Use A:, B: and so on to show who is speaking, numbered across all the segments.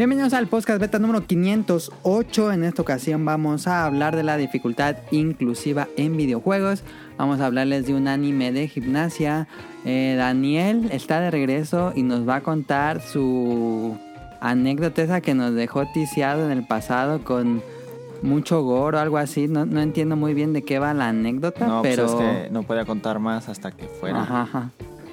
A: Bienvenidos al podcast beta número 508. En esta ocasión vamos a hablar de la dificultad inclusiva en videojuegos. Vamos a hablarles de un anime de gimnasia. Eh, Daniel está de regreso y nos va a contar su anécdota esa que nos dejó ticiado en el pasado con mucho gore o algo así. No, no entiendo muy bien de qué va la anécdota,
B: No, pues
A: pero...
B: es que no podía contar más hasta que fuera.
A: Ajá, ajá.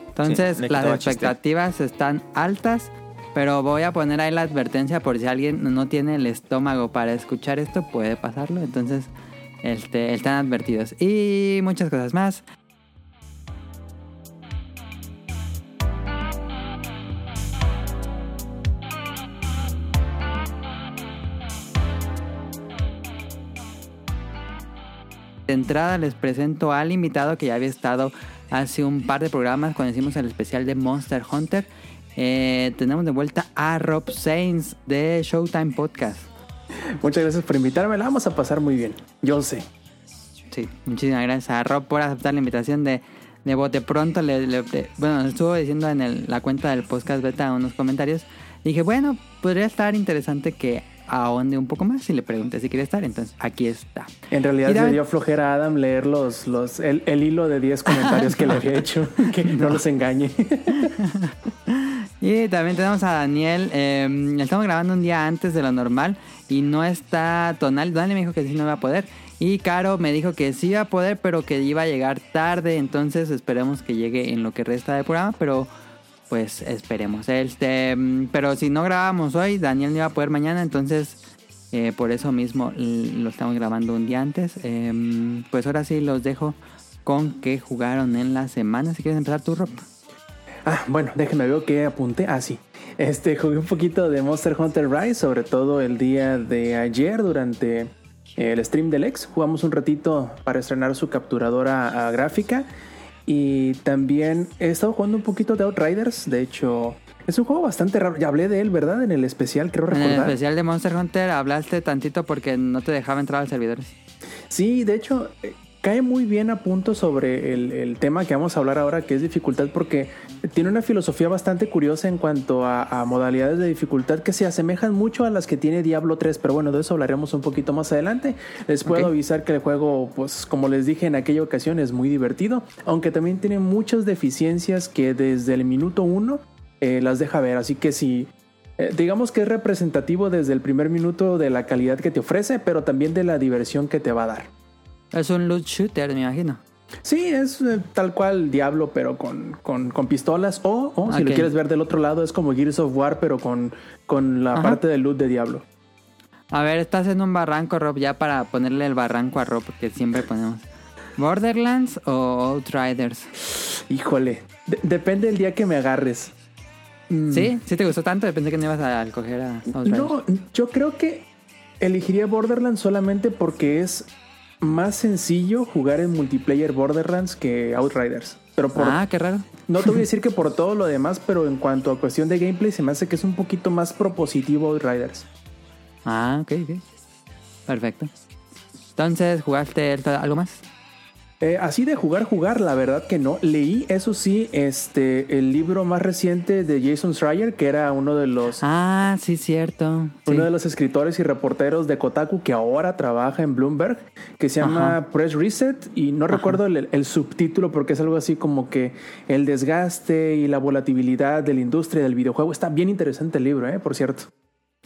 A: Entonces,
B: Sí,
A: las
B: chiste.
A: expectativas están altas, pero voy a poner ahí la advertencia por si alguien no tiene el estómago para escuchar esto, puede pasarlo. Entonces, este, están advertidos. Y muchas cosas más. De entrada les presento al invitado que ya había estado hace un par de programas cuando hicimos el especial de Monster Hunter. Eh, tenemos de vuelta a Rob Sainz de Showtime Podcast.
C: Muchas gracias por invitarme, la vamos a pasar muy bien. Yo sé.
A: Sí, muchísimas gracias a Rob por aceptar la invitación de, de bote pronto. Le, le- le- bueno, estuvo diciendo en el- la cuenta del podcast beta unos comentarios. Dije, bueno, podría estar interesante que ahonde un poco más y le pregunté si quiere estar. Entonces, aquí está.
C: En realidad
A: David-
C: dio flojera a Adam leer los, los, el, el hilo de 10 comentarios que le había hecho. Que no los engañe.
A: Y también tenemos a Daniel. eh, estamos grabando un día antes de lo normal y no está tonal. Daniel me dijo que sí no iba a poder. Y Caro me dijo que sí iba a poder, pero que iba a llegar tarde. Entonces esperemos que llegue en lo que resta del programa. Pero pues esperemos. Este, mm, pero si no grabamos hoy, Daniel no iba a poder mañana. Entonces eh, por eso mismo lo estamos grabando un día antes. Eh, pues ahora sí los dejo con que jugaron en la semana. Si quieres empezar tu Rob.
C: Ah, bueno, déjenme ver que apunté. Ah, sí. Este, jugué un poquito de Monster Hunter Rise, sobre todo el día de ayer durante el stream del ex. Jugamos un ratito para estrenar su capturadora ah, gráfica. Y también he estado jugando un poquito de Outriders. De hecho, es un juego bastante raro. Ya hablé de él, ¿verdad? En el especial, creo
A: En el
C: recordar.
A: especial de Monster Hunter hablaste tantito porque no te dejaba entrar a los servidores.
C: Sí, de hecho, eh, cae muy bien a punto sobre el, el tema que vamos a hablar ahora, que es dificultad, porque tiene una filosofía bastante curiosa en cuanto a, a modalidades de dificultad que se asemejan mucho a las que tiene Diablo 3, pero bueno, de eso hablaremos un poquito más adelante. Les puedo avisar que el juego, pues como les dije en aquella ocasión, es muy divertido, aunque también tiene muchas deficiencias que desde el minuto uno eh, las deja ver, así que si... eh, digamos que es representativo desde el primer minuto de la calidad que te ofrece, pero también de la diversión que te va a dar.
A: Es un loot shooter, me imagino.
C: Sí, es eh, tal cual Diablo, pero con, con, con pistolas. O, o si lo quieres ver del otro lado, es como Gears of War, pero con, con la
A: Ajá.
C: parte del loot de Diablo.
A: A ver, estás en un barranco, Rob, ya para ponerle el barranco a Rob, porque siempre ponemos. ¿Borderlands o Outriders?
C: Híjole, de- depende del día que me agarres. Mm,
A: ¿Sí? ¿Sí te gustó tanto? Pensé que no ibas a coger a Outriders.
C: No, yo creo que elegiría Borderlands solamente porque es más sencillo jugar en multiplayer Borderlands que Outriders. Pero por,
A: Ah, qué raro.
C: no te voy a decir que por todo lo demás, pero en cuanto a cuestión de gameplay, se me hace que es un poquito más propositivo Outriders.
A: Ah, ok, ok. Perfecto. Entonces, ¿jugaste algo más?
C: Eh, así de jugar, jugar, la verdad que no. Leí, eso sí, este, el libro más reciente de Jason Schreier, que era uno de los,
A: Ah, sí, cierto. Sí.
C: uno de los escritores y reporteros de Kotaku que ahora trabaja en Bloomberg, que se llama
A: Ajá.
C: Press Reset, y no recuerdo el, el subtítulo porque es algo así como que el desgaste y la volatilidad de la industria del videojuego. Está bien interesante el libro, eh, por cierto.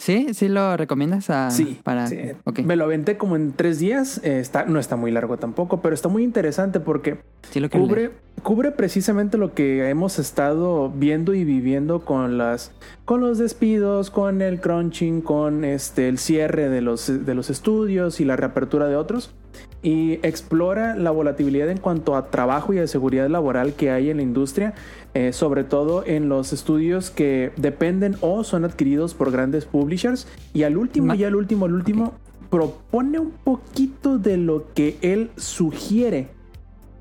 A: ¿Sí? ¿Sí lo recomiendas? a-
C: Sí,
A: Para...
C: sí. Me lo aventé como en tres días. eh, está, no está muy largo tampoco, pero está muy interesante porque
A: Sí lo quiero
C: cubre,
A: leer.
C: cubre precisamente lo que hemos estado viendo y viviendo con las con los despidos, con el crunching, con este el cierre de los de los estudios y la reapertura de otros y explora la volatilidad en cuanto a trabajo y a seguridad laboral que hay en la industria, eh, sobre todo en los estudios que dependen o son adquiridos por grandes publishers. Y al último,
A: Ma-
C: y al último, al último propone un poquito de lo que él sugiere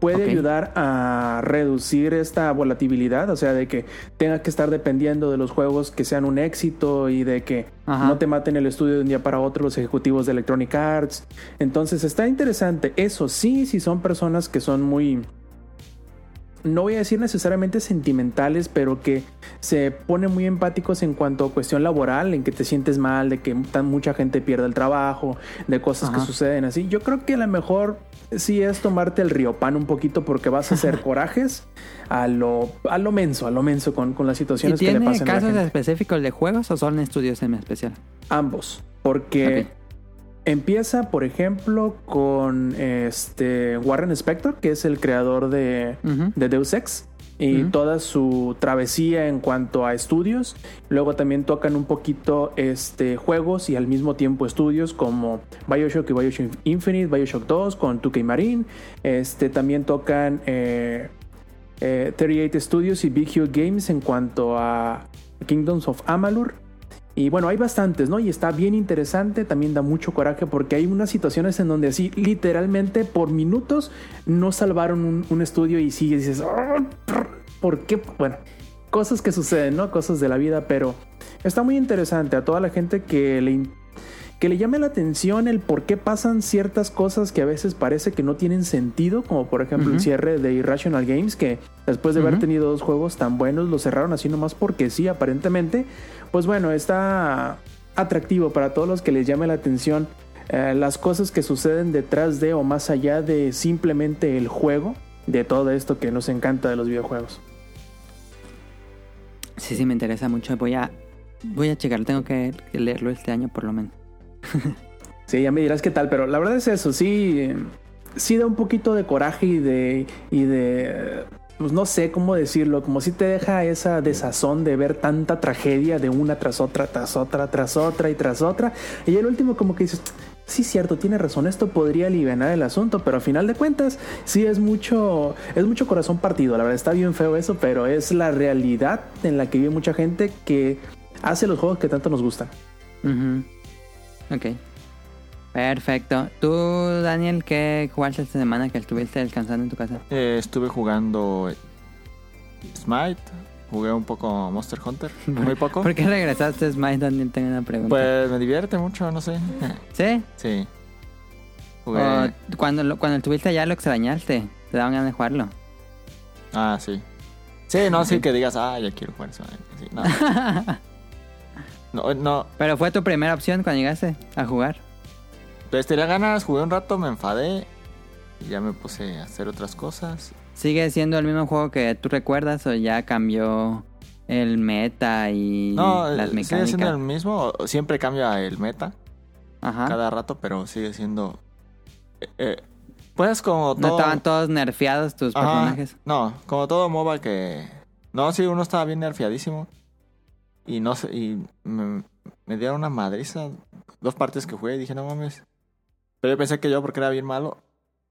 C: puede ayudar a reducir esta volatilidad, o sea, de que tenga que estar dependiendo de los juegos que sean un éxito y de que
A: Ajá.
C: no te maten el estudio de un día para otro los ejecutivos de Electronic Arts. Entonces está interesante. Eso sí, si son personas que son muy no voy a decir necesariamente sentimentales, pero que se ponen muy empáticos en cuanto a cuestión laboral, en que te sientes mal, de que tan, mucha gente pierde el trabajo, de cosas que suceden así. Yo creo que a lo mejor sí es tomarte el riopan un poquito porque vas a hacer corajes a lo, a lo menso, a lo menso con, con las
A: ¿Y
C: situaciones que le
A: tiene
C: pasan a la
A: casos
C: gente.
A: específicos de juegos o son estudios en especial?
C: Ambos. Porque. Empieza, por ejemplo, con este Warren Spector, que es el creador de, Deus Ex. Y toda su travesía en cuanto a estudios. Luego también tocan un poquito este, juegos y al mismo tiempo estudios como Bioshock y Bioshock Infinite, Bioshock 2 con 2K Marine. Este, también tocan eh, eh, 38 Studios y Big Hue Games en cuanto a Kingdoms of Amalur. Y bueno, hay bastantes, ¿no? Y está bien interesante, también da mucho coraje porque hay unas situaciones en donde así literalmente por minutos no salvaron un, un estudio y sí dices, "Ah, ¿por qué? Bueno, cosas que suceden, ¿no? Cosas de la vida, pero está muy interesante a toda la gente que le, que le llame la atención el por qué pasan ciertas cosas que a veces parece que no tienen sentido, como por ejemplo el
A: Ujú.
C: cierre de Irrational Games, que después de haber tenido dos juegos tan buenos, lo cerraron así nomás porque sí, aparentemente. Pues bueno, está atractivo para todos los que les llame la atención eh, las cosas que suceden detrás de o más allá de simplemente el juego, de todo esto que nos encanta de los videojuegos.
A: Sí, sí, me interesa mucho. Voy a, voy a checar, tengo que leerlo este año por lo menos.
C: Sí, ya me dirás qué tal, pero la verdad es eso, sí, sí da un poquito de coraje y de, y de, pues no sé cómo decirlo, como si te deja esa desazón de ver tanta tragedia de una tras otra, tras otra, tras otra y tras otra. Y el último como que dices, sí, cierto, tiene razón, esto podría aliviar el asunto, pero a final de cuentas, sí es mucho, es mucho corazón partido, la verdad está bien feo eso, pero es la realidad en la que vive mucha gente que hace los juegos que tanto nos gustan.
A: Ok. Perfecto. ¿Tú, Daniel, qué jugaste esta semana que estuviste descansando en tu casa?
B: Eh, estuve jugando Smite, jugué un poco Monster Hunter, muy poco.
A: ¿Por qué regresaste a Smite, Daniel? Tengo una pregunta.
B: Pues me divierte mucho, no sé.
A: ¿Sí?
B: Sí. Jugué.
A: ¿O cuando, lo- cuando estuviste allá lo extrañaste? ¿Te daban ganas de jugarlo?
B: Ah, sí. Sí, no, sí que digas, ah, ya quiero jugar Smite. Sí, no. no, no.
A: Pero fue tu primera opción cuando llegaste a jugar.
B: Pues tenía ganas, jugué un rato, me enfadé. Y ya me puse a hacer otras cosas.
A: ¿Sigue siendo el mismo juego que tú recuerdas o ya cambió el meta y
B: No,
A: las
B: eh, sigue siendo el
A: mecánicas?
B: mismo. Siempre cambia el meta
A: Ajá.
B: cada rato, pero sigue siendo. eh, eh, pues como
A: ¿No
B: todo.
A: estaban todos nerfeados tus
B: Ajá,
A: personajes?
B: No, como todo MOBA que. No, sí, uno estaba bien nerfeadísimo. Y no sé, y me, me dieron una madriza. Dos partes que jugué y dije, no mames. Pero yo pensé que yo porque era bien malo.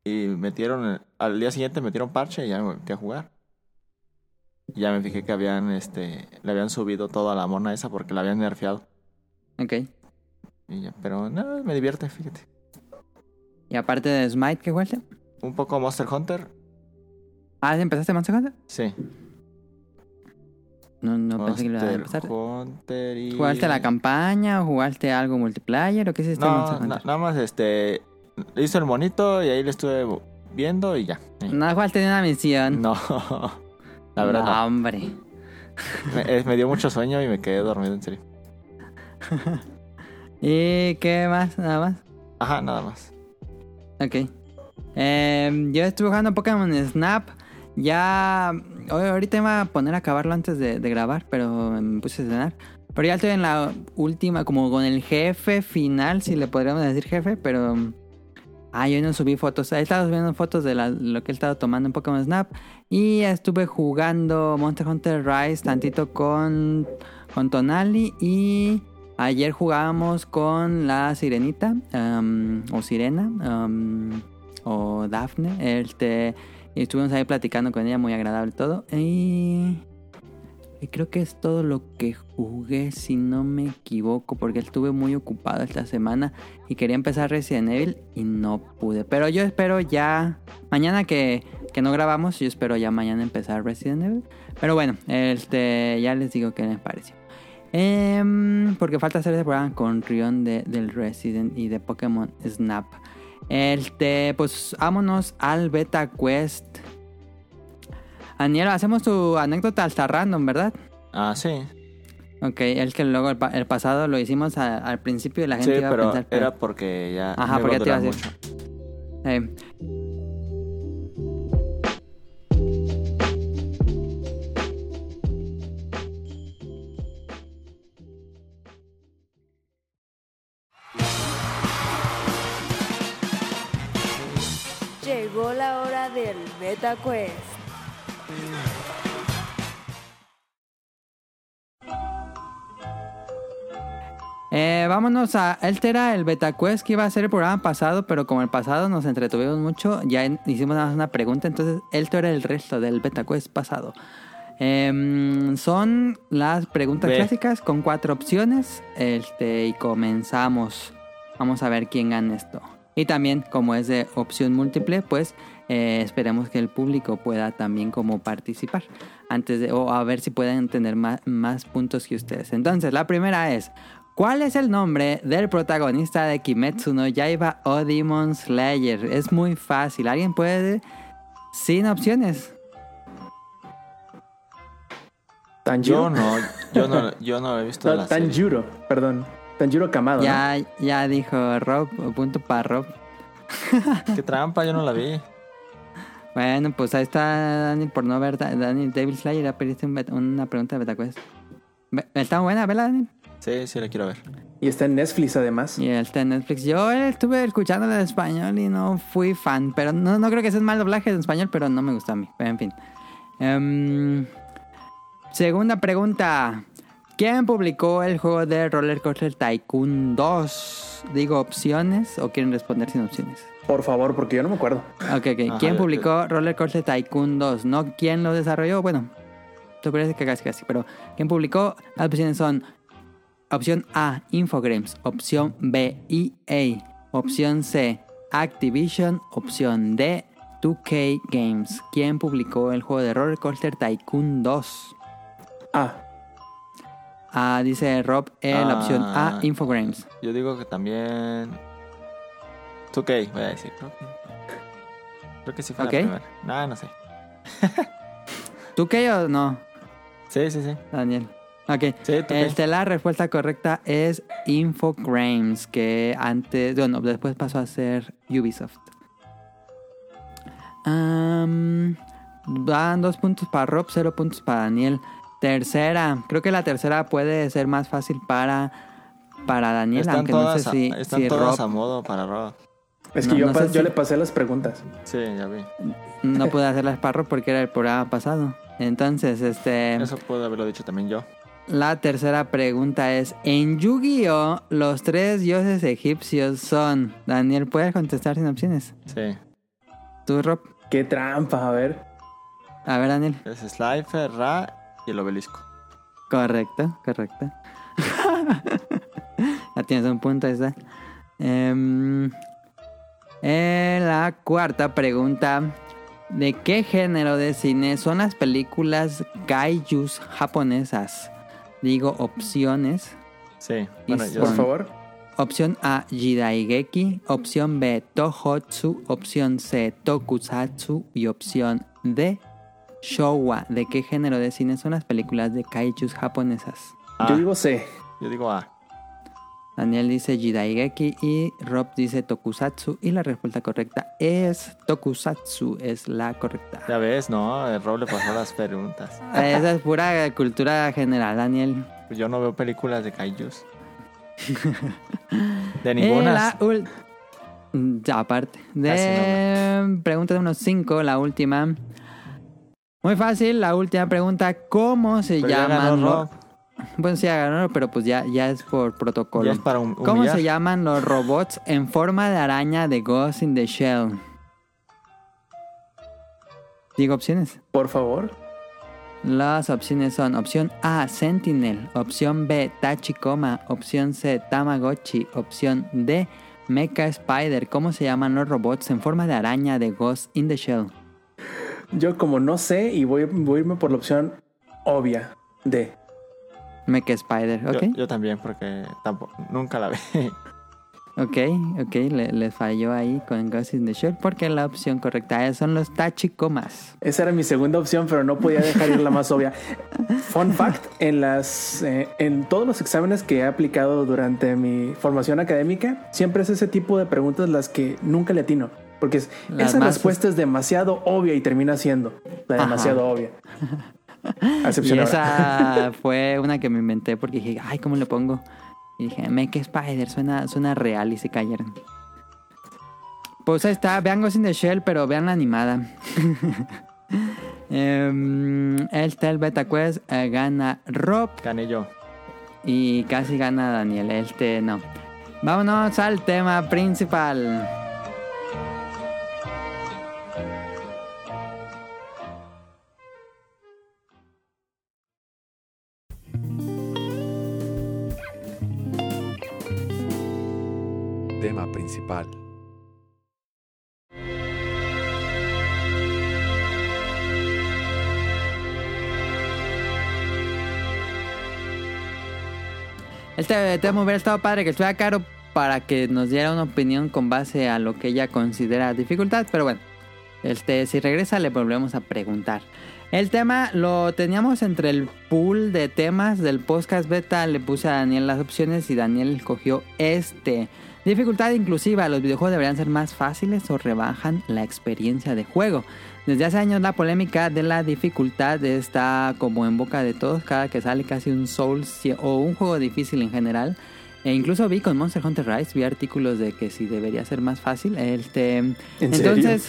B: Y metieron, al día siguiente metieron parche y ya me metí a jugar. Y ya me fijé que habían, este, le habían subido todo a la mona esa porque la habían nerfeado.
A: Ok.
B: Y ya, pero no, me divierte, fíjate.
A: ¿Y aparte de Smite, qué jugaste?
B: Un poco Monster Hunter,
A: Ah, ¿sí ¿empezaste Monster Hunter?
B: sí.
A: No, no pensé que lo iba a
B: y...
A: ¿Jugaste la campaña o jugaste algo multiplayer o qué en Monster
B: No, na- nada más este hice el monito y ahí le estuve viendo y ya. Eh,
A: No jugaste una misión.
B: No, la verdad
A: No,
B: no.
A: hombre.
B: Me, eh, me dio mucho sueño y me quedé dormido en serio.
A: ¿Y qué más? Nada más.
B: Ajá, nada más.
A: Ok. Em, yo estuve jugando Pokémon Snap. Ya. ahorita iba a poner a acabarlo antes de, grabar, pero me puse a cenar. Pero ya estoy en la última, como con el jefe final, si le podríamos decir jefe, pero. Ah, yo no subí fotos. He estado subiendo fotos de lo que he estado tomando en Pokémon Snap. Y estuve jugando Monster Hunter Rise tantito con, con Tonali. Y ayer jugábamos con la Sirenita. um, o Sirena. um, o Daphne. Este, y estuvimos ahí platicando con ella, muy agradable todo. Y, y creo que es todo lo que jugué, si no me equivoco, porque estuve muy ocupado esta semana y quería empezar Resident Evil y no pude. Pero yo espero ya, mañana que, que no grabamos, yo espero ya mañana empezar Resident Evil. Pero bueno, este, ya les digo qué les pareció. Em, porque falta hacer ese programa con Rion de, del Resident y de Pokémon Snap. Este, pues vámonos al Beta Quest. Daniel, hacemos tu anécdota hasta random, ¿verdad?
B: Ah, sí.
A: Ok, es que luego el, pa- el pasado lo hicimos a- al principio y la gente
B: Sí,
A: iba a
B: pero
A: pensar... pero-
B: era porque ya.
A: Ajá, porque
B: a
A: te iba a decir. Eh,
D: Llegó la hora del Beta Quest.
A: eh, vámonos a... Este era el Beta Quest que iba a ser el programa pasado, pero como el pasado nos entretuvimos mucho, ya hicimos nada más una pregunta, entonces esto era el resto del Beta Quest pasado. Em, son las preguntas
B: Ve.
A: clásicas con cuatro opciones este, y comenzamos. Vamos a ver quién gana esto. Y también, como es de opción múltiple, pues eh, esperemos que el público pueda también como participar. Antes de, o a ver si pueden tener más, más puntos que ustedes. Entonces, la primera es, ¿cuál es el nombre del protagonista de Kimetsu no Yaiba o Demon Slayer? Es muy fácil. ¿Alguien puede? Sin opciones.
C: Tanjiro.
B: Yo no, yo no, yo no he visto
C: No,
B: la serie.
C: Tanjiro, perdón. Tanjiro Kamado. ¿no?
A: Ya, ya dijo Rob, punto para Rob.
B: Qué trampa, yo no la vi.
A: Bueno, pues ahí está Daniel por no ver Da- Daniel Devil Slayer. Ya pediste un una pregunta de BetaQuest. Ve- Está buena, ¿verdad, Daniel?
B: Sí, sí la quiero ver.
C: Y está en Netflix además.
A: Y está en Netflix. Yo estuve escuchando en español y no fui fan. Pero no, no creo que sea un mal doblaje en español, pero no me gustó a mí. Pero en fin. Em, segunda pregunta. ¿Quién publicó el juego de Roller Coaster Tycoon 2? Digo opciones o quieren responder sin opciones.
C: Por favor, porque yo no me acuerdo.
A: Ok, ok.
B: Ajá,
A: ¿Quién publicó Roller Coaster Tycoon 2? No quién lo desarrolló. Bueno, tú parece que casi casi. Pero ¿quién publicó? Las opciones son opción A, Infogrames. Opción B, EA. Opción C, Activision. Opción D, 2K Games. ¿Quién publicó el juego de Roller Coaster Tycoon 2?
C: Ah,
A: Ah, dice Rob, eh, la opción A,
B: Ah.
A: Infogrames.
B: Yo digo que también. ¿Tú qué? Voy a decir. Creo que, creo que sí fue
A: Ok.
B: la primera. No, no sé.
A: 2K o no,
B: Sí, sí, sí.
A: Daniel? Ok.
B: Sí.
A: Este, la respuesta correcta es Infogrames, que antes, bueno, después pasó a ser Ubisoft. Am, van dos puntos para Rob, cero puntos para Daniel. Tercera, creo que la tercera puede ser más fácil para, para Daniel,
B: Están
A: aunque
B: todas,
A: no sé si,
B: a, están
A: si
B: todas
A: Rob
B: a modo para Rob.
C: es que
A: No,
C: yo,
A: no sé
C: yo
A: si-
C: le pasé las preguntas.
B: Sí, ya vi.
A: no puede hacerlas para Rob porque era el programa pasado. Entonces, este...
B: Eso puedo haberlo dicho también yo.
A: La tercera pregunta es, en Yu-Gi-Oh, los tres dioses egipcios son... Daniel, ¿puedes contestar sin opciones?
B: Sí.
A: ¿Tú, Rob?
C: Qué trampa, a ver.
A: A ver, Daniel.
B: Es Slifer, Ra y el obelisco.
A: Correcto, correcto. ya tienes un punto, ahí está. Em, eh, la cuarta pregunta. ¿De qué género de cine son las películas kaijus japonesas? Digo opciones.
B: Sí. Bueno, yo
C: Por favor.
A: Opción A, Jidaigeki. Opción B, Tohotsu. Opción C, Tokusatsu. Y opción D, Showa. ¿De qué género de cine son las películas de kaijus japonesas?
B: Ah,
C: Yo digo C.
B: yo digo A.
A: Daniel dice Jidaigeki y Rob dice Tokusatsu. Y la respuesta correcta es Tokusatsu. Es la correcta.
B: Ya ves, ¿no? El Rob le pasó las preguntas.
A: Esa es pura cultura general, Daniel.
B: Pues yo no veo películas de kaijus. De
A: Eh,
B: ninguna.
A: ul- Mm, ya, aparte. De
B: Casi
A: pregunta número 5, la última. Muy fácil, la última pregunta. ¿Cómo se
B: Pero
A: llaman los...
B: Rob.
A: Bueno, sí, ganó, pero pues ya, ya es por protocolo.
B: Ya es para hum-
A: ¿Cómo se llaman los robots en forma de araña de Ghost in the Shell? Digo opciones.
C: Por favor.
A: Las opciones son opción A, Sentinel, opción B, Tachikoma, opción C, Tamagotchi, opción D, Mecha Spider. ¿Cómo se llaman los robots en forma de araña de Ghost in the Shell?
C: Yo como no sé y voy, voy a irme por la opción obvia. D.
A: Mecha Spider,
B: Yo,
A: ¿ok?
B: yo también, porque tampoco, nunca la vi.
A: Ok, ok, le, le falló ahí con Ghost in the Shell porque la opción correcta es- son los tachikomas.
C: Esa era mi segunda opción, pero no podía dejar ir la más obvia. Fun fact, en las eh, en todos los exámenes que he aplicado durante mi formación académica, siempre es ese tipo de preguntas las que nunca le atino. Porque es- esa respuesta es demasiado obvia y termina siendo la
A: Ajá.
C: demasiado obvia.
A: Y esa fue una que me inventé porque dije, ay, ¿cómo le pongo? Y dije, Make Spider, suena, suena real y se cayeron. Pues ahí está, vean Ghost in the Shell, pero vean la animada. Em, este el Beta Quest eh, gana Rob
B: Gané yo.
A: y casi gana Daniel. Este no. Vámonos al tema principal.
E: Tema principal.
A: Este tema hubiera estado padre que estuviera caro para que nos diera una opinión con base a lo que ella considera dificultad, pero bueno, este, si regresa le volvemos a preguntar. El tema lo teníamos entre el pool de temas del podcast beta, le puse a Daniel las opciones y Daniel escogió este. Dificultad inclusiva, los videojuegos deberían ser más fáciles o rebajan la experiencia de juego. Desde hace años la polémica de la dificultad está como en boca de todos cada que sale casi un Souls o un juego difícil en general. E incluso vi con Monster Hunter Rise, vi artículos de que si debería ser más fácil. Este,
C: ¿En
A: entonces,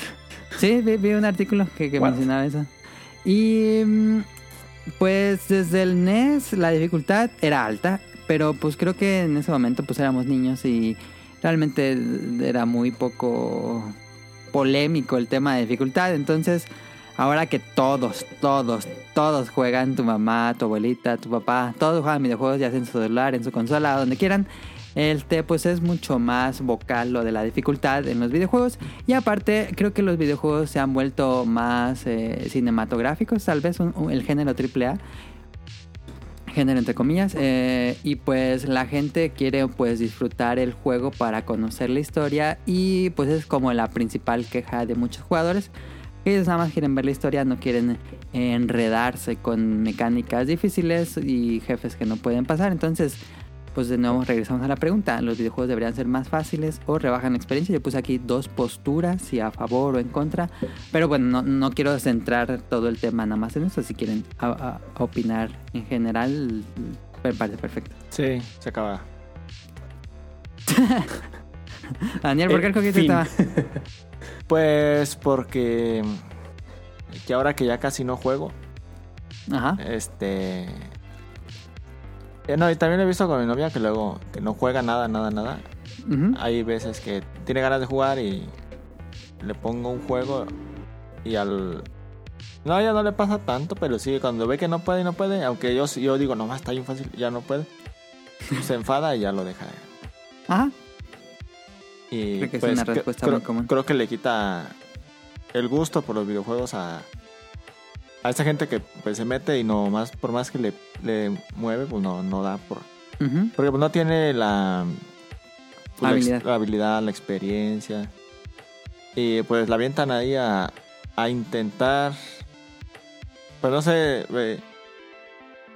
A: sí, vi, vi un artículo que, que mencionaba eso. Y mm, pues desde el NES la dificultad era alta, pero pues creo que en ese momento pues éramos niños y realmente era muy poco polémico el tema de dificultad. Entonces, ahora que todos, todos, todos juegan, tu mamá, tu abuelita, tu papá, todos juegan videojuegos, ya sea en su celular, en su consola, donde quieran. Este, pues es mucho más vocal lo de la dificultad en los videojuegos. Y aparte, creo que los videojuegos se han vuelto más eh, cinematográficos, tal vez un- el género AAA género entre comillas eh, y pues la gente quiere pues disfrutar el juego para conocer la historia y pues es como la principal queja de muchos jugadores ellos nada más quieren ver la historia no quieren enredarse con mecánicas difíciles y jefes que no pueden pasar. Entonces pues de nuevo regresamos a la pregunta los videojuegos deberían ser más fáciles o rebajan la experiencia yo puse aquí dos posturas si a favor o en contra pero bueno, no, no quiero centrar todo el tema nada más en eso. Si quieren a- a- a opinar en general, me parece perfecto.
B: Sí, se acaba.
A: Daniel, ¿por qué
C: Eh,
A: escogiste
C: fin.
A: esta?
B: Pues porque que ahora que ya casi no juego,
A: Ajá.
B: este no, y también he visto con mi novia que luego que no juega nada, nada, nada.
A: Ujú.
B: Hay veces que tiene ganas de jugar y le pongo un juego y al no, ya no le pasa tanto, pero sí, cuando ve que no puede y no puede, aunque yo, yo digo, no, está bien fácil, ya no puede, se enfada y ya lo deja.
A: Ajá.
B: Y
A: Creo que es
B: pues,
A: una
B: cre-
A: respuesta
B: creo,
A: muy común.
B: creo que le quita el gusto por los videojuegos a, a esa gente que pues se mete y no más por más que le, le mueve, pues no, no da por porque pues, no tiene la pues, la ex-
A: Habilidad.
B: la habilidad, la experiencia. Y pues la avientan ahí a, a intentar. Pues no sé. eh,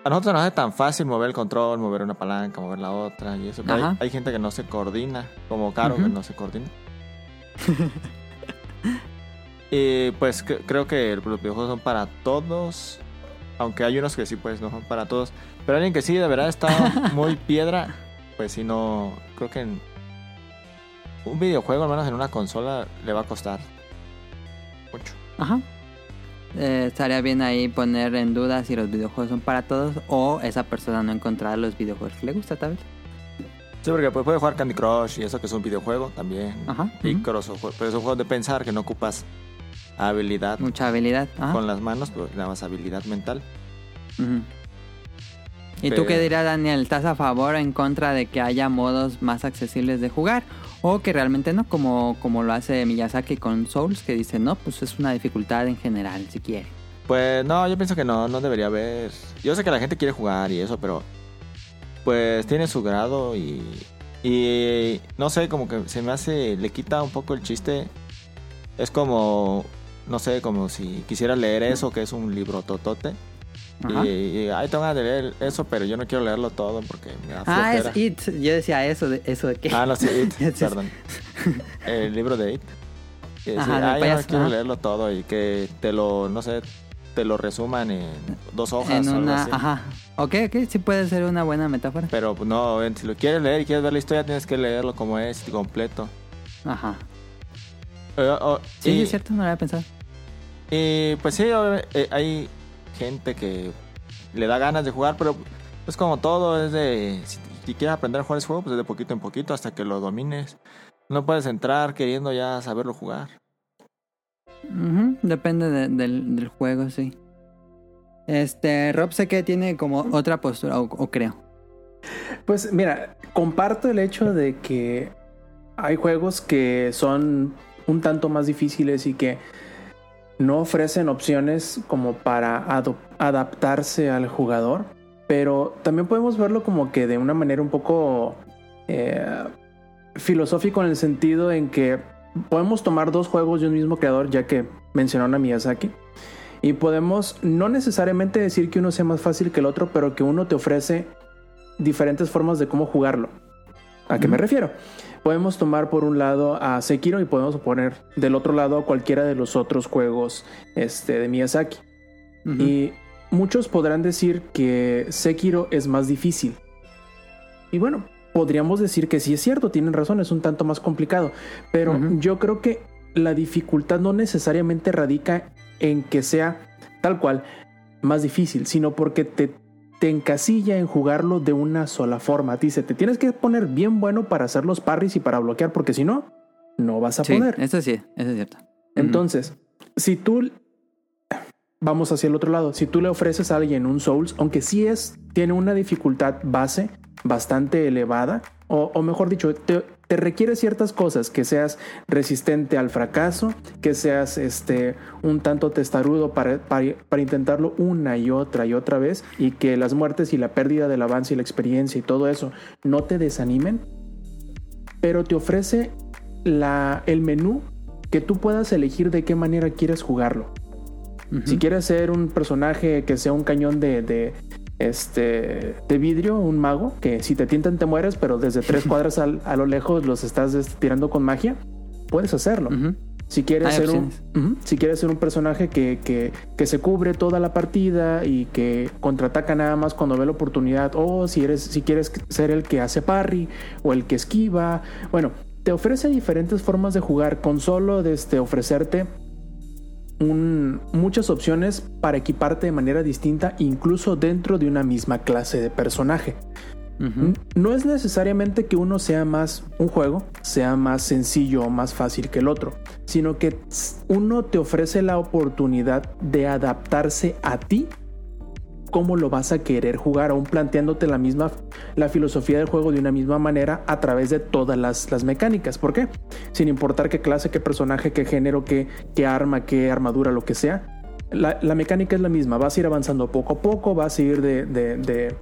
B: A nosotros nos hace tan fácil mover el control, mover una palanca, mover la otra y eso. Pero hay, hay gente que no se coordina, como Caro, que no se coordina. y pues cre- creo que los videojuegos son para todos. Aunque hay unos que sí, pues no son para todos. Pero alguien que sí de verdad está muy piedra, pues sí no. Creo que en un videojuego, al menos en una consola, le va a costar mucho.
A: Ajá. Eh, estaría bien ahí poner en duda si los videojuegos son para todos o esa persona no encontrar los videojuegos que le gusta, tal vez.
B: Sí, porque pues, puede jugar Candy Crush y eso que es un videojuego también.
A: Ajá.
B: Picross, o jue- pero son juegos de pensar que no ocupas habilidad
A: Mucha habilidad. Ajá.
B: con las manos, pero nada más habilidad mental.
A: ¿Y tú qué dirías, Daniel? ¿Estás a favor o en contra de que haya modos más accesibles de jugar? O que realmente no, como, como lo hace Miyazaki con Souls, que dice, no, pues es una dificultad en general, si quiere.
B: Pues no, yo pienso que no, no debería haber. Yo sé que la gente quiere jugar y eso, pero pues tiene su grado y Y no sé, como que se me hace, le quita un poco el chiste. Es como, no sé, como si quisiera leer eso, que es un libro totote.
A: Ajá.
B: Y, ay, tengo de leer eso, pero yo no quiero leerlo todo porque me da
A: Ah,
B: flojera.
A: es It. Yo decía eso de, eso de que.
B: Ah, no, sí, It, perdón. El libro de It. Y decir,
A: Ajá,
B: ay, yo no quiero
A: ajá.
B: leerlo todo y que te lo, no sé, te lo resuman en dos hojas
A: en
B: o algo
A: una.
B: así.
A: Ajá. Ok, ok, sí puede ser una buena metáfora.
B: Pero pues, no, si lo quieres leer y quieres ver la historia, tienes que leerlo como es, completo.
A: Ajá.
B: Eh, oh,
A: Sí,
B: y,
A: es cierto, no lo había pensado.
B: Y, pues sí, eh, hay gente que le da ganas de jugar, pero es como todo, es de... Si, si quieres aprender a jugar ese juego, pues es de poquito en poquito hasta que lo domines. No puedes entrar queriendo ya saberlo jugar.
A: Depende de- del, del juego, sí. Este, Rob sé que tiene como otra postura, o, o creo.
C: Pues mira, comparto el hecho de que hay juegos que son un tanto más difíciles y que no ofrecen opciones como para adaptarse al jugador, pero también podemos verlo como que de una manera un poco eh, filosófico en el sentido en que podemos tomar dos juegos de un mismo creador, ya que mencionaron a Miyazaki, y podemos no necesariamente decir que uno sea más fácil que el otro, pero que uno te ofrece diferentes formas de cómo jugarlo. ¿A qué me refiero? Podemos tomar por un lado a Sekiro y podemos poner del otro lado a cualquiera de los otros juegos este, de Miyazaki. Y muchos podrán decir que Sekiro es más difícil. Y bueno, podríamos decir que sí es cierto, tienen razón, es un tanto más complicado. Pero yo creo que la dificultad no necesariamente radica en que sea tal cual más difícil, sino porque te, te encasilla en jugarlo de una sola forma. Dice, te tienes que poner bien bueno para hacer los parries y para bloquear, porque si no, no vas a
A: Sí,
C: poder.
A: eso sí, eso es cierto.
C: Entonces, si tú vamos hacia el otro lado, si tú le ofreces a alguien un Souls, aunque sí es, tiene una dificultad base bastante elevada, o, o mejor dicho, te, te requiere ciertas cosas, que seas resistente al fracaso, que seas este un tanto testarudo para, para, para intentarlo una y otra y otra vez, y que las muertes y la pérdida del avance y la experiencia y todo eso no te desanimen, pero te ofrece la, el menú que tú puedas elegir de qué manera quieres jugarlo. Si quieres ser un personaje que sea un cañón de, de, este, de vidrio, un mago, que si te tientan te mueres, pero desde tres cuadras al- a lo lejos los estás este, tirando con magia, puedes hacerlo. Si quieres,
A: Hay
C: ser un, si quieres ser un personaje que, que, que se cubre toda la partida y que contraataca nada más cuando ve la oportunidad, o si, eres, si quieres ser el que hace parry o el que esquiva, bueno, te ofrece diferentes formas de jugar con solo desde ofrecerte un- muchas opciones para equiparte de manera distinta, incluso dentro de una misma clase de personaje. No es necesariamente que uno sea más, un juego sea más sencillo o más fácil que el otro, sino que uno te ofrece la oportunidad de adaptarse a ti cómo lo vas a querer jugar, aún planteándote la misma, la filosofía del juego de una misma manera a través de todas las, las mecánicas. ¿Por qué? Sin importar qué clase, qué personaje, qué género, qué, qué arma, qué armadura, lo que sea. La, la mecánica es la misma, vas a ir avanzando poco a poco, vas a ir de, de, de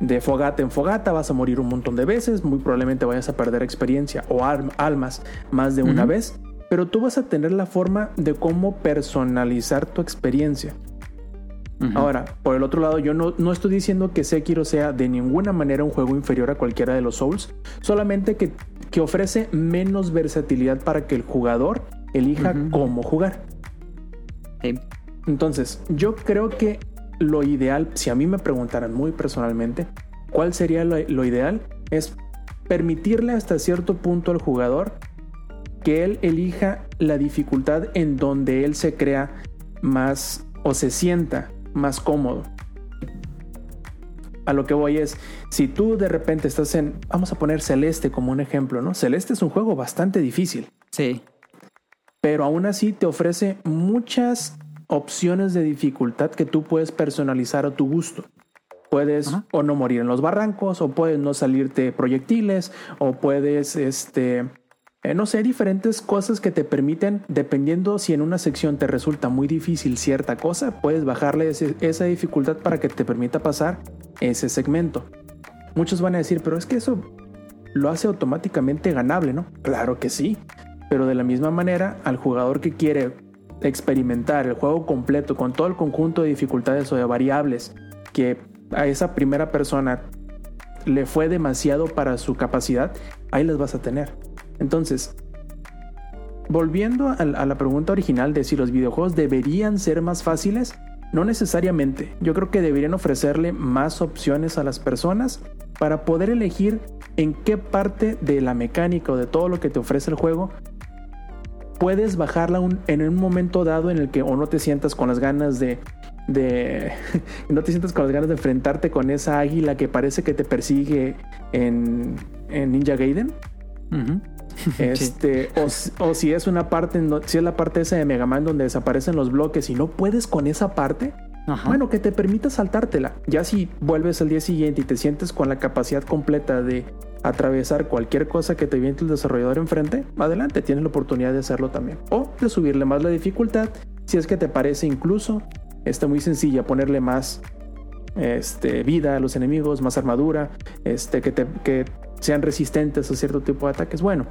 C: de fogata en fogata, vas a morir un montón de veces, muy probablemente vayas a perder experiencia o alm- almas más de una vez, pero tú vas a tener la forma de cómo personalizar tu experiencia. Ahora, por el otro lado, yo no, no estoy diciendo que Sekiro sea de ninguna manera un juego inferior a cualquiera de los Souls, solamente que, que ofrece menos versatilidad para que el jugador elija cómo jugar. Entonces, yo creo que lo ideal, si a mí me preguntaran muy personalmente, ¿cuál sería lo, lo ideal? Es permitirle hasta cierto punto al jugador que él elija la dificultad en donde él se crea más o se sienta más cómodo. A lo que voy es, si tú de repente estás en, vamos a poner Celeste como un ejemplo, ¿no? Celeste es un juego bastante difícil
A: Sí.
C: pero aún así te ofrece muchas opciones de dificultad que tú puedes personalizar a tu gusto. Puedes
A: Ajá.
C: o no morir en los barrancos, o puedes no salirte proyectiles, o puedes, este, eh, no sé, diferentes cosas que te permiten, dependiendo si en una sección te resulta muy difícil cierta cosa, puedes bajarle esa dificultad para que te permita pasar ese segmento. Muchos van a decir, pero es que eso lo hace automáticamente ganable, ¿no? Claro que sí. Pero de la misma manera, al jugador que quiere experimentar el juego completo con todo el conjunto de dificultades o de variables que a esa primera persona le fue demasiado para su capacidad, ahí las vas a tener. Entonces, volviendo a, la pregunta original de si los videojuegos deberían ser más fáciles, no necesariamente. Yo creo que deberían ofrecerle más opciones a las personas para poder elegir en qué parte de la mecánica o de todo lo que te ofrece el juego puedes bajarla en un momento dado en el que o no te sientas con las ganas de no te sientas con las ganas de enfrentarte con esa águila que parece que te persigue en, en Ninja Gaiden. Este, o, si es una parte, si es la parte esa de Mega Man donde desaparecen los bloques y no puedes con esa parte, bueno, que te permita saltártela. Ya si vuelves al día siguiente y te sientes con la capacidad completa de atravesar cualquier cosa que te viente el desarrollador enfrente, adelante, tienes la oportunidad de hacerlo también. O de subirle más la dificultad, si es que te parece incluso, está muy sencilla, ponerle más este, vida a los enemigos, más armadura, este, que, te, que sean resistentes a cierto tipo de ataques. Bueno,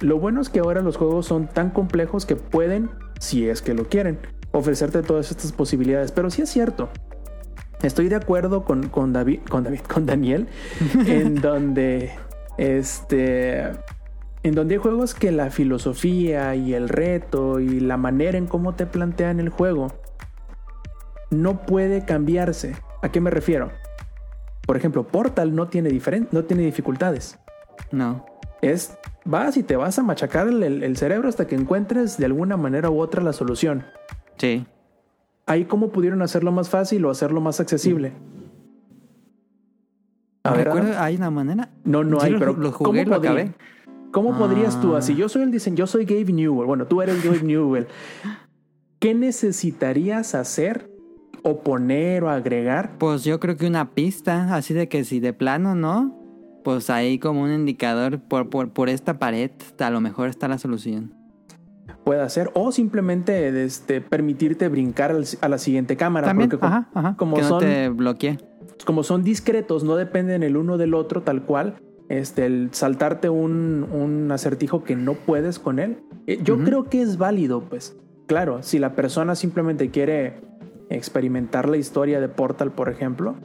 C: lo bueno es que ahora los juegos son tan complejos que pueden, si es que lo quieren, ofrecerte todas estas posibilidades. Pero sí es cierto. Estoy de acuerdo con, con David, con David, con Daniel, en donde este. En donde hay juegos que la filosofía y el reto y la manera en cómo te plantean el juego no puede cambiarse. ¿A qué me refiero? Por ejemplo, Portal no tiene, no tiene dificultades.
A: No.
C: Es, vas y te vas a machacar el, cerebro hasta que encuentres de alguna manera u otra la solución.
A: Sí.
C: Ahí cómo pudieron hacerlo más fácil o hacerlo más accesible.
A: A ver, ¿hay una manera?
C: No, no hay, pero
A: lo jugué,
C: ¿cómo,
A: lo
C: ¿cómo podrías tú, así yo soy el diseño, yo soy Gabe Newell, bueno, tú eres Gabe Newell, ¿qué necesitarías hacer o poner o agregar?
A: Pues yo creo que una pista, así de que si de plano no, pues ahí como un indicador por, por, esta pared, a lo mejor está la solución.
C: Puede ser, o simplemente este, permitirte brincar a la siguiente cámara.
A: También, porque como, que no te bloquee.
C: Como son discretos, no dependen el uno del otro tal cual. Este, el saltarte un, un acertijo que no puedes con él. Eh, yo creo que es válido, pues. Claro, si la persona simplemente quiere experimentar la historia de Portal, por ejemplo,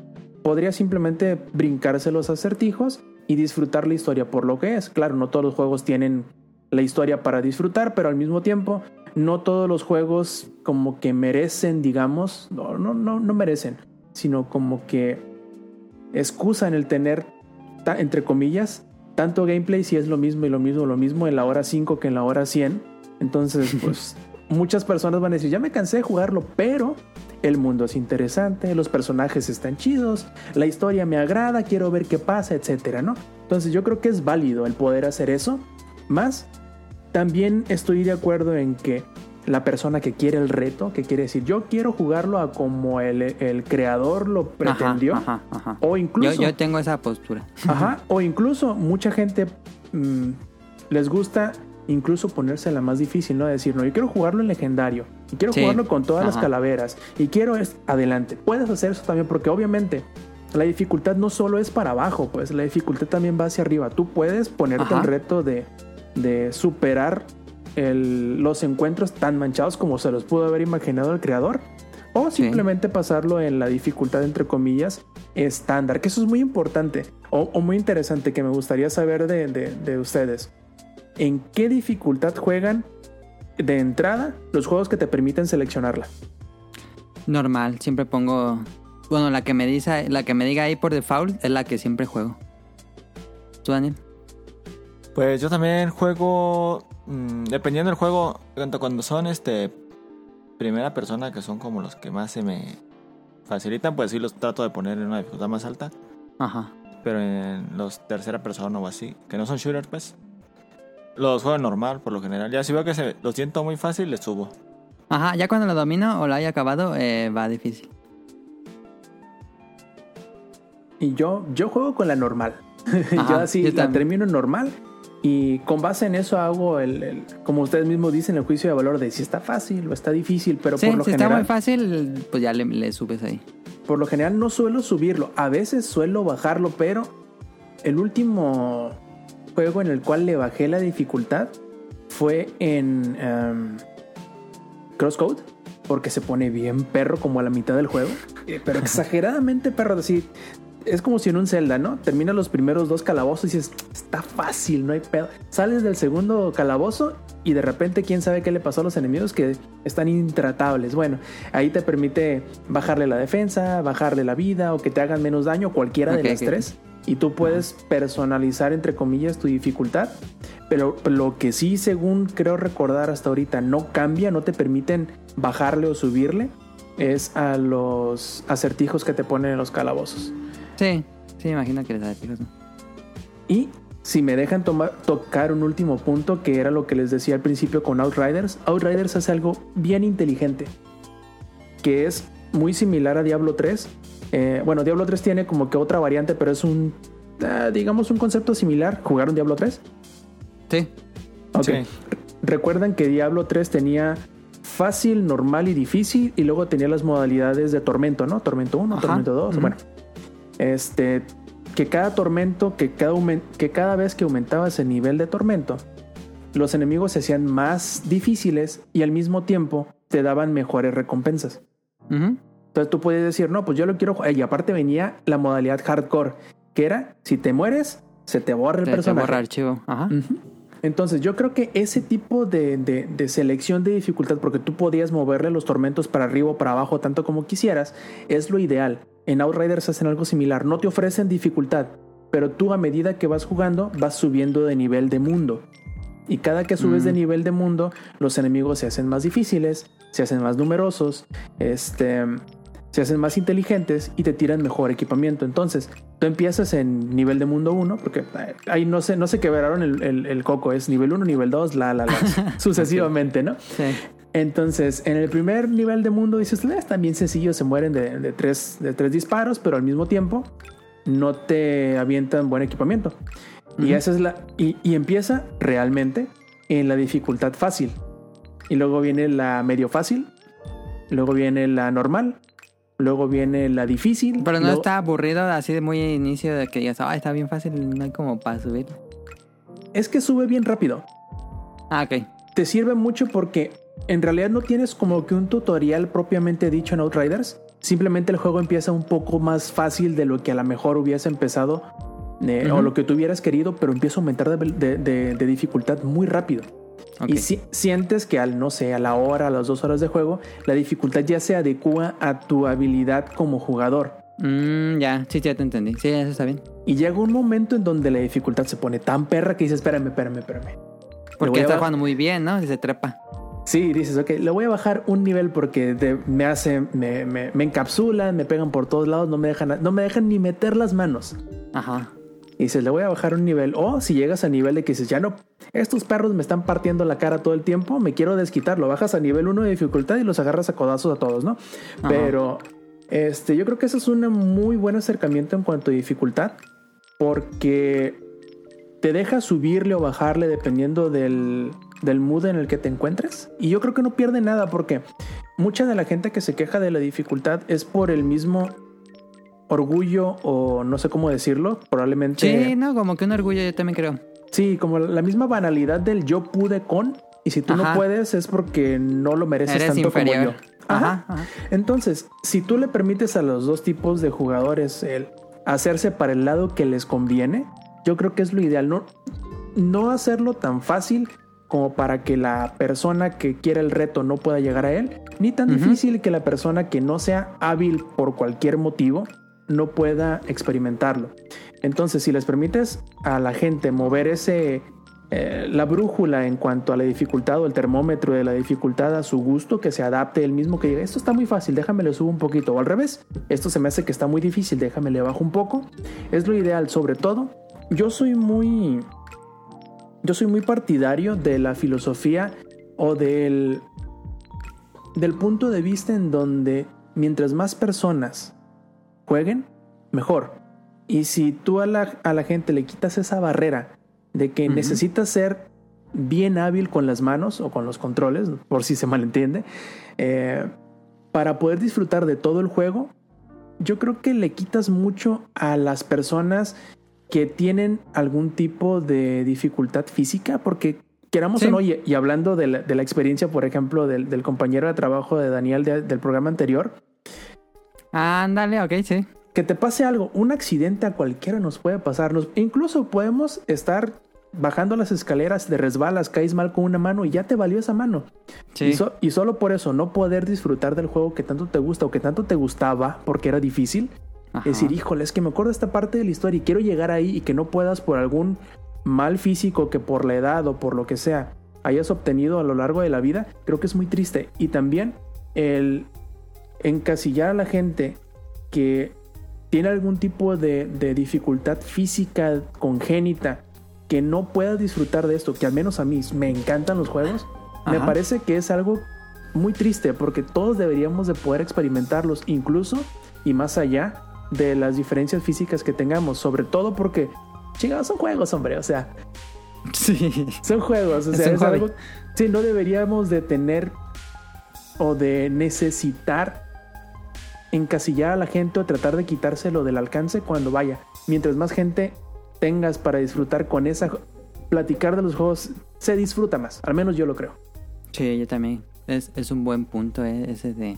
C: podría simplemente brincarse los acertijos y disfrutar la historia por lo que es. Claro, no todos los juegos tienen la historia para disfrutar, pero al mismo tiempo no todos los juegos como que merecen, digamos, no, no, no, no merecen, sino como que excusan el tener, entre comillas, tanto gameplay si es lo mismo y lo mismo, lo mismo en la hora 5 que en la hora 100. Entonces, pues muchas personas van a decir, ya me cansé de jugarlo, pero el mundo es interesante, los personajes están chidos, la historia me agrada, quiero ver qué pasa, etcétera, ¿no? Entonces yo creo que es válido el poder hacer eso. Más, también estoy de acuerdo en que la persona que quiere el reto, que quiere decir, yo quiero jugarlo a como el, creador lo pretendió, o incluso...
A: Yo, tengo esa postura.
C: Ajá, o incluso mucha gente mm, les gusta incluso ponerse la más difícil, ¿no? Decir, no, yo quiero jugarlo en legendario, y quiero jugarlo con todas las calaveras, y quiero es adelante. Puedes hacer eso también, porque obviamente la dificultad no solo es para abajo, pues la dificultad también va hacia arriba. Tú puedes ponerte el reto de, de superar los encuentros tan manchados como se los pudo haber imaginado el creador. O simplemente pasarlo en la dificultad, entre comillas, estándar, que eso es muy importante o, muy interesante que me gustaría saber de, de ustedes en qué dificultad juegan de entrada los juegos que te permiten seleccionarla.
A: Normal, siempre pongo. Bueno, la que me dice, la que me diga ahí por default es la que siempre juego. ¿Tú, Daniel?
B: Pues yo también juego. Mm, dependiendo del juego, tanto cuando son este primera persona, que son como los que más se me facilitan, pues sí los trato de poner en una dificultad más alta.
A: Ajá.
B: Pero en los tercera persona o así, que no son shooters, pues los juego normal, por lo general. Ya si veo que se, lo siento muy fácil, le subo.
A: Ajá, ya cuando lo domino o lo haya acabado, eh, va difícil.
C: Y yo, yo juego con la normal. yo así la termino normal. Y con base en eso hago el, como ustedes mismos dicen, el juicio de valor de si está fácil o está difícil, pero por lo
A: si
C: general...
A: está muy fácil, pues ya le, le subes ahí.
C: Por lo general no suelo subirlo, a veces suelo bajarlo, pero el último juego en el cual le bajé la dificultad fue en em, Crosscode, porque se pone bien perro como a la mitad del juego, eh, pero exageradamente perro, así. Es como si en un Zelda, ¿no? Termina los primeros dos calabozos y dices, está fácil, no hay pedo. Sales del segundo calabozo y de repente quién sabe qué le pasó a los enemigos que están intratables. Bueno, ahí te permite bajarle la defensa, bajarle la vida o que te hagan menos daño, cualquiera de las tres. Y tú puedes personalizar, entre comillas, tu dificultad. Pero lo que sí, según creo recordar hasta ahorita, no cambia, no te permiten bajarle o subirle, es a los acertijos que te ponen en los calabozos.
A: Sí, sí, imagino que les acertijos, ¿no?
C: Y si me dejan tocar un último punto, que era lo que les decía al principio con Outriders, Outriders hace algo bien inteligente, que es muy similar a Diablo 3. Eh, bueno, Diablo 3 tiene como que otra variante, pero es un, ah, digamos, un concepto similar. ¿Jugaron Diablo 3?
A: Sí.
C: Ok.
B: Sí.
C: Recuerdan que Diablo 3 tenía fácil, normal y difícil, y luego tenía las modalidades de tormento, ¿no? Tormento 1,
A: Ajá.
C: tormento 2.
A: Ujú.
C: Bueno, este, que cada tormento, que cada, que cada vez que aumentabas el nivel de tormento, los enemigos se hacían más difíciles y al mismo tiempo te daban mejores recompensas.
A: Ujú.
C: Entonces tú puedes decir, no, pues yo lo quiero jugar. Y aparte venía la modalidad hardcore, que era, si te mueres, se te borra el personaje.
A: borra archivo. Ajá.
C: Ujú. Entonces yo creo que ese tipo de, de- de selección de dificultad, porque tú podías moverle los tormentos para arriba o para abajo tanto como quisieras, es lo ideal. En Outriders hacen algo similar, no te ofrecen dificultad, pero tú a medida que vas jugando vas subiendo de nivel de mundo. Y cada que subes
A: Mm.
C: de nivel de mundo, los enemigos se hacen más difíciles, se hacen más numerosos, este, se hacen más inteligentes y te tiran mejor equipamiento. Entonces, tú empiezas en nivel de mundo 1, porque eh, ahí no sé, no se quebraron el, el- el coco, es nivel 1, nivel 2, la, la, la, sucesivamente, ¿no?
A: Sí.
C: Entonces, en el primer nivel de mundo dices, "Eh, están bien sencillos, se mueren de, de tres, de tres disparos, pero al mismo tiempo no te avientan buen equipamiento. Y esa es la. Y, y empieza realmente en la dificultad fácil. Y luego viene la medio fácil. Luego viene la normal. Luego viene la difícil.
A: Pero no
C: luego-
A: está aburrido así de muy inicio de que digas, ah, está bien fácil, no hay como para subir.
C: Es que sube bien rápido.
A: Ah, ok.
C: te sirve mucho porque en realidad no tienes como que un tutorial propiamente dicho en Outriders. Simplemente el juego empieza un poco más fácil de lo que a lo mejor hubiese empezado eh, o lo que tú hubieras querido, pero empieza a aumentar de, de- de- de dificultad muy rápido. Y si- sientes que al, no sé, a la hora, a las dos horas de juego, la dificultad ya se adecua a tu habilidad como jugador.
A: Mm, ya, sí, ya te entendí. Sí, eso está bien.
C: Y llega un momento en donde la dificultad se pone tan perra que dices, espérame, espérame, espérame.
A: Porque está jugando muy bien, ¿no? Y se trepa.
C: Sí, dices, ok, le voy a bajar un nivel porque me hace, me, me, me encapsulan, me pegan por todos lados, no me dejan, no me dejan ni meter las manos.
A: Ajá.
C: Y dices, le voy a bajar un nivel. O si llegas a nivel de que dices, ya no, estos perros me están partiendo la cara todo el tiempo, me quiero desquitar. Lo bajas a nivel 1 de dificultad y los agarras a codazos a todos, ¿no?
A: Ajá.
C: Pero este, yo creo que eso es un muy buen acercamiento en cuanto a dificultad, porque te deja subirle o bajarle dependiendo del, del mood en el que te encuentres. Y yo creo que no pierde nada, porque mucha de la gente que se queja de la dificultad es por el mismo orgullo o no sé cómo decirlo, probablemente...
A: Sí, no, como que un orgullo yo también creo.
C: Sí, como la misma banalidad del yo pude con, y si tú
A: Ajá.
C: no puedes es porque no lo mereces
A: Eres
C: tanto como yo. Ajá. Entonces, si tú le permites a los dos tipos de jugadores el hacerse para el lado que les conviene, yo creo que es lo ideal. No, no hacerlo tan fácil como para que la persona que quiera el reto no pueda llegar a él, ni tan difícil que la persona que no sea hábil por cualquier motivo no pueda experimentarlo. Entonces, si les permites a la gente mover ese eh, la brújula en cuanto a la dificultad o el termómetro de la dificultad a su gusto, que se adapte el mismo que diga, esto está muy fácil, déjame le subo un poquito, o al revés, esto se me hace que está muy difícil, déjame le bajo un poco, es lo ideal, sobre todo, yo soy muy, yo soy muy partidario de la filosofía o del, del punto de vista en donde mientras más personas jueguen, mejor. Y si tú a la, a la gente le quitas esa barrera de que
A: Ujú.
C: necesitas ser bien hábil con las manos o con los controles, por si se malentiende, eh, para poder disfrutar de todo el juego, yo creo que le quitas mucho a las personas que tienen algún tipo de dificultad física, porque queramos
A: Sí.
C: o no, y, y hablando de la, de la experiencia, por ejemplo, del, del compañero de trabajo de Daniel de- del programa anterior,
A: Ándale, ok, sí.
C: que te pase algo, un accidente a cualquiera nos puede pasar. Nos- incluso podemos estar bajando las escaleras de resbalas, caes mal con una mano y ya te valió esa mano.
A: Sí.
C: Y, so- y solo por eso no poder disfrutar del juego que tanto te gusta o que tanto te gustaba porque era difícil.
A: Ajá.
C: Decir, híjole, es que me acuerdo esta parte de la historia y quiero llegar ahí y que no puedas por algún mal físico que por la edad o por lo que sea hayas obtenido a lo largo de la vida, creo que es muy triste. Y también el encasillar a la gente que tiene algún tipo de, de dificultad física congénita que no pueda disfrutar de esto, que al menos a mí me encantan los juegos, me parece que es algo muy triste porque todos deberíamos de poder experimentarlos incluso y más allá de las diferencias físicas que tengamos, sobre todo porque chingados son juegos, hombre, o sea,
A: Sí.
C: son juegos, o
A: Es
C: sea, es
A: hobby.
C: algo sí, no deberíamos de tener o de necesitar encasillar a la gente o tratar de quitárselo del alcance cuando vaya. Mientras más gente tengas para disfrutar con esa platicar de los juegos se disfruta más, al menos yo lo creo.
A: Sí, yo también. Es, un buen punto eh, ese de...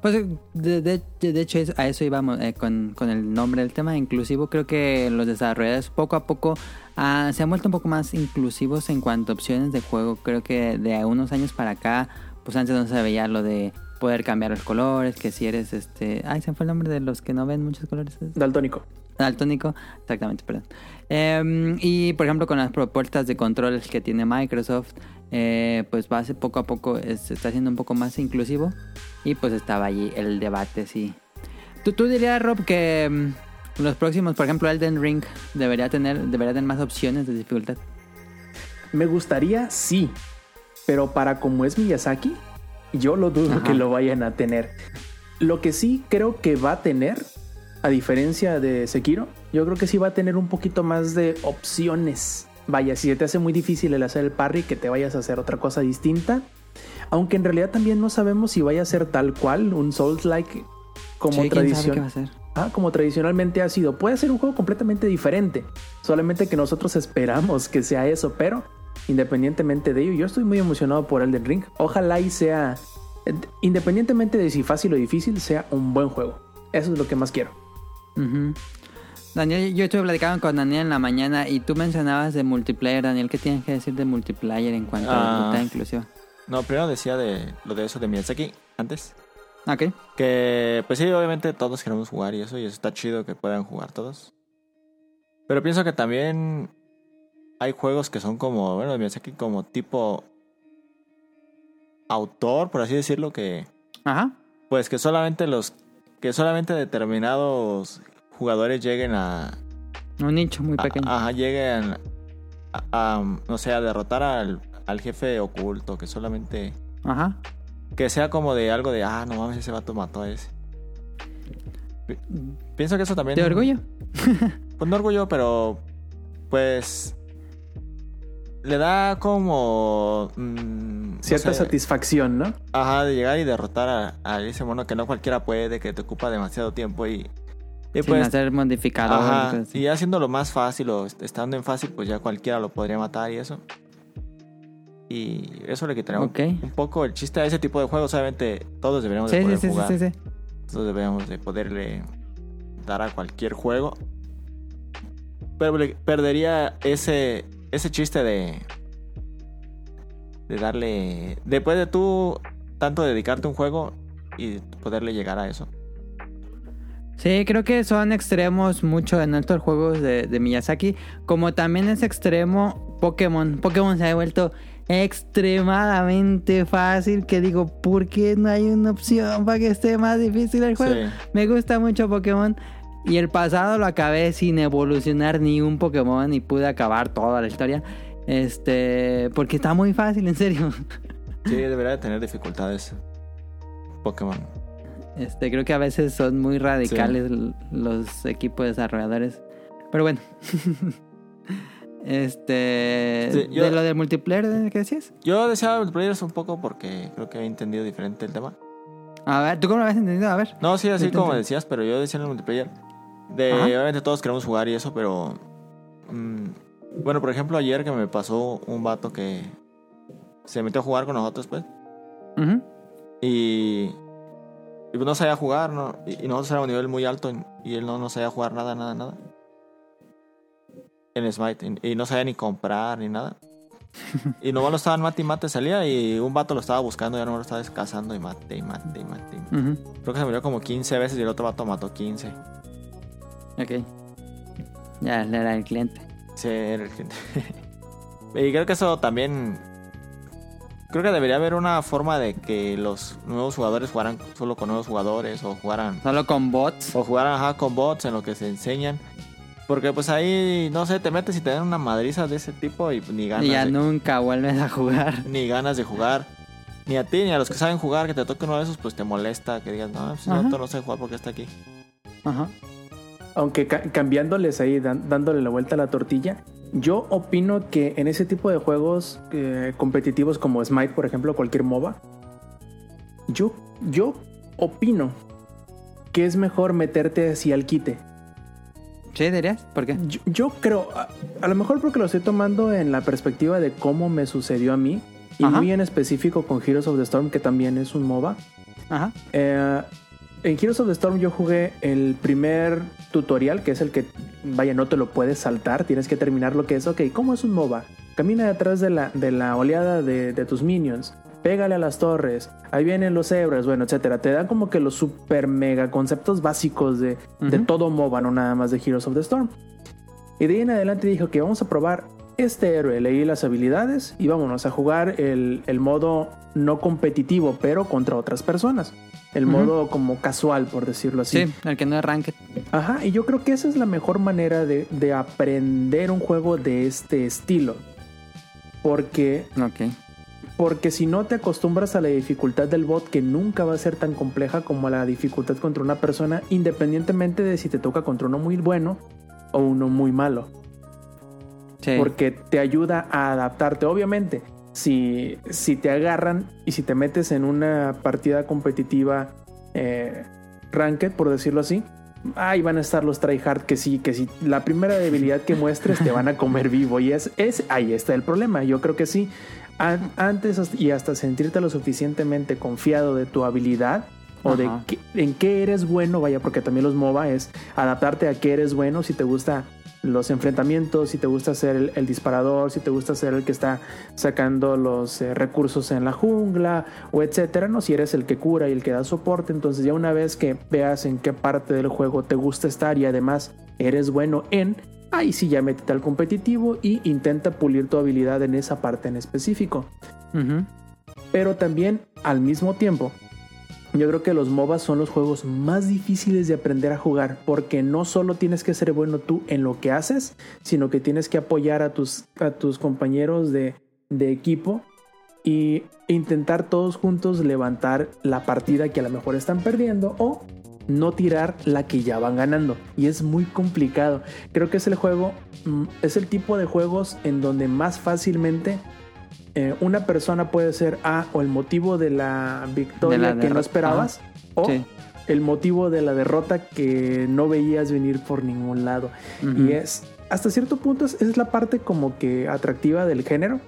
A: Pues de, de- de hecho a eso íbamos eh, con, con el nombre del tema inclusivo. Creo que los desarrolladores poco a poco ah, se han vuelto un poco más inclusivos en cuanto a opciones de juego. Creo que de unos años para acá, pues antes no se veía lo de poder cambiar los colores, que si eres este... Ay, se fue el nombre de los que no ven muchos colores.
C: Daltónico.
A: Daltónico, exactamente, perdón. Eh, y por ejemplo, con las propuestas de controles que tiene Microsoft, eh, pues va a ser poco a poco, se está haciendo un poco más inclusivo. Y pues estaba allí el debate, sí. ¿Tú, tú dirías, Rob, que mm, los próximos, por ejemplo, Elden Ring, debería tener, debería tener más opciones de dificultad?
C: Me gustaría, sí, pero para como es Miyazaki, yo lo dudo
A: Ajá.
C: que lo vayan a tener. Lo que sí creo que va a tener, a diferencia de Sekiro, yo creo que sí va a tener un poquito más de opciones. Vaya, si se te hace muy difícil el hacer el parry, que te vayas a hacer otra cosa distinta. Aunque en realidad también no sabemos si vaya a ser tal cual un Souls-like como
A: Sí, ¿quién sabe qué
C: tradición. Ah, como tradicionalmente ha sido. Puede ser un juego completamente diferente. Solamente que nosotros esperamos que sea eso. Pero independientemente de ello, yo estoy muy emocionado por Elden Ring. Ojalá y sea, independientemente de si fácil o difícil, sea un buen juego. Eso es lo que más quiero.
A: Daniel, yo estuve platicando con Daniel en la mañana y tú mencionabas de multiplayer. Daniel, ¿qué tienes que decir de multiplayer en cuanto a
B: Ah.
A: dificultad inclusiva?
B: No, primero decía de lo de eso de Miyazaki antes.
A: Ok.
B: Que, pues sí, obviamente todos queremos jugar y eso, y eso está chido que puedan jugar todos. Pero pienso que también hay juegos que son como, bueno, Miyazaki como tipo autor, por así decirlo, que
A: Ajá.
B: pues que solamente los que solamente determinados jugadores lleguen a,
A: Un nicho muy
B: a-
A: pequeño.
B: ajá, lleguen a, a, no sé, a derrotar al, al jefe oculto, que solamente
A: Ajá.
B: que sea como de algo de, ah, no mames, ese vato mató a ese. Pi- Pienso que eso también...
A: ¿De orgullo?
B: Pues no orgullo, pero pues le da como... mm, no
C: Cierta
B: sé,
C: satisfacción, ¿no?
B: Ajá, de llegar y derrotar a, a ese mono que no cualquiera puede, que te ocupa demasiado tiempo y... Y
A: Sin
B: pues...
A: hacer modificadores.
B: Ajá, y haciéndolo más fácil o est- estando en fácil, pues ya cualquiera lo podría matar y eso. Y eso le quitaría un-
A: Ok.
B: un, poco el chiste a ese tipo de juegos. Obviamente todos deberíamos de poder
A: sí, sí, sí,
B: jugar.
A: sí, sí.
B: Todos deberíamos de poderle dar a cualquier juego. Pero le perdería ese, ese chiste de... De darle... Después de tú tanto dedicarte a un juego y poderle llegar a eso.
A: Sí, creo que son extremos mucho en estos juegos de, de Miyazaki. Como también es extremo Pokémon. Pokémon se ha vuelto extremadamente fácil. Que digo, ¿por qué no hay una opción para que esté más difícil el juego?
B: Sí.
A: Me gusta mucho Pokémon. Y el pasado lo acabé sin evolucionar ni un Pokémon y pude acabar toda la historia. Este, porque está muy fácil, en serio.
B: Sí, debería de tener dificultades. Pokémon.
A: Este, creo que a veces son muy radicales los equipos desarrolladores. Pero bueno. este.
B: Sí, yo-
A: De lo del multiplayer. ¿qué decías?
B: Yo deseaba multiplayers un poco porque creo que he entendido diferente el tema.
A: A ver, ¿tú cómo lo habías entendido? A ver.
B: No, sí, así como decías, pero yo decía en el multiplayer. De,
A: Ajá.
B: obviamente todos queremos jugar y eso, pero Bueno, por ejemplo, ayer que me pasó un vato que se metió a jugar con nosotros, pues. Y, y pues no sabía jugar, ¿no? Y, y nosotros éramos un nivel muy alto y él no, no sabía jugar nada, nada, nada. En Smite. Y, y no sabía ni comprar ni nada. y nomás lo estaban mate y mate, salía y un vato lo estaba buscando y ya no lo estaba cazando y mate y mate y mate. y mate.
A: Ujú.
B: Creo que se murió como 15 veces y el otro vato mató 15.
A: Ok. Ya, era el cliente.
B: Sí, era el cliente. y creo que eso también. Creo que debería haber una forma de que los nuevos jugadores jugaran solo con nuevos jugadores o jugaran.
A: Solo con bots.
B: O jugaran ajá, con bots en lo que se enseñan. Porque pues ahí, no sé, te metes y te dan una madriza de ese tipo y ni ganas,
A: Y ya
B: de,
A: nunca vuelves a jugar.
B: ni ganas de jugar. Ni a ti ni a los que saben jugar, que te toque uno de esos, pues te molesta que digas, no, pues,
A: Ajá.
B: no, no sé jugar porque está aquí.
A: Ajá.
C: Aunque ca- cambiándoles ahí, dan- dándole la vuelta a la tortilla, yo opino que en ese tipo de juegos eh, competitivos como Smite, por ejemplo, cualquier MOBA, yo, yo opino que es mejor meterte así al quite.
A: ¿Sí, dirías? ¿Por qué?
C: Yo, yo creo, a, a lo mejor porque lo estoy tomando en la perspectiva de cómo me sucedió a mí, y
A: Ajá.
C: muy en específico con Heroes of the Storm, que también es un MOBA.
A: Ajá.
C: Eh, en Heroes of the Storm yo jugué el primer tutorial, que es el que, vaya, no te lo puedes saltar, tienes que terminar lo que es, ok, ¿cómo es un MOBA? Camina detrás de la, de la oleada de, de tus minions, pégale a las torres, ahí vienen los hebras, bueno, etcétera. Te dan como que los super mega conceptos básicos de, de todo MOBA, no nada más de Heroes of the Storm. Y de ahí en adelante dijo que vamos a probar este héroe, leí las habilidades y vámonos a jugar el, el modo no competitivo, pero contra otras personas. El modo como casual, por decirlo así.
A: Sí, el que no ranked.
C: Ajá, y yo creo que esa es la mejor manera de, de aprender un juego de este estilo. Porque,
A: Ok.
C: porque si no te acostumbras a la dificultad del bot, que nunca va a ser tan compleja como la dificultad contra una persona, independientemente de si te toca contra uno muy bueno o uno muy malo
A: Sí.
C: porque te ayuda a adaptarte. Obviamente, si, si te agarran y si te metes en una partida competitiva eh, ranked, por decirlo así, ahí van a estar los tryhard que sí, que sí, la primera debilidad que muestres te van a comer vivo y es, es ahí está el problema. Yo creo que sí, an- antes y hasta sentirte lo suficientemente confiado de tu habilidad. O de qué- en qué eres bueno, vaya, porque también los MOBA es adaptarte a qué eres bueno, si te gusta los enfrentamientos, si te gusta ser el, el disparador, si te gusta ser el que está sacando los eh, recursos en la jungla o etcétera, no si eres el que cura y el que da soporte, entonces ya una vez que veas en qué parte del juego te gusta estar y además eres bueno en, ahí sí ya métete al competitivo y intenta pulir tu habilidad en esa parte en específico. Pero también al mismo tiempo, yo creo que los MOBAs son los juegos más difíciles de aprender a jugar porque no solo tienes que ser bueno tú en lo que haces, sino que tienes que apoyar a tus, a tus compañeros de, de equipo y intentar todos juntos levantar la partida que a lo mejor están perdiendo o no tirar la que ya van ganando. Y es muy complicado. Creo que es el juego, mm, es el tipo de juegos en donde más fácilmente eh, una persona puede ser A o el motivo de la victoria
A: De la
C: que no esperabas o
A: Sí.
C: el motivo de la derrota que no veías venir por ningún lado. Y es, hasta cierto punto, es, es la parte como que atractiva del género.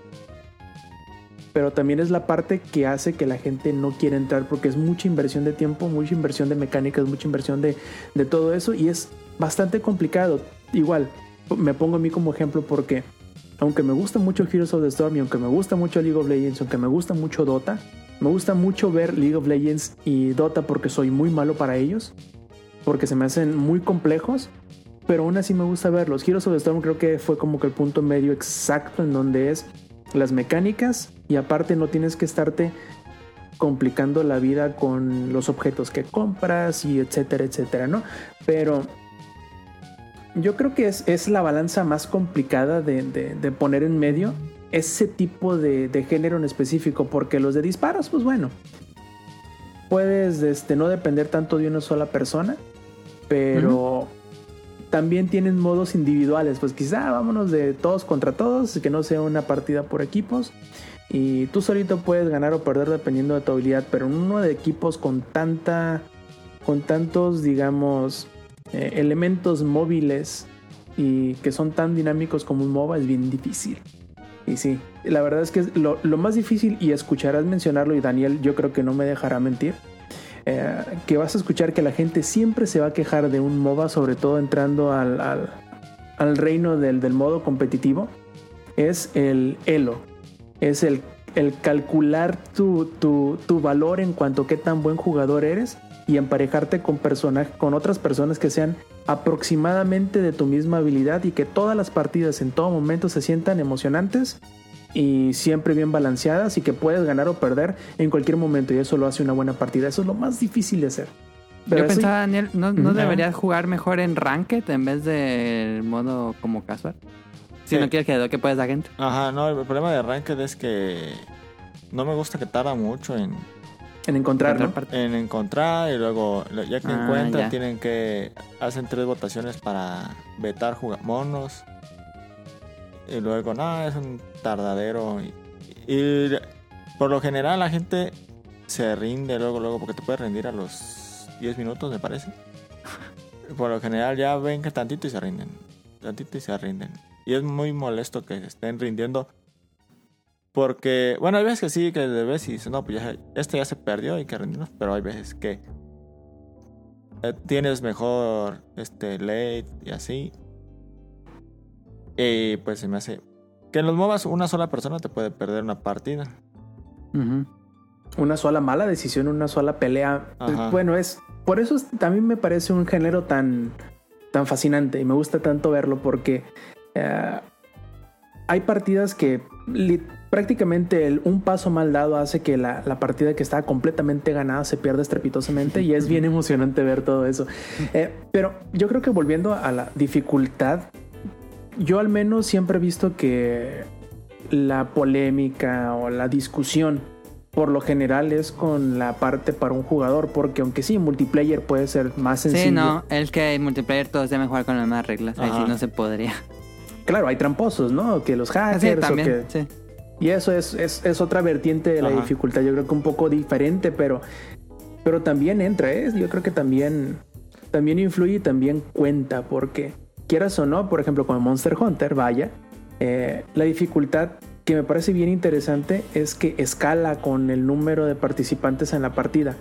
C: Pero también es la parte que hace que la gente no quiera entrar porque es mucha inversión de tiempo, mucha inversión de mecánicas, mucha inversión de, de todo eso y es bastante complicado. Igual, me pongo a mí como ejemplo porque aunque me gusta mucho Heroes of the Storm y aunque me gusta mucho League of Legends, aunque me gusta mucho Dota, me gusta mucho ver League of Legends y Dota porque soy muy malo para ellos, porque se me hacen muy complejos, pero aún así me gusta verlos. Heroes of the Storm creo que fue como que el punto medio exacto en donde es las mecánicas y aparte no tienes que estarte complicando la vida con los objetos que compras y etcétera, etcétera, ¿no? Pero yo creo que es, es la balanza más complicada de, de- de poner en medio ese tipo de, de género en específico, porque los de disparos, pues bueno, puedes este, no depender tanto de una sola persona, pero también tienen modos individuales, pues quizá vámonos de todos contra todos, que no sea una partida por equipos. Y tú solito puedes ganar o perder dependiendo de tu habilidad, pero en uno de equipos con tanta, con tantos, digamos, eh, elementos móviles y que son tan dinámicos como un MOBA es bien difícil. Y sí, la verdad es que lo, más difícil, y escucharás mencionarlo, y Daniel yo creo que no me dejará mentir, eh, que vas a escuchar que la gente siempre se va a quejar de un MOBA, sobre todo entrando al, al, al reino del, del modo competitivo, es el elo, es el, el calcular tu, tu, tu valor en cuanto a qué tan buen jugador eres y emparejarte con, persona- con otras personas que sean aproximadamente de tu misma habilidad y que todas las partidas en todo momento se sientan emocionantes y siempre bien balanceadas y que puedes ganar o perder en cualquier momento y eso lo hace una buena partida. Eso es lo más difícil de hacer. Pero
A: Yo pensaba, Daniel, ¿no, deberías jugar mejor en Ranked en vez del modo como casual? Si
B: Sí.
A: no quieres que lo que puedes la gente.
B: Ajá, no, el problema de Ranked es que no me gusta que tarda mucho en,
C: en encontrar, ¿no?
B: En encontrar y luego ya que
A: Ah,
B: encuentran
A: ya.
B: tienen que hacen tres votaciones para vetar monos y luego no es un tardadero y, y por lo general la gente se rinde luego luego porque te puedes rendir a los 10 minutos me parece por lo general ya ven que tantito y se rinden tantito y se rinden y es muy molesto que se estén rindiendo porque, bueno, hay veces que sí, que de veces y dices, no, pues ya, este ya se perdió, hay que rendirnos, pero hay veces que eh, tienes mejor este late y así. Y pues se me hace que en los MOBAs una sola persona te puede perder una partida.
C: Una sola mala decisión, una sola pelea.
B: Ajá.
C: Bueno, es por eso es- también me parece un género tan, tan fascinante y me gusta tanto verlo porque eh, hay partidas que prácticamente el- un paso mal dado hace que la, la partida que estaba completamente ganada se pierda estrepitosamente y es bien emocionante ver todo eso. Eh, pero yo creo que volviendo a la dificultad, yo al menos siempre he visto que la polémica o la discusión por lo general es con la parte para un jugador, porque aunque sí, multiplayer puede ser más sencillo.
A: Sí, no, es que en multiplayer todos deben jugar con las mismas reglas. Ahí
B: Ajá.
A: sí no se podría.
C: Claro, hay tramposos, ¿no? Que los hackers
A: Sí,
C: o
A: también.
C: que-
A: Sí.
C: Y eso es, es, es otra vertiente de la
B: Ajá.
C: dificultad. Yo creo que un poco diferente, pero, pero también entra, ¿eh? Yo creo que también, también influye y también cuenta, porque quieras o no, por ejemplo, con Monster Hunter, vaya, eh, la dificultad que me parece bien interesante es que escala con el número de participantes en la partida.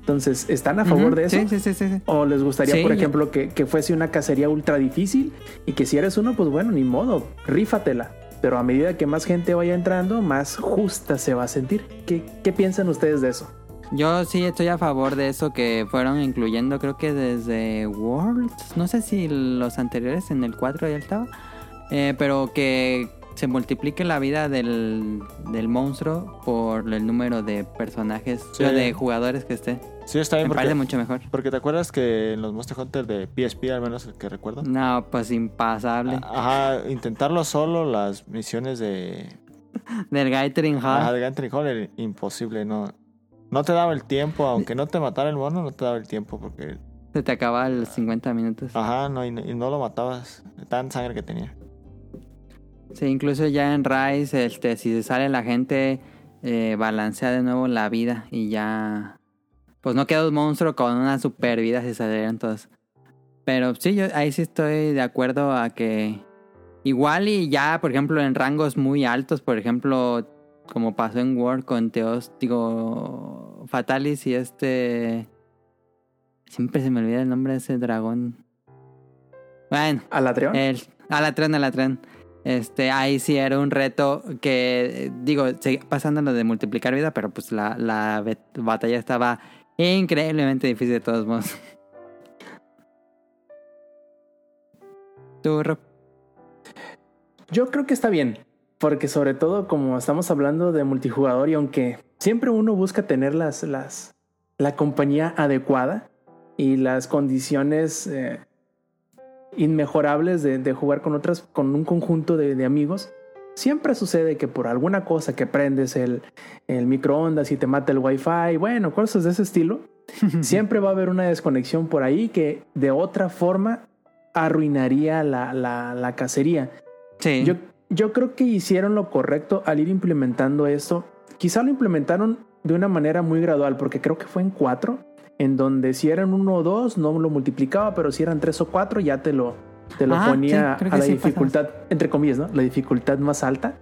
C: Entonces, ¿están a favor de eso?
A: Sí, sí, sí, sí.
C: ¿O les gustaría,
A: Sí,
C: por ejemplo, que, que fuese una cacería ultra difícil y que si eres uno, pues bueno, ni modo, rífatela. Pero a medida que más gente vaya entrando, más justa se va a sentir. ¿Qué, qué piensan ustedes de eso?
A: Yo sí estoy a favor de eso que fueron incluyendo, creo que desde Worlds, no sé si los anteriores en el 4 ya estaba, eh, pero que se multiplique la vida del, del monstruo por el número de personajes,
B: Sí.
A: o de jugadores que esté.
B: Sí, está
A: Me
B: bien
A: parece
B: porque,
A: mucho mejor.
B: porque te acuerdas que en los Monster Hunter de PSP, al menos el que recuerdo,
A: No, pues impasable.
B: ajá, intentarlo solo, las misiones de,
A: Del Gathering Hall.
B: Ajá, de Gathering Hall era imposible, no. No te daba el tiempo, aunque no te matara el mono, no te daba el tiempo porque,
A: Se te acaba los 50 minutos.
B: ajá, no, y, y no lo matabas, tan sangre que tenía.
A: Sí, incluso ya en Rise, este, si se sale la gente, eh, balancea de nuevo la vida y ya... Pues no queda un monstruo con una super vida si salieran todos. Pero sí, yo ahí sí estoy de acuerdo a que... Igual y ya, por ejemplo, en rangos muy altos, por ejemplo, como pasó en War con Teos, digo, Fatalis y este... Siempre se me olvida el nombre de ese dragón. Bueno,
C: ¿Alatreon?
A: el Alatran. Este, ahí sí era un reto que, digo, seguía pasando lo de multiplicar vida, pero pues la, la batalla estaba increíblemente difícil de todos modos. ¿Tú?
C: Yo creo que está bien, porque sobre todo como estamos hablando de multijugador y aunque siempre uno busca tener las, las, la compañía adecuada y las condiciones eh, inmejorables de, de jugar con otras, con un conjunto de, de amigos, siempre sucede que por alguna cosa que prendes el, el microondas y te mata el wifi, bueno, cosas de ese estilo, siempre va a haber una desconexión por ahí que de otra forma arruinaría la, la, la cacería.
A: Sí.
C: Yo, yo creo que hicieron lo correcto al ir implementando esto. Quizá lo implementaron de una manera muy gradual, porque creo que fue en cuatro, en donde si eran uno o dos no lo multiplicaba, pero si eran tres o cuatro ya te lo, te lo
A: Ajá,
C: ponía
A: sí,
C: a la
A: sí
C: dificultad, entre comillas, ¿no? La dificultad más alta.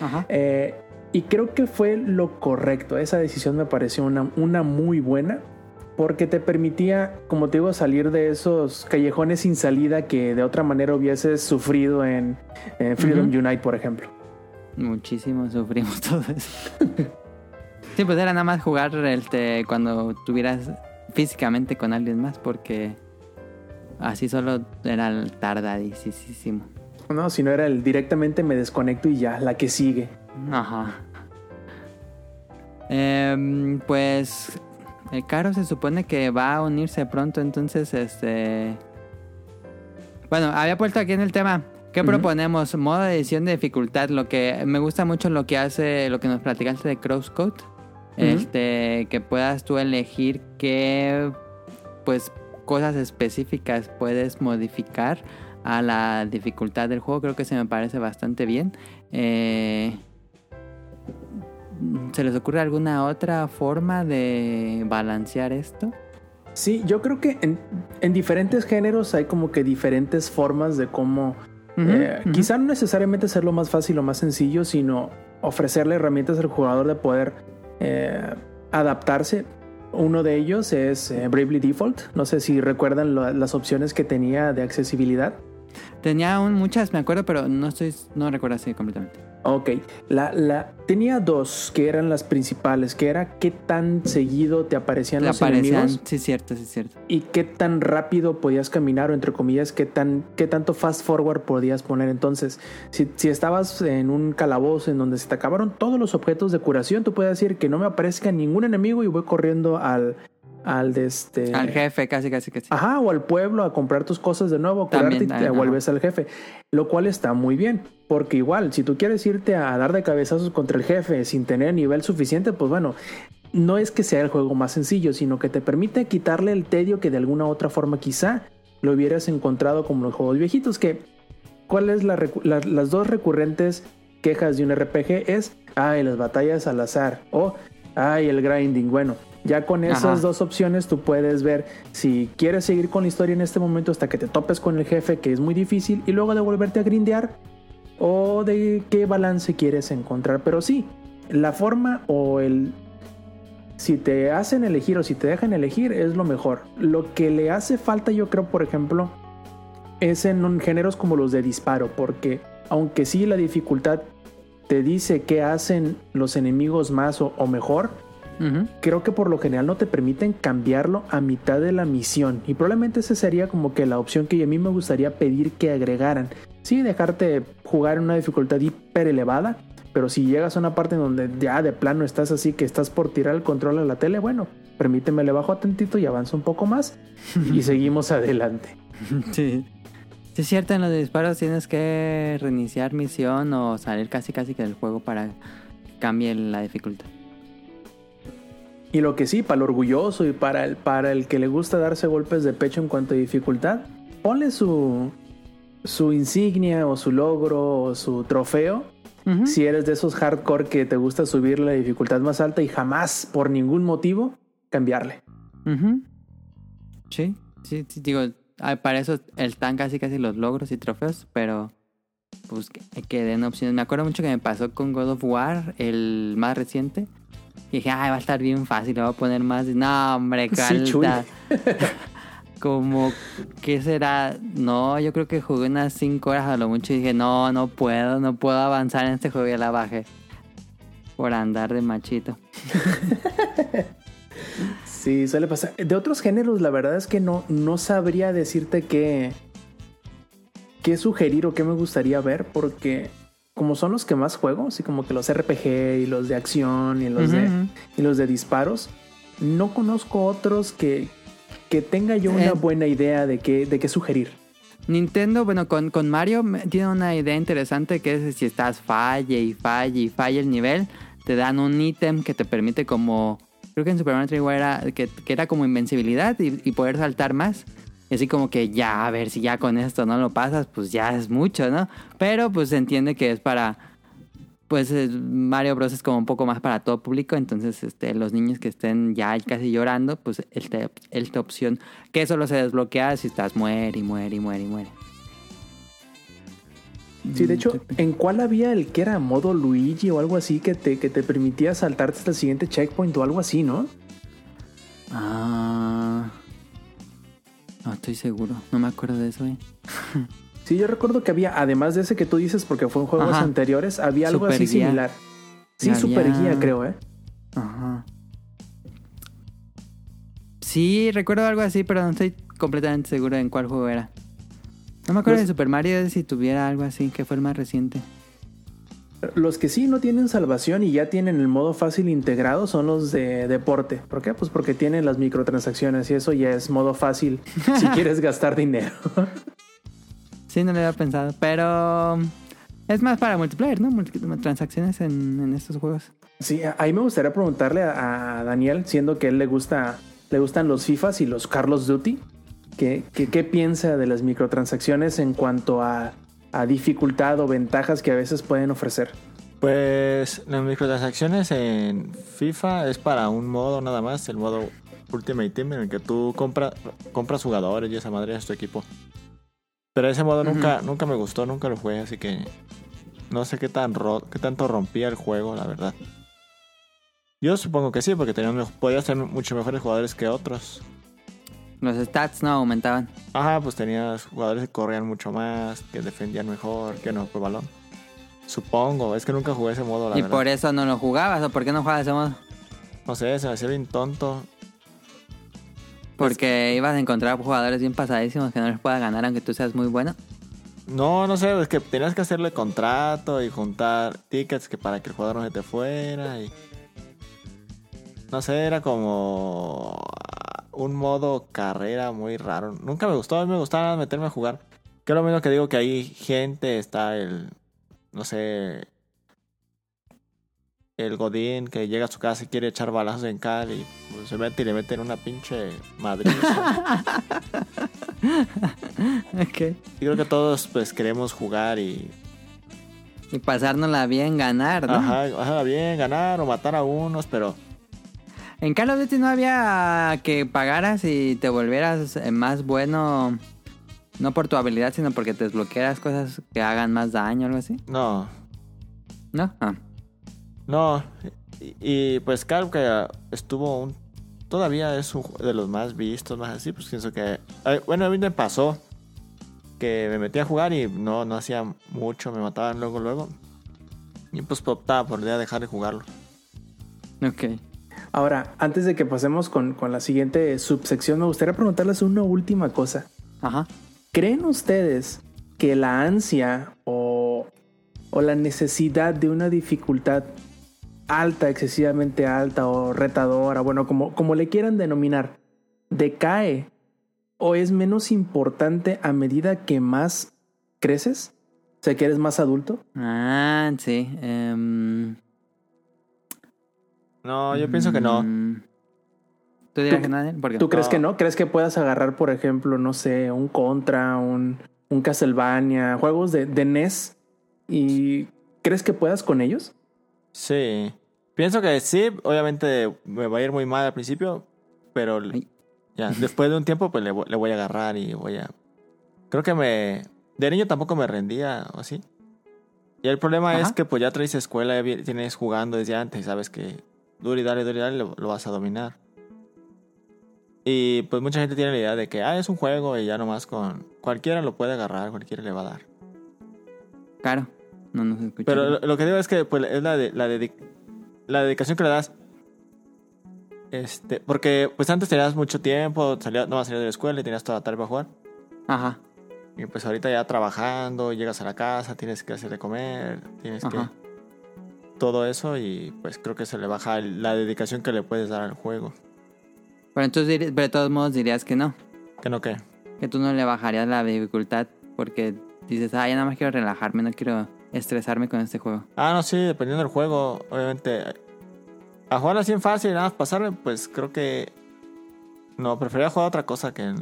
A: Ajá.
C: Eh, y creo que fue lo correcto. Esa decisión me pareció una, una muy buena. Porque te permitía, como te digo, salir de esos callejones sin salida que de otra manera hubieses sufrido en, en Freedom
A: Ujú.
C: Unite, por ejemplo.
A: Muchísimo sufrimos todo eso. sí, pues era nada más jugar este, cuando tuvieras físicamente con alguien más, porque así solo era tardadísimo.
C: No, si no era el directamente me desconecto y ya, la que sigue.
A: Ajá. Em, pues el Caro se supone que va a unirse pronto, entonces este... Bueno, había puesto aquí en el tema, ¿qué proponemos? Modo de edición de dificultad, lo que me gusta mucho lo que hace, lo que nos platicaste de Crosscode, este, que puedas tú elegir qué, pues, cosas específicas puedes modificar a la dificultad del juego, creo que se me parece bastante bien. Eh, ¿Se les ocurre alguna otra forma de balancear esto?
C: Sí, yo creo que en, en diferentes géneros hay como que diferentes formas de cómo Eh,
A: Ujú.
C: Quizá no necesariamente hacerlo más fácil o más sencillo, sino ofrecerle herramientas al jugador de poder eh, adaptarse. Uno de ellos es eh, Bravely Default. No sé si recuerdan las opciones que tenía de accesibilidad.
A: Tenía aún muchas, me acuerdo, pero no estoy, no recuerdo así completamente.
C: Ok, la, la, tenía dos que eran las principales, que era qué tan seguido te aparecían
A: Le
C: los
A: aparecían,
C: enemigos
A: sí, cierto, sí, cierto.
C: y qué tan rápido podías caminar o entre comillas qué tan qué tanto fast forward podías poner entonces si, si estabas en un calabozo en donde se te acabaron todos los objetos de curación tú puedes decir que no me aparezca ningún enemigo y voy corriendo al al de este
A: Al jefe, casi, casi, casi.
C: Ajá, o al pueblo a comprar tus cosas de nuevo,
A: También,
C: y te
A: ajá.
C: vuelves al jefe. Lo cual está muy bien, porque igual, si tú quieres irte a dar de cabezazos contra el jefe sin tener nivel suficiente, pues bueno, no es que sea el juego más sencillo, sino que te permite quitarle el tedio que de alguna otra forma quizá lo hubieras encontrado como los juegos viejitos, que ¿cuál es la recu- la- las dos recurrentes quejas de un RPG? Es, ay, las batallas al azar, o, ay, el grinding, bueno. Ya con esas
A: Ajá.
C: dos opciones tú puedes ver si quieres seguir con la historia en este momento hasta que te topes con el jefe, que es muy difícil, y luego de volverte a grindear, o de qué balance quieres encontrar. Pero sí, la forma o el... Si te hacen elegir o si te dejan elegir es lo mejor. Lo que le hace falta yo creo, por ejemplo, es en un- géneros como los de disparo, porque aunque sí la dificultad te dice qué hacen los enemigos más o- o mejor, Creo que por lo general no te permiten cambiarlo a mitad de la misión. Y probablemente esa sería como que la opción que a mí me gustaría pedir que agregaran. Sí, dejarte jugar en una dificultad hiper elevada. Pero si llegas a una parte en donde ya de plano estás así que estás por tirar el control a la tele, bueno, permíteme le bajo a tantito y avanzo un poco más y seguimos adelante.
A: Sí. Sí, es cierto, en los disparos tienes que reiniciar misión o salir casi casi que del juego para que cambie la dificultad.
C: Y lo que sí, para el orgulloso y para el, para el que le gusta darse golpes de pecho en cuanto a dificultad, ponle su, su insignia o su logro o su trofeo. Si eres de esos hardcore que te gusta subir la dificultad más alta y jamás, por ningún motivo, cambiarle.
A: Sí, sí, sí, digo, para eso están casi casi los logros y trofeos, pero pues que, que den opciones. Me acuerdo mucho que me pasó con God of War, el más reciente. Y dije, ay, va a estar bien fácil, le voy a poner más. No, hombre,
C: Sí,
A: calta. Como, ¿qué será? No, yo creo que jugué unas 5 horas a lo mucho y dije, no, no puedo, no puedo avanzar en este juego y la bajé. Por andar de machito.
C: Sí, suele pasar. De otros géneros, la verdad es que no, no sabría decirte qué, qué sugerir o qué me gustaría ver, porque como son los que más juego, así como que los RPG y los de acción y los,
A: Ujú,
C: de,
A: ujú.
C: y los de disparos, no conozco otros que, que tenga yo una
A: Eh.
C: buena idea de qué, de qué sugerir.
A: Nintendo, bueno, con, con Mario tiene una idea interesante que es si estás falle y falle y falle el nivel, te dan un ítem que te permite como, creo que en Super Mario 3D era, que, que era como invencibilidad y, y poder saltar más. Y así como que ya, a ver si ya con esto no lo pasas, pues ya es mucho, ¿no? Pero pues se entiende que es para, pues Mario Bros. es como un poco más para todo público, entonces este, los niños que estén ya casi llorando, pues esta esta opción, que solo se desbloquea si estás muere y muere y muere y muere.
C: Sí, de
A: Mm,
C: hecho, ¿en cuál había el que era modo Luigi o algo así que te, que te permitía saltarte hasta el siguiente checkpoint o algo así, ¿no?
A: Ah. No estoy seguro. No me acuerdo de eso, eh.
C: Sí, yo recuerdo que había, además de ese que tú dices, porque fue en juegos
A: Ajá.
C: anteriores, había algo
A: Super
C: así
A: guía.
C: similar. Sí, super guía, creo, ¿eh?
A: Ajá. Sí, recuerdo algo así, pero no estoy completamente seguro en cuál juego era. No me acuerdo
C: Pues-
A: de Super Mario si tuviera algo así, que fue el más reciente.
C: Los que sí no tienen salvación y ya tienen el modo fácil integrado son los de deporte. ¿Por qué? Pues porque tienen las microtransacciones y eso ya es modo fácil si quieres gastar dinero.
A: Sí, no lo había pensado, pero es más para multiplayer, ¿no? Transacciones en, en estos juegos.
C: Sí, a- ahí me gustaría preguntarle a, a Daniel, siendo que él le gusta, le gustan los FIFAs y los Carlos Duty, que- qué piensa de las microtransacciones en cuanto a, a dificultad o ventajas que a veces pueden ofrecer.
B: Pues las microtransacciones en FIFA es para un modo nada más, el modo Ultimate Team en el que tú compra, compras jugadores y esa madre es tu equipo. Pero ese modo nunca, nunca me gustó, nunca lo jugué, así que no sé qué tan ro- qué tanto rompía el juego, la verdad. Yo supongo que sí, porque tenían, podías tener mucho mejores jugadores que otros.
A: Los stats no aumentaban.
B: Ajá, pues tenías jugadores que corrían mucho más, que defendían mejor, que no por balón. Supongo, es que nunca jugué ese modo, la
A: y
B: verdad.
A: por eso no lo jugabas, ¿o por qué no jugabas ese modo?
B: No sé, se me hacía bien tonto.
A: Porque ibas a encontrar jugadores bien pasadísimos que no les puedas ganar aunque tú seas muy bueno.
B: No, no sé, es que tenías que hacerle contrato y juntar tickets que para que el jugador no se te fuera y... No sé, era como un modo carrera muy raro. Nunca me gustó, a mí me gustaba meterme a jugar. Que es lo mismo que digo que hay gente, está el... No sé... El Godín que llega a su casa y quiere echar balazos en Cal y pues, se mete y le meten una pinche madriza.
A: Ok.
B: Yo creo que todos pues queremos jugar y
A: Y pasárnosla bien, ganar, ¿no?
B: Ajá, ajá, bien, ganar o matar a unos, pero
A: En Call of Duty no había que pagaras y te volvieras eh, más bueno, no por tu habilidad, sino porque te desbloquearas cosas que hagan más daño o algo así.
B: no,
A: ¿No? Ah.
B: no. Y, y, pues claro que estuvo un... Todavía es un de los más vistos, más así, pues pienso que... bueno, a mí me pasó que me metí a jugar y no, no hacía mucho, me mataban luego, luego. Y pues optaba por ya dejar de jugarlo.
A: Ok.
C: Ahora, antes de que pasemos con, con la siguiente subsección, me gustaría preguntarles una última cosa.
A: Ajá.
C: ¿Creen ustedes que la ansia o, o la necesidad de una dificultad alta, excesivamente alta o retadora, bueno, como, como le quieran denominar, decae o es menos importante a medida que más creces? O sea, que eres más adulto.
A: Ah, sí. em,
B: No, yo pienso que no.
A: mm, ¿Tú dirás
C: ¿Tú-
A: que no, Daniel? ¿Por qué?
C: ¿Tú crees que no? ¿Crees que puedas agarrar, por ejemplo, no sé, un Contra, un, un Castlevania, juegos de, de NES? ¿Y crees que puedas con ellos?
B: Sí. Pienso que sí, obviamente me va a ir muy mal al principio, pero
A: Ay.
B: ya, después de un tiempo pues le, voy- le voy a agarrar y voy a... Creo que me... De niño tampoco me rendía, ¿o sí? Y el problema es que pues ya traes escuela, ya tienes jugando desde antes, sabes que duro y dale, duro y dale, lo, lo vas a dominar. Y pues mucha gente tiene la idea de que, ah, es un juego y ya nomás con... Cualquiera lo puede agarrar, cualquiera le va a dar.
A: Claro. No nos escucha.
B: Pero lo, lo que digo es que pues, es la, de, la, dedi- la dedicación que le das. Este, porque pues antes tenías mucho tiempo, salías, no vas a salir de la escuela y tenías toda la tarde para jugar.
A: Ajá.
B: Y pues ahorita ya trabajando, llegas a la casa, tienes que hacer de comer, tienes
A: Ajá.
B: que... Todo eso y pues creo que se le baja la dedicación que le puedes dar al juego.
A: Pero entonces, pero de todos modos dirías que no.
B: Que no que.
A: Que tú no le bajarías la dificultad porque dices, ah, ya nada más quiero relajarme, no quiero estresarme con este juego.
B: Ah, no, sí, dependiendo del juego, obviamente. A jugar así en fácil y nada más pasarme, pues creo que. No, preferiría jugar otra cosa que.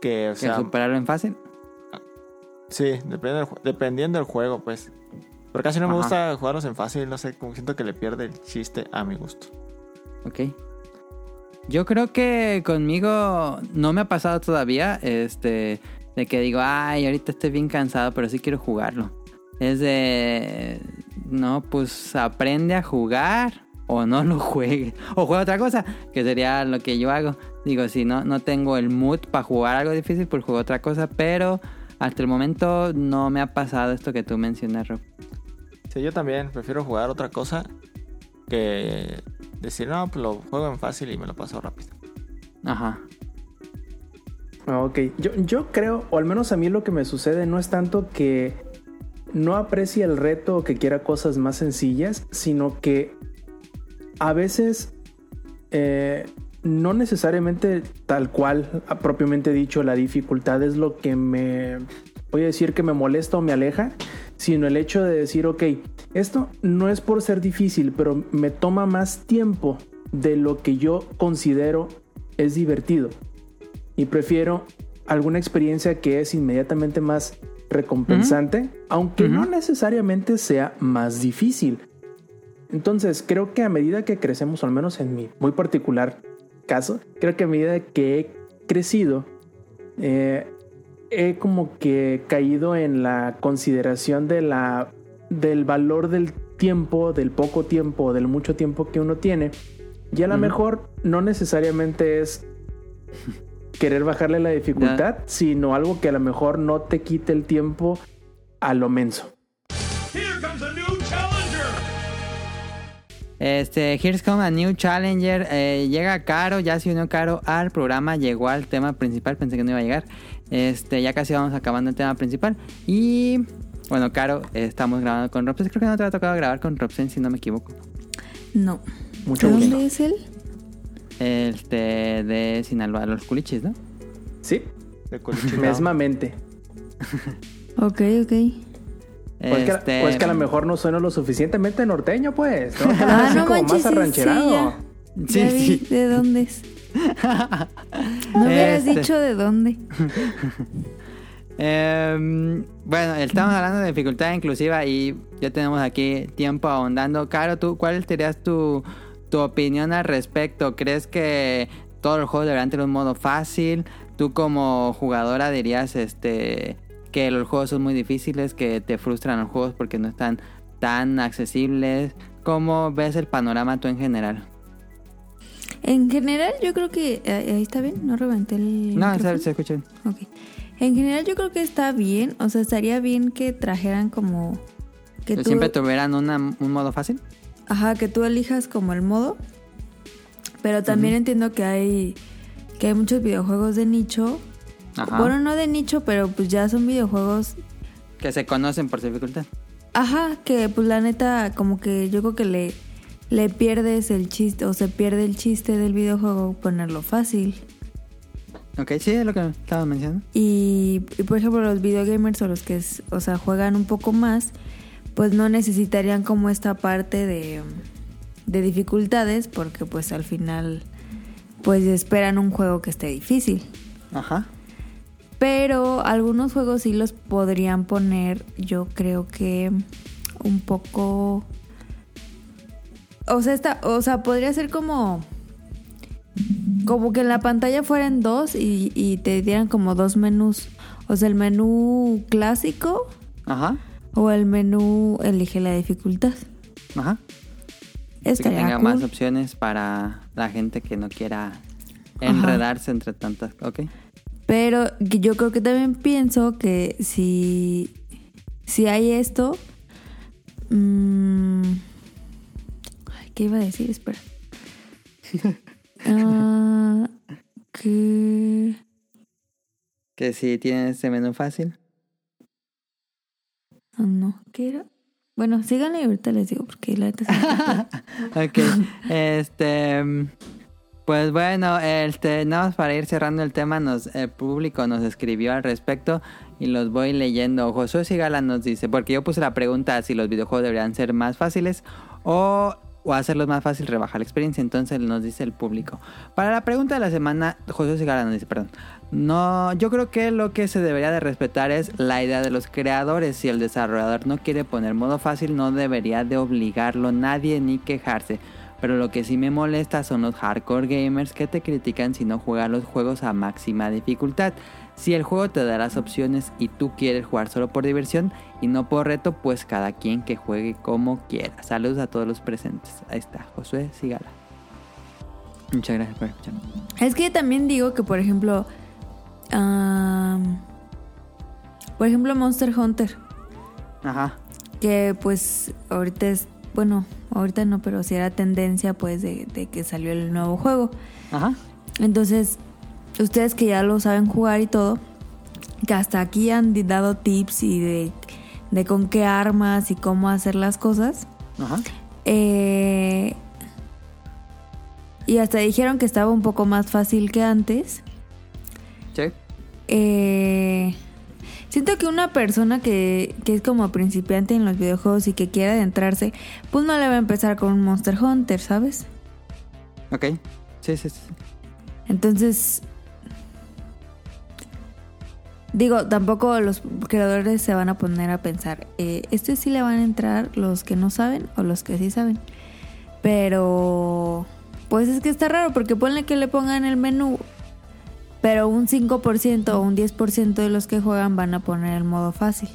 B: Que, o
A: Que
B: sea.
A: superarlo en fácil.
B: Sí, dependiendo del, dependiendo del juego, pues. Pero casi no me gusta jugarlos en fácil, no sé, como siento que le pierde el chiste a mi gusto.
A: Ok. Yo creo que conmigo no me ha pasado todavía. Este. de que digo, ay, ahorita estoy bien cansado, pero sí quiero jugarlo. Es de, no, pues aprende a jugar o no lo juegue. O juega otra cosa, que sería lo que yo hago. Digo, si no, no tengo el mood para jugar algo difícil, pues juego otra cosa, pero hasta el momento no me ha pasado esto que tú mencionas, Rob.
B: Sí, yo también prefiero jugar otra cosa que decir, no, pues lo juego en fácil y me lo paso rápido.
A: Ajá.
C: Ah, Ok, yo, yo creo, o al menos a mí lo que me sucede no es tanto que no aprecie el reto o que quiera cosas más sencillas, sino que a veces eh, no necesariamente tal cual, ah, propiamente dicho, la dificultad es lo que me, voy a decir que me molesta o me aleja, sino el hecho de decir, ok, esto no es por ser difícil, pero me toma más tiempo de lo que yo considero es divertido y prefiero alguna experiencia que es inmediatamente más recompensante, aunque no
A: Ujú.
C: necesariamente sea más difícil. Entonces, creo que a medida que crecemos, al menos en mi muy particular caso, creo que a medida que he crecido, eh, he como que caído en la consideración de la, del valor del tiempo, del poco tiempo, del mucho tiempo que uno tiene. Y a lo mejor no necesariamente es querer bajarle la dificultad, sino algo que a lo mejor no te quite el tiempo a lo menso.
F: Here comes a new challenger.
A: Este, Here's Come a New Challenger. Eh, llega Caro, ya se unió Caro al programa, llegó al tema principal, pensé que no iba a llegar. Este, ya casi vamos acabando el tema principal. Y bueno, Caro, estamos grabando con Robsen. Creo que no te ha tocado grabar con Robsen, si no me equivoco.
G: No.
C: Mucho
G: ¿De
C: gusto.
G: dónde es él?
A: Este, de Sinaloa, los culiches, ¿no?
C: Sí,
B: De culichilao.
C: mesmamente.
G: Ok, ok.
C: O es, que,
A: Este,
C: o es que a lo mejor no suena lo suficientemente norteño, pues. ¿no?
G: Ah, no
C: como
G: manches,
C: más arrancherado.
G: sí, ya.
A: Sí,
G: Ya vi
A: sí.
G: ¿De dónde es? No hubieras
A: Este.
G: dicho de dónde.
A: Em, bueno, estamos hablando de dificultad inclusiva y ya tenemos aquí tiempo ahondando. Caro, ¿tú, ¿cuál sería tu, tu opinión al respecto? ¿Crees que todos los juegos deberían tener un modo fácil? ¿Tú como jugadora dirías este que los juegos son muy difíciles, que te frustran los juegos porque no están tan accesibles? ¿Cómo ves el panorama tú en general?
G: En general, yo creo que. eh, Ahí está bien, no reventé el.
A: No, se, se escucha bien.
G: Ok. En general, yo creo que está bien. O sea, estaría bien que trajeran como. Que
A: ¿Que
G: tú,
A: siempre tuvieran una- un modo fácil?
G: Ajá, que tú elijas como el modo. Pero también entiendo que hay. Que hay muchos videojuegos de nicho.
A: Ajá.
G: Bueno, no de nicho, pero pues ya son videojuegos
A: Que se conocen por su dificultad.
G: Ajá, que pues la neta, como que yo creo que le, le pierdes el chiste, o se pierde el chiste del videojuego ponerlo fácil.
A: Ok, sí, es lo que estaba mencionando.
G: Y, y, por ejemplo, los videogamers o los que, o sea, juegan un poco más, pues no necesitarían como esta parte de, de dificultades, porque pues al final, pues esperan un juego que esté difícil.
A: Ajá.
G: Pero algunos juegos sí los podrían poner, yo creo que un poco... O sea, esta, o sea, podría ser como... Como que en la pantalla fueran dos y, y te dieran como dos menús. O sea, el menú clásico
A: Ajá.
G: o el menú elige la dificultad.
A: Ajá. Así que tenga
G: cool.
A: más opciones para la gente que no quiera enredarse entre tantas. Ok.
G: Pero yo creo que también pienso que si, si hay esto... mm, ay, ¿Qué iba a decir? Espera. Ah, que...
A: Que si tienen ese menú fácil.
G: ah, no, ¿qué era? Bueno, síganle y ahorita les digo porque la neta.
A: Ok. este. Pues bueno, este, nada más para ir cerrando el tema, nos, el público nos escribió al respecto y los voy leyendo. Josué Sigala nos dice, porque yo puse la pregunta si los videojuegos deberían ser más fáciles o, o hacerlos más fácil, rebajar la experiencia. Entonces nos dice el público. Para la pregunta de la semana, Josué Sigala nos dice, perdón. No, yo creo que lo que se debería de respetar es la idea de los creadores. Si el desarrollador no quiere poner modo fácil, no debería de obligarlo nadie ni quejarse. Pero lo que sí me molesta son los hardcore gamers que te critican si no juegas los juegos a máxima dificultad. Si el juego te da las opciones y tú quieres jugar solo por diversión y no por reto, pues cada quien que juegue como quiera. Saludos a todos los presentes. Ahí está, Josué Sigala. Muchas gracias por escucharme.
G: Es que también digo que, por ejemplo, por ejemplo, Monster Hunter,
A: Ajá.
G: que pues ahorita es, bueno, ahorita no, pero sí era tendencia pues de, de que salió el nuevo juego.
A: Ajá.
G: Entonces, ustedes que ya lo saben jugar y todo, que hasta aquí han dado tips y de, de con qué armas y cómo hacer las cosas.
A: Ajá.
G: Eh, y hasta dijeron que estaba un poco más fácil que antes.
A: Sí.
G: Eh, siento que una persona que, que es como principiante en los videojuegos y que quiere adentrarse, pues no le va a empezar con un Monster Hunter, ¿sabes?
A: Ok. Sí, sí, sí.
G: Entonces, digo, tampoco los creadores se van a poner a pensar, eh, ¿este sí le van a entrar los que no saben o los que sí saben? Pero, pues es que está raro porque ponle que le pongan el menú, pero un 5% o un 10% de los que juegan van a poner el modo fácil.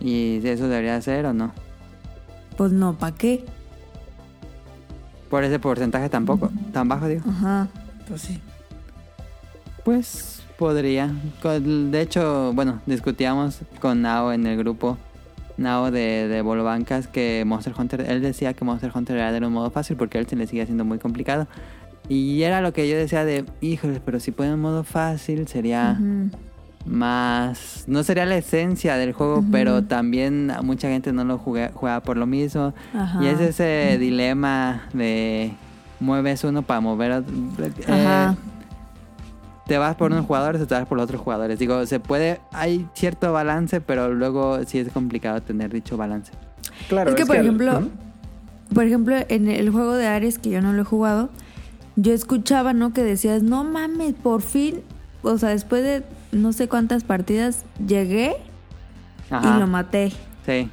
A: ¿Y eso debería ser o no?
G: Pues no, ¿para qué?
A: Por ese porcentaje tampoco. Tan bajo, digo.
G: Ajá, pues sí.
A: Pues podría. De hecho, bueno, discutíamos con Nao en el grupo. Nao de, de Bolobancas que Monster Hunter, él decía que Monster Hunter era de un modo fácil porque a él se le sigue haciendo muy complicado. Y era lo que yo decía de, híjole, pero si ponen modo fácil sería más... No sería la esencia del juego, pero también mucha gente no lo juega, juega por lo mismo. Y es ese dilema de mueves uno para mover otro. Eh, te vas por unos jugadores o te vas por los otros jugadores. Digo, se puede, hay cierto balance, pero luego sí es complicado tener dicho balance.
C: Claro,
G: es que, por
C: al-
G: ejemplo,
C: ¿Mm?
G: por ejemplo, en el juego de Ares, que yo no lo he jugado, yo escuchaba, ¿no? Que decías, no mames, por fin, o sea, después de no sé cuántas partidas, llegué
A: Ajá.
G: y lo maté.
A: Sí,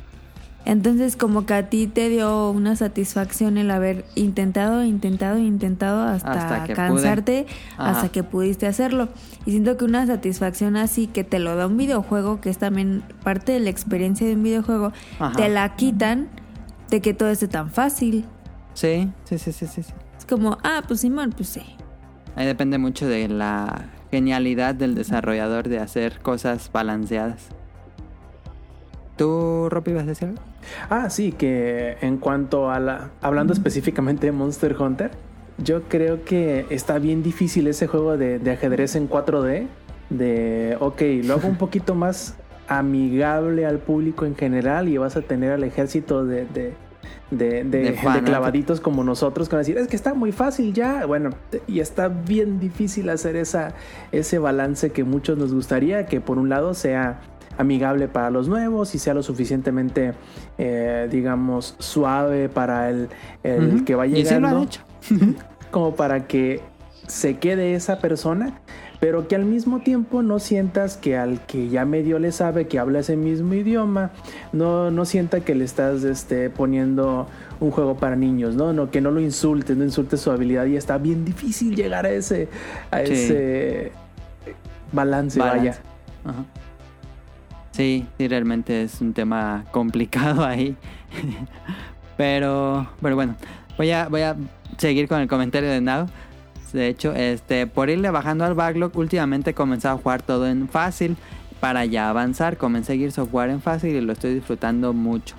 G: Entonces, como que a ti te dio una satisfacción el haber intentado, intentado, intentado hasta, cansarte, hasta que pudiste hacerlo. Y siento que una satisfacción así que te lo da un videojuego, que es también parte de la experiencia de un videojuego,
A: Ajá.
G: te la quitan de que todo esté tan fácil.
A: sí, sí, sí, sí, sí.
G: Es como, ah, pues Simón, pues sí.
A: Ahí depende mucho de la genialidad del desarrollador de hacer cosas balanceadas. ¿Tú, Ropi, ibas a decir algo?
C: Ah, sí, que en cuanto a la... Hablando específicamente de Monster Hunter, yo creo que está bien difícil ese juego de, de ajedrez en 4D. De, ok, lo hago un poquito más amigable al público en general y vas a tener al ejército de... de de, de-
A: De
C: de
A: fanáticos.
C: clavaditos como nosotros que van a decir es que está muy fácil ya bueno y está bien difícil hacer esa ese balance que muchos nos gustaría que por un lado sea amigable para los nuevos y sea lo suficientemente, eh, digamos, suave para el, el que va
A: sí
C: llegando. como para que se quede esa persona, pero que al mismo tiempo no sientas que al que ya medio le sabe que habla ese mismo idioma, no, no sienta que le estás este, poniendo un juego para niños, ¿no? no que no lo insultes, no insultes su habilidad y está bien difícil llegar a ese, a
A: Sí.
C: ese balance,
A: Balance.
C: vaya.
A: Ajá. Sí, sí, realmente es un tema complicado ahí. pero, pero bueno, voy a, voy a seguir con el comentario de Now. De hecho, este, por irle bajando al backlog, últimamente he comenzado a jugar todo en fácil para ya avanzar. Comencé a Gears of War en fácil y lo estoy disfrutando mucho.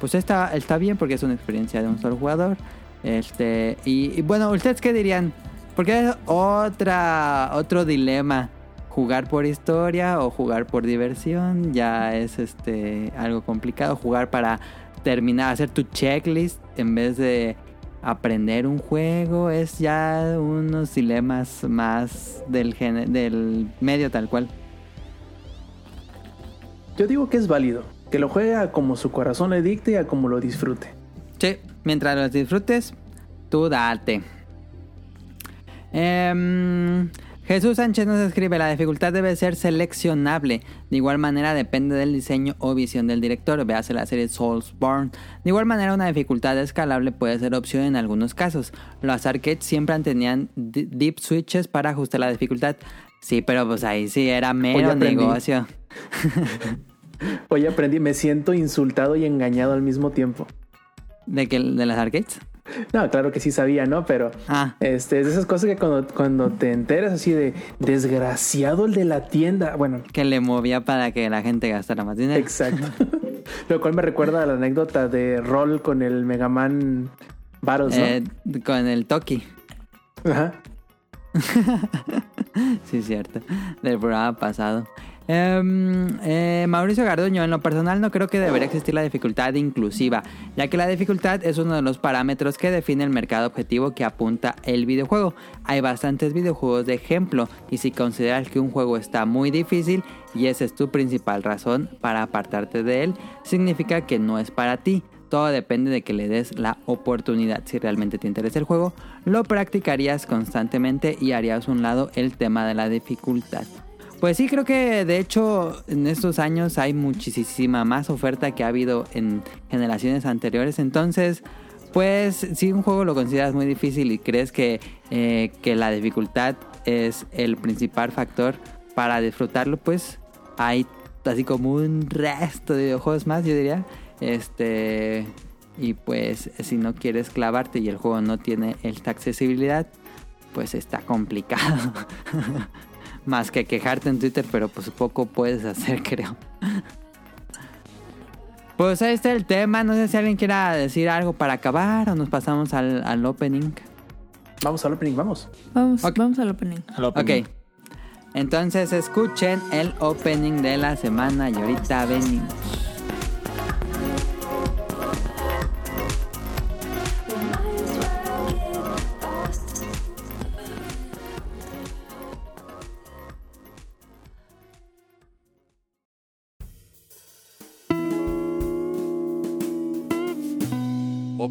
A: Pues está, está bien porque es una experiencia de un solo jugador. Este, y, y bueno, ¿ustedes qué dirían? Porque es otra, otro dilema. Jugar por historia o jugar por diversión. Ya es este algo complicado. Jugar para terminar, hacer tu checklist en vez de aprender un juego. Es ya unos dilemas más del, del medio tal cual.
C: Yo digo que es válido, que lo juegue a como su corazón le dicte y a como lo disfrute.
A: Sí, mientras los disfrutes, tú date. Em, Jesús Sánchez nos escribe, la dificultad debe ser seleccionable. De igual manera depende del diseño o visión del director. Véase la serie Soulsborne. De igual manera una dificultad escalable puede ser opción en algunos casos. Los arcades siempre tenían deep switches para ajustar la dificultad. Sí, pero pues ahí sí era mero negocio.
C: Hoy aprendí, me siento insultado y engañado al mismo tiempo.
A: ¿De, que, ¿De las arcades?
C: No, claro que sí sabía, ¿no? Pero
A: Ah,
C: este, es de esas cosas que cuando, cuando te enteras así de desgraciado el de la tienda. Bueno,
A: que le movía para que la gente gastara más dinero.
C: exacto. Lo cual me recuerda a la anécdota de Roll con el Mega Man Battles, ¿no?
A: Eh, con el Toki.
C: Ajá.
A: Sí, cierto. Del programa pasado. Em, eh, Mauricio Garduño, en lo personal no creo que debería existir la dificultad inclusiva, ya que la dificultad es uno de los parámetros que define el mercado objetivo que apunta el videojuego. Hay bastantes videojuegos de ejemplo y si consideras que un juego está muy difícil y esa es tu principal razón para apartarte de él, significa que no es para ti. Todo depende de que le des la oportunidad. Si realmente te interesa el juego, lo practicarías constantemente y harías un lado el tema de la dificultad. Pues sí, creo que de hecho en estos años hay muchísima más oferta que ha habido en generaciones anteriores. Entonces, pues si un juego lo consideras muy difícil y crees que, eh, que la dificultad es el principal factor para disfrutarlo, pues hay así como un resto de videojuegos más, yo diría. Este. Y pues si no quieres clavarte y el juego no tiene esta accesibilidad, pues está complicado. Más que quejarte en Twitter, pero pues poco puedes hacer, creo. Pues ahí está el tema. No sé si alguien quiera decir algo para acabar o nos pasamos al, al opening.
C: Vamos al opening, vamos.
G: Vamos,
A: Ok.
G: vamos al opening.
B: Al
A: Ok.
B: opening.
A: Entonces escuchen el opening de la semana y ahorita venimos.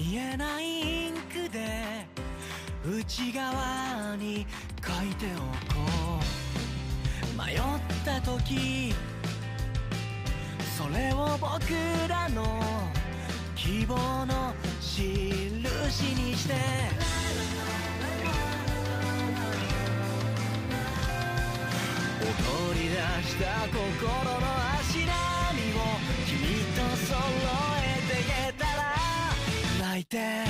H: 見えないインクで内側に書いておこう。迷った時それを僕らの希望の印にして。踊り出した心のいて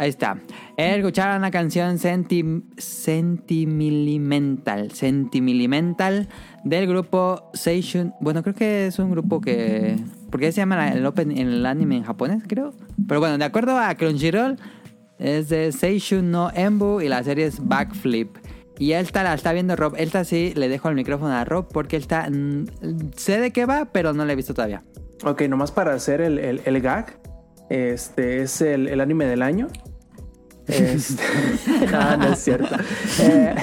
A: Ahí está. Escucharon la canción Senti Sentimilimental. Del grupo Seishun. Bueno, creo que es un grupo que. ¿Por qué se llama el, open, el anime en japonés? Creo. Pero bueno, de acuerdo a Crunchyroll, es de Seishun no Embu y la serie es Backflip. Y esta la está viendo Rob. Esta sí le dejo el micrófono a Rob porque él está. mm, sé de qué va, pero no la he visto todavía.
C: Ok, nomás para hacer el, el- el gag. Este es el, el anime del año. Este, no, no es cierto. Eh,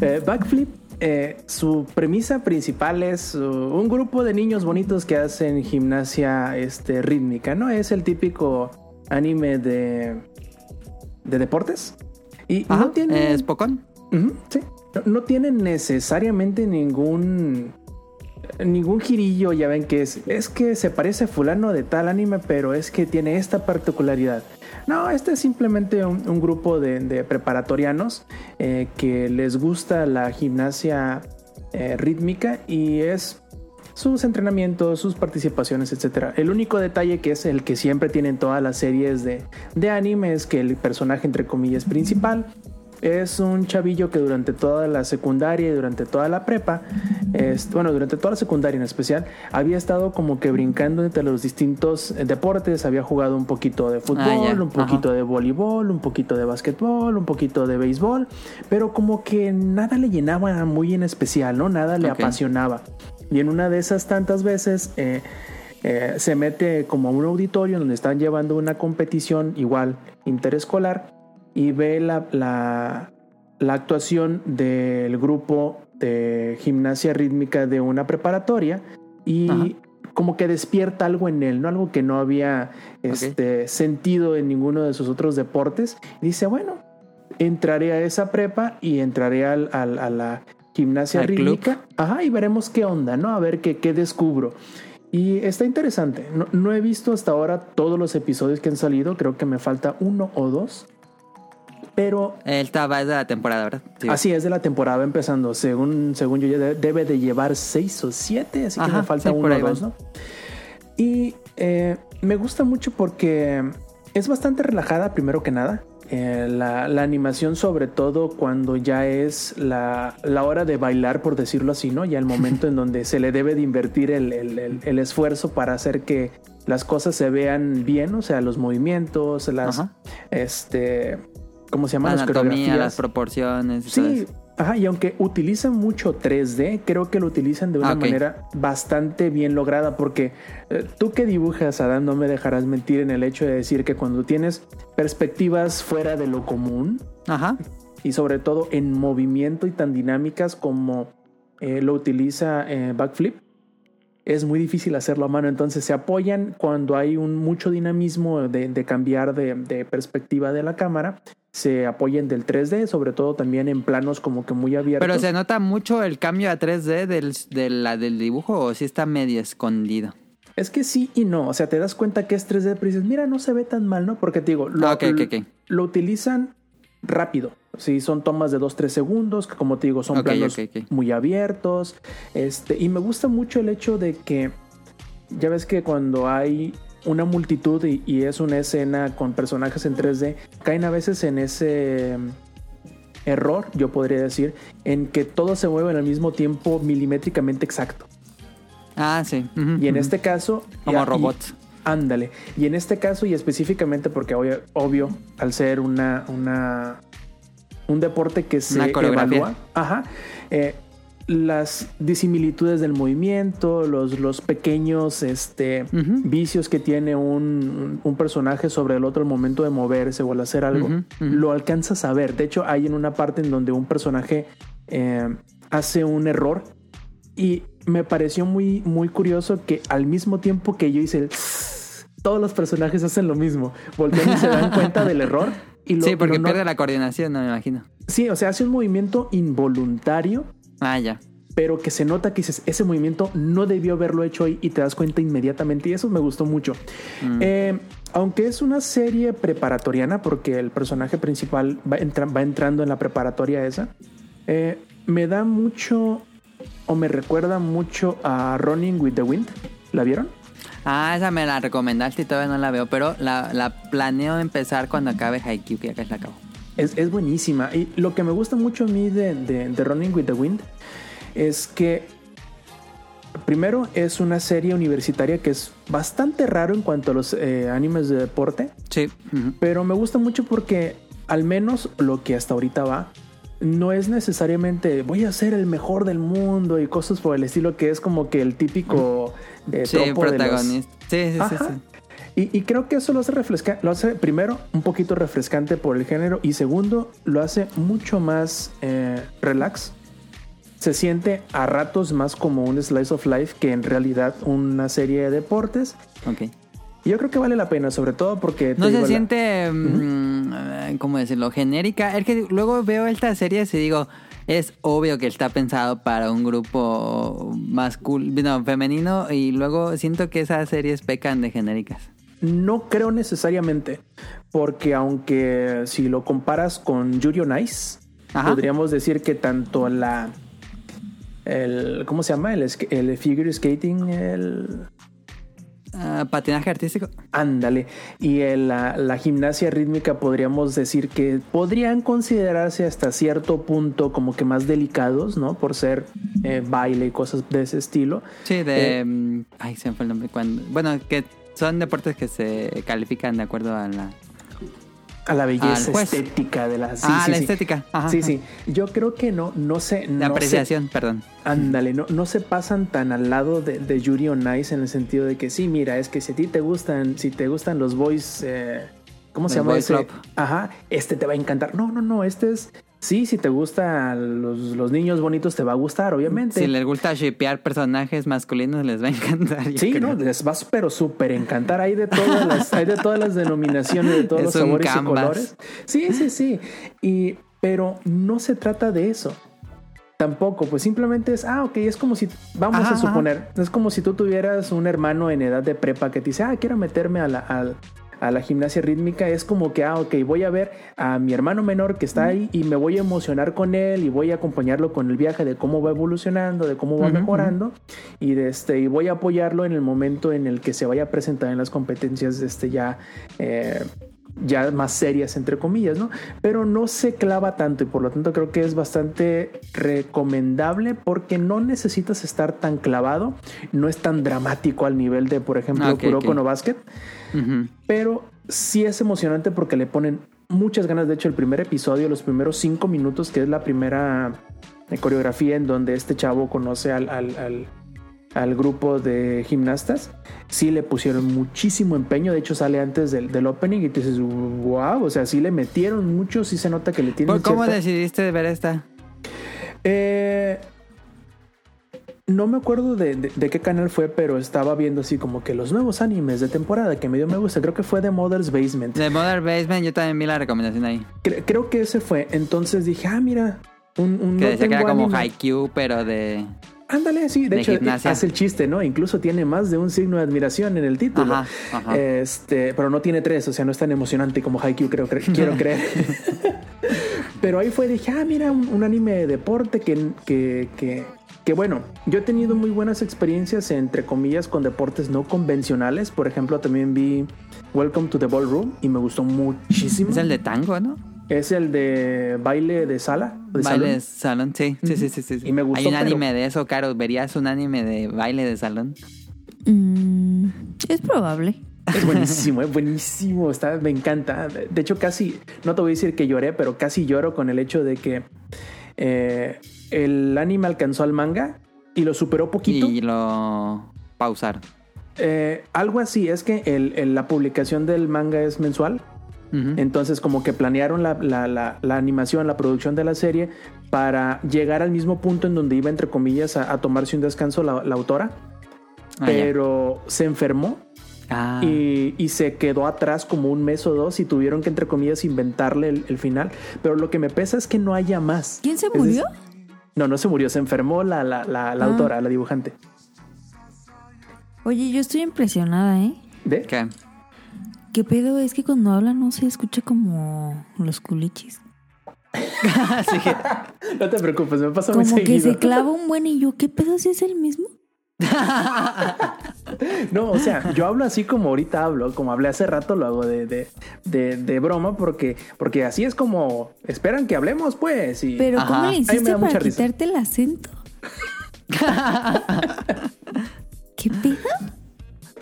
C: eh, Backflip, eh, su premisa principal es uh, un grupo de niños bonitos que hacen gimnasia este, rítmica, ¿no? Es el típico anime de, de deportes. Y
A: Ajá,
C: no tiene.
A: ¿Es Pocón?
C: Sí. No, no tiene necesariamente ningún ningún girillo, ya ven que es, es que se parece a fulano de tal anime, pero es que tiene esta particularidad. No, este es simplemente un, grupo de, de preparatorianos eh, que les gusta la gimnasia eh, rítmica y es sus entrenamientos, sus participaciones, etc. El único detalle que es el que siempre tienen todas las series de, de anime es que el personaje, entre comillas, principal es un chavillo que durante toda la secundaria y durante toda la prepa, es, bueno, durante toda la secundaria en especial, había estado como que brincando entre los distintos eh, deportes, había jugado un poquito de fútbol,
A: Ah, ya.
C: un poquito
A: Ajá.
C: de voleibol, un poquito de básquetbol, un poquito de béisbol, pero como que nada le llenaba muy en especial, ¿no? Nada le apasionaba. Y en una de esas tantas veces eh, eh, se mete como a un auditorio donde están llevando una competición igual interescolar y ve la, la, la actuación del grupo de gimnasia rítmica de una preparatoria y
A: Ajá.
C: como que despierta algo en él, ¿no? Algo que no había este, sentido en ninguno de sus otros deportes. Y dice, bueno, entraré a esa prepa y entraré al- al- a la gimnasia
A: Al club.
C: rítmica. Ajá, y veremos qué onda, ¿no? A ver qué, qué descubro. Y está interesante. No, no he visto hasta ahora todos los episodios que han salido. Creo que me falta uno o dos. Pero
A: Él estaba es de la temporada, ¿verdad? Sí.
C: así es de la temporada empezando. Según, según yo, debe de llevar seis o siete. Así que me falta
A: sí,
C: uno o dos. ¿no? Y eh, me gusta mucho porque es bastante relajada, primero que nada. Eh, la, la animación, sobre todo cuando ya es la, la hora de bailar, por decirlo así, ¿no? Ya el momento en donde se le debe de invertir el, el- el- el esfuerzo para hacer que las cosas se vean bien, o sea, los movimientos, las,
A: Ajá.
C: este, ¿cómo se
A: La
C: llaman? Las
A: anatomía, las proporciones.
C: Sí, ajá, y aunque utilizan mucho 3D, creo que lo utilizan de una
A: Ah,
C: manera bastante bien lograda, porque eh, tú que dibujas, Adán, no me dejarás mentir en el hecho de decir que cuando tienes perspectivas fuera de lo común,
A: Ajá.
C: y sobre todo en movimiento y tan dinámicas como eh, lo utiliza eh, Backflip, es muy difícil hacerlo a mano. Entonces se apoyan cuando hay un mucho dinamismo de, de cambiar de, de perspectiva de la cámara. Se apoyan del 3D, sobre todo también en planos como que muy abiertos.
A: Pero se nota mucho el cambio a 3D del, de la, del dibujo o si está medio escondido.
C: Es que sí y no. O sea, te das cuenta que es 3D, pero dices, mira, no se ve tan mal, ¿no? Porque te digo, lo,
A: Ah, ok, ok, ok.
C: lo utilizan rápido. Sí, son tomas de 2-3 segundos, que como te digo, son planos muy abiertos. Este, y me gusta mucho el hecho de que ya ves que cuando hay una multitud y, y es una escena con personajes en 3D, caen a veces en ese mm, error, yo podría decir, en que todo se mueve al mismo tiempo milimétricamente exacto.
A: Ah, sí.
C: Y en este caso...
A: Como
C: y-
A: robots.
C: Ándale. Y en este caso, y específicamente porque obvio, obvio al ser una, una un deporte que se evalúa, ajá, eh, las disimilitudes del movimiento, los, los pequeños este, vicios que tiene un, un personaje sobre el otro al momento de moverse o al hacer algo, lo alcanzas a ver. De hecho, hay en una parte en donde un personaje eh, hace un error y me pareció muy, muy curioso que al mismo tiempo que yo hice el... Todos los personajes hacen lo mismo. Voltean y se dan cuenta del error. Y lo,
A: sí, porque
C: no-
A: pierde la coordinación, no me imagino.
C: Sí, o sea, hace un movimiento involuntario,
A: Ah, ya.
C: pero que se nota que dices, ese movimiento no debió haberlo hecho ahí y te das cuenta inmediatamente. Y eso me gustó mucho.
A: Mm.
C: Eh, aunque es una serie preparatoriana, porque el personaje principal va, entra- va entrando en la preparatoria esa, eh, me da mucho o me recuerda mucho a Running with the Wind. ¿La vieron?
A: Ah, esa me la recomendaste y todavía no la veo, pero la, la planeo empezar cuando acabe Haikyuu, que ya casi la acabo.
C: Es, es buenísima. Y lo que me gusta mucho a mí de, de- de Running with the Wind es que, primero, es una serie universitaria que es bastante raro en cuanto a los eh, animes de deporte,
A: Sí.
C: pero me gusta mucho porque, al menos lo que hasta ahorita va, no es necesariamente voy a ser el mejor del mundo y cosas por el estilo, que es como que el típico eh,
A: Sí,
C: tropo de los-
A: protagonista. Sí, sí, sí.
C: Y, y creo que eso lo hace refresca lo hace primero un poquito refrescante por el género y segundo lo hace mucho más eh, relax. Se siente a ratos más como un slice of life que en realidad una serie de deportes.
A: Ok.
C: Yo creo que vale la pena, sobre todo porque...
A: No se
C: la-
A: siente, mm, ¿cómo decirlo? Genérica. Es que luego veo estas series y digo, es obvio que está pensado para un grupo masculino, no, femenino, y luego siento que esas series pecan de genéricas.
C: No creo necesariamente, porque aunque si lo comparas con Yuri on Ice,
A: Ajá.
C: podríamos decir que tanto la el ¿cómo se llama? El, el figure skating, el
A: Ah, patinaje artístico.
C: ándale, y el- la, la gimnasia rítmica podríamos decir que podrían considerarse hasta cierto punto como que más delicados, ¿no? Por ser eh, baile y cosas de ese estilo.
A: Sí, de...
C: Eh,
A: mm, ay, se me fue el nombre. Cuando, bueno, que son deportes que se califican de acuerdo a la...
C: A la belleza estética de la sí,
A: ah,
C: sí,
A: la
C: sí.
A: estética. Ajá,
C: Sí,
A: ajá.
C: sí. Yo creo que no, no sé.
A: La
C: no
A: apreciación, perdón.
C: se- ándale, no, no se pasan tan al lado de, de Yuri on Ice en el sentido de que sí, mira, es que si a ti te gustan, si te gustan los boys, eh, ¿cómo se llama ese?
A: club.
C: Ajá, este te va a encantar. No, no, no, este es. Sí, si te gustan los, los niños bonitos, te va a gustar, obviamente.
A: Si les gusta shipear personajes masculinos, les va a encantar.
C: Sí,
A: creo.
C: no, les va pero súper encantar. Hay de todas las, hay de todas las denominaciones, de todos
A: Es
C: los sabores y colores. Sí, sí, sí. Y, pero no se trata de eso. Tampoco, pues simplemente es, ah, ok, es como si, vamos
A: Ajá,
C: a
A: ajá.
C: suponer, es como si tú tuvieras un hermano en edad de prepa que te dice, ah, quiero meterme a la, al- a la gimnasia rítmica, es como que, ah, ok, voy a ver a mi hermano menor que está ahí y me voy a emocionar con él y voy a acompañarlo con el viaje de cómo va evolucionando, de cómo va mejorando y, de este, y voy a apoyarlo en el momento en el que se vaya a presentar en las competencias este, ya, eh, ya más serias, entre comillas, ¿no? Pero no se clava tanto y por lo tanto creo que es bastante recomendable porque no necesitas estar tan clavado, no es tan dramático al nivel de, por ejemplo,
A: Ah, ok,
C: Kuroko
A: ok.
C: no Basket, Pero sí es emocionante porque le ponen muchas ganas. De hecho, el primer episodio, los primeros cinco minutos, que es la primera eh, coreografía en donde este chavo conoce al, al- al- al grupo de gimnastas, sí le pusieron muchísimo empeño. De hecho, sale antes del, del opening y te dices, wow, o sea, sí le metieron mucho, sí se nota que le tienen
A: ¿Por- ¿Cómo
C: cierta-
A: decidiste ver esta?
C: eh, no me acuerdo de, de- de qué canal fue, pero estaba viendo así como que los nuevos animes de temporada que me dio me gusta. Creo que fue The Mother's Basement.
A: De Modern Basement, yo también vi la recomendación ahí.
C: Cre- creo que ese fue. Entonces dije, ah, mira, un, un
A: Que
C: no
A: decía que era como. Haikyuu, pero de...
C: Ándale, sí, de,
A: de
C: hecho
A: gimnasia.
C: hace el chiste, ¿no? Incluso tiene más de un signo de admiración en el título.
A: Ajá, ajá.
C: Este, pero no tiene tres, o sea, no es tan emocionante como Haikyuu, creo, cre- quiero creer. pero ahí fue, dije, ah, mira, un, un anime de deporte que, que, que, que, bueno, yo he tenido muy buenas experiencias, entre comillas, con deportes no convencionales. Por ejemplo, también vi Welcome to the Ballroom y me gustó muchísimo.
A: Es el de tango, ¿no?
C: Es el de baile de sala. de
A: baile
C: salón.
A: de salón, sí, sí, sí, sí, sí.
C: Y me gustó,
A: Hay un
C: pero-
A: anime de eso, Caro. ¿Verías un anime de baile de salón?
G: Mm, es probable.
C: Es buenísimo, es buenísimo. Está, me encanta. De hecho, casi, no te voy a decir que lloré, pero casi lloro con el hecho de que eh, el anime alcanzó al manga y lo superó poquito.
A: Y lo pausar.
C: Eh, algo así, es que el- el- la publicación del manga es mensual. Entonces, como que planearon la, la- la- la animación, la producción de la serie para llegar al mismo punto en donde iba, entre comillas, a, a tomarse un descanso la, la autora.
A: Ah, ya.
C: pero se enfermó
A: Ah,
C: y, y se quedó atrás como un mes o dos y tuvieron que, entre comillas, inventarle el, el final. Pero lo que me pesa es que no haya más.
G: ¿Quién se murió?
C: No, no se murió, se enfermó la, la, la, la
G: Ah.
C: autora, la dibujante.
G: Oye, yo estoy impresionada, ¿eh?
C: ¿De?
A: ¿Qué?
G: ¿Qué pedo? Es que cuando habla no se escucha como los culichis.
A: Así que,
C: No te preocupes, me pasa muy
G: Como que
C: seguido.
G: se clava un buen y yo, ¿qué pedo si es el mismo?
C: No, o sea, yo hablo así como ahorita hablo, como hablé hace rato, lo hago de, de, de, de broma, porque, porque así es como esperan que hablemos, pues. Y
G: Pero
A: Ajá.
G: ¿cómo le hiciste
C: da mucha
G: para quitarte el acento? ¿Qué pedo?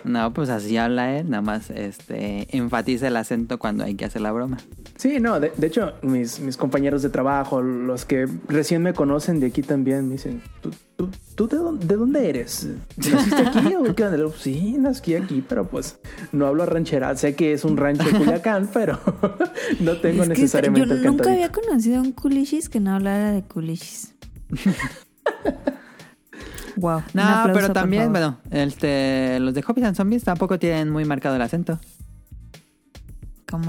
A: no, pues así habla él. Nada más este, enfatiza el acento cuando hay que hacer la broma.
C: Sí, no, de, de hecho, mis, mis compañeros de trabajo, los que recién me conocen de aquí también, me dicen, ¿tú, tú, tú de, dónde, de dónde eres? ¿Naciste aquí o qué onda? Sí, nací aquí, pero pues no hablo ranchera. Sé que es un rancho de Culiacán, pero no tengo
G: Es que
C: necesariamente
G: yo
C: el
G: nunca había conocido a un culichis que no hablara de culichis. wow.
A: No, pero también, bueno, este, los de Hobbies and Zombies tampoco tienen muy marcado el acento.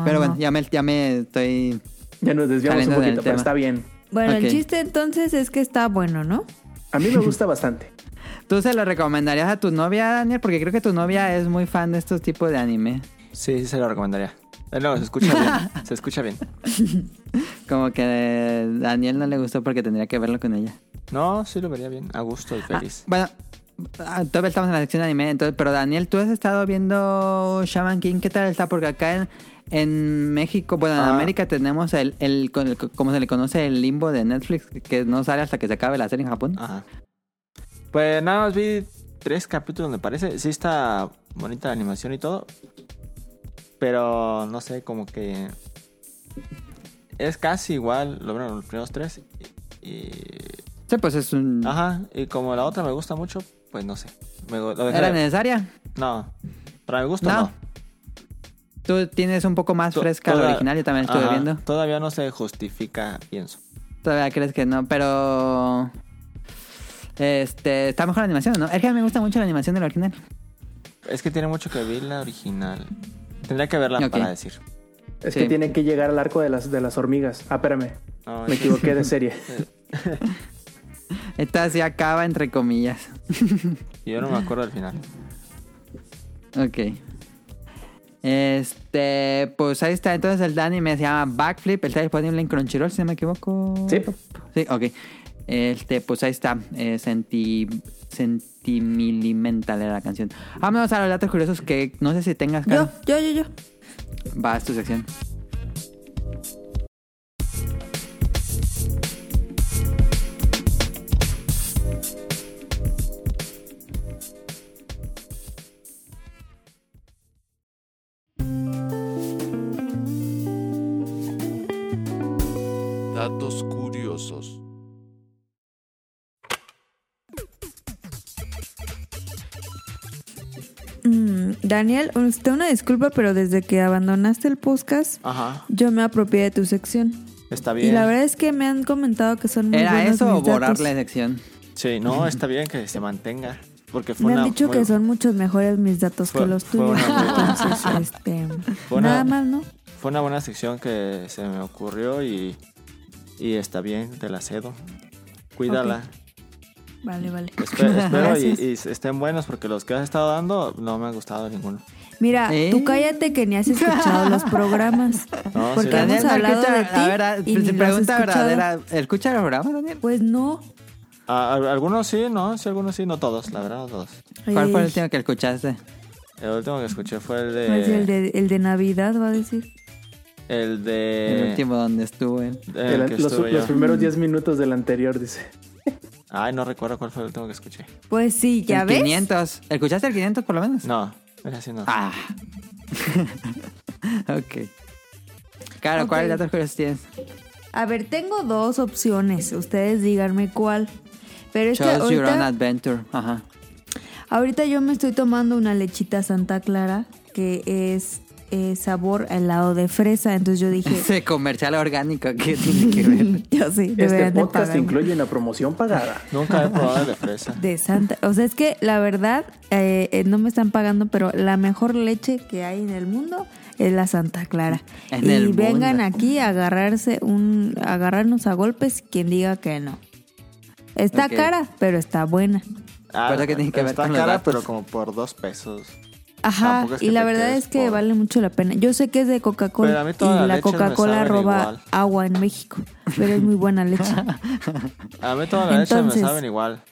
A: Pero bueno, ya me, ya me estoy...
C: Ya nos desviamos un poquito, pero está bien.
G: Bueno, el chiste entonces es que está bueno, ¿no?
C: A mí me gusta bastante.
A: ¿Tú se lo recomendarías a tu novia, Daniel? Porque creo que tu novia es muy fan de estos tipos de anime.
B: Sí, sí se lo recomendaría. Eh, No, se escucha bien. se escucha bien.
A: Como que a Daniel no le gustó porque tendría que verlo con ella.
B: No, sí lo vería bien. A gusto y feliz.
A: Bueno, ah, todavía estamos en la sección de anime, entonces, pero Daniel, ¿tú has estado viendo Shaman King? ¿Qué tal está? Porque acá en, en México, bueno, en
B: Ah.
A: América tenemos el, el, el- como se le conoce, el limbo de Netflix, que no sale hasta que se acabe la serie en Japón.
B: Ajá. Pues nada más vi tres capítulos, me parece. Sí está bonita la animación y todo. Pero no sé, como que... Es casi igual, lo bueno, los primeros tres. Y,
A: Sí, pues es un...
B: Ajá, y como la otra me gusta mucho, pues no sé. Me, lo
A: ¿Era necesaria?
B: No, para mi gusto
A: No.
B: no.
A: Tú tienes un poco más fresca la original, yo también estuve
B: Ajá,
A: viendo.
B: Todavía no se justifica, pienso.
A: Todavía crees que no, pero... Este, está mejor la animación, ¿no? Es que a mí me gusta mucho la animación de la original.
B: Es que tiene mucho que ver la original. Tendría que verla para decir.
C: Es
A: Sí.
C: que tiene que llegar al arco de las, de las hormigas. Ah, espérame.
B: No,
C: Me equivoqué de serie.
A: Esta sí acaba entre comillas.
B: Yo no me acuerdo del final.
A: Ok. Este, pues ahí está. Entonces el anime se llama Backflip. Está disponible en Crunchyroll, si no me equivoco.
C: Sí.
A: Sí, ok. Este, pues ahí está. Eh, senti, sentimilimental era la canción. Vámonos a los datos curiosos que no sé si tengas.
G: Yo,
A: Caro.
G: yo, yo, yo.
A: Va, es tu sección.
G: Daniel, usted una disculpa, pero desde que abandonaste el podcast,
B: Ajá,
G: yo me apropié de tu sección.
B: está bien.
G: Y la verdad es que me han comentado que son muy
A: ¿Era
G: buenos
A: eso o
G: mis datos.
A: borrar la sección?
B: Sí, no, está bien que se mantenga. Porque fue
G: Me han dicho
B: fue-
G: que son muchos mejores mis datos
B: fue-
G: que los tuyos. Entonces, este,
B: una-
G: nada más, ¿no?
B: Fue una buena sección que se me ocurrió y, y está bien, te la cedo. Cuídala.
G: Vale, vale.
B: Espe- espero y, estén buenos porque los que has estado dando no me ha gustado ninguno.
G: Mira,
A: ¿Eh?
G: tú cállate que ni has escuchado los programas.
B: No,
G: Porque
B: sí, la-
G: hemos
A: Daniel,
G: hablado
A: escucha-
G: de ti
A: a ver, a-
G: y ni
A: pregunta verdadera. ¿Escucha los programas, Daniel?
G: Pues no.
B: algunos sí, no, sí, algunos sí, no todos, la verdad, no todos.
A: ¿Cuál fue el último que escuchaste?
B: El último que escuché fue el de.
G: pues el de, el de Navidad, va a decir.
B: El de.
A: El último donde estuvo él.
B: el
C: El-
B: que
C: los,
B: estuve
C: primeros 10 minutos del anterior, dice.
B: Ay, no recuerdo cuál fue el último que escuché.
G: Pues sí, ¿ya
A: el
G: ves?
A: 500. ¿Escuchaste el 500 por lo menos?
B: No, es así no.
A: Ah. ok. Claro,
G: Ok.
A: ¿cuáles datos curiosos tienes?
G: A ver, tengo dos opciones. Ustedes díganme cuál. Pero es que
A: Choose your own
G: ahorita,
A: adventure. Ajá.
G: ahorita yo me estoy tomando una lechita Santa Clara que es eh, sabor helado de fresa. Entonces yo dije,
A: Ese comercial orgánico que tiene que ver.
G: yo sí,
C: Este podcast incluye una promoción pagada.
B: Nunca he probado de fresa.
G: De Santa. O sea, es que la verdad, eh, eh, no me están pagando, pero la mejor leche que hay en el mundo es la Santa Clara.
A: En
G: y
A: el
G: vengan
A: mundo.
G: aquí a agarrarse un, a agarrarnos a golpes quien diga que no. Está cara, pero está buena.
B: Ah,
A: Pero que tiene que ver
B: está
A: con los
B: cara, pero como por dos pesos.
G: Ajá, y la verdad es que
B: por-
G: vale mucho la pena. Yo sé que es de Coca-Cola y la Coca-Cola roba
B: igual.
G: agua en México, pero es muy buena leche.
B: A mí todas las leches
G: Entonces-
B: me saben igual.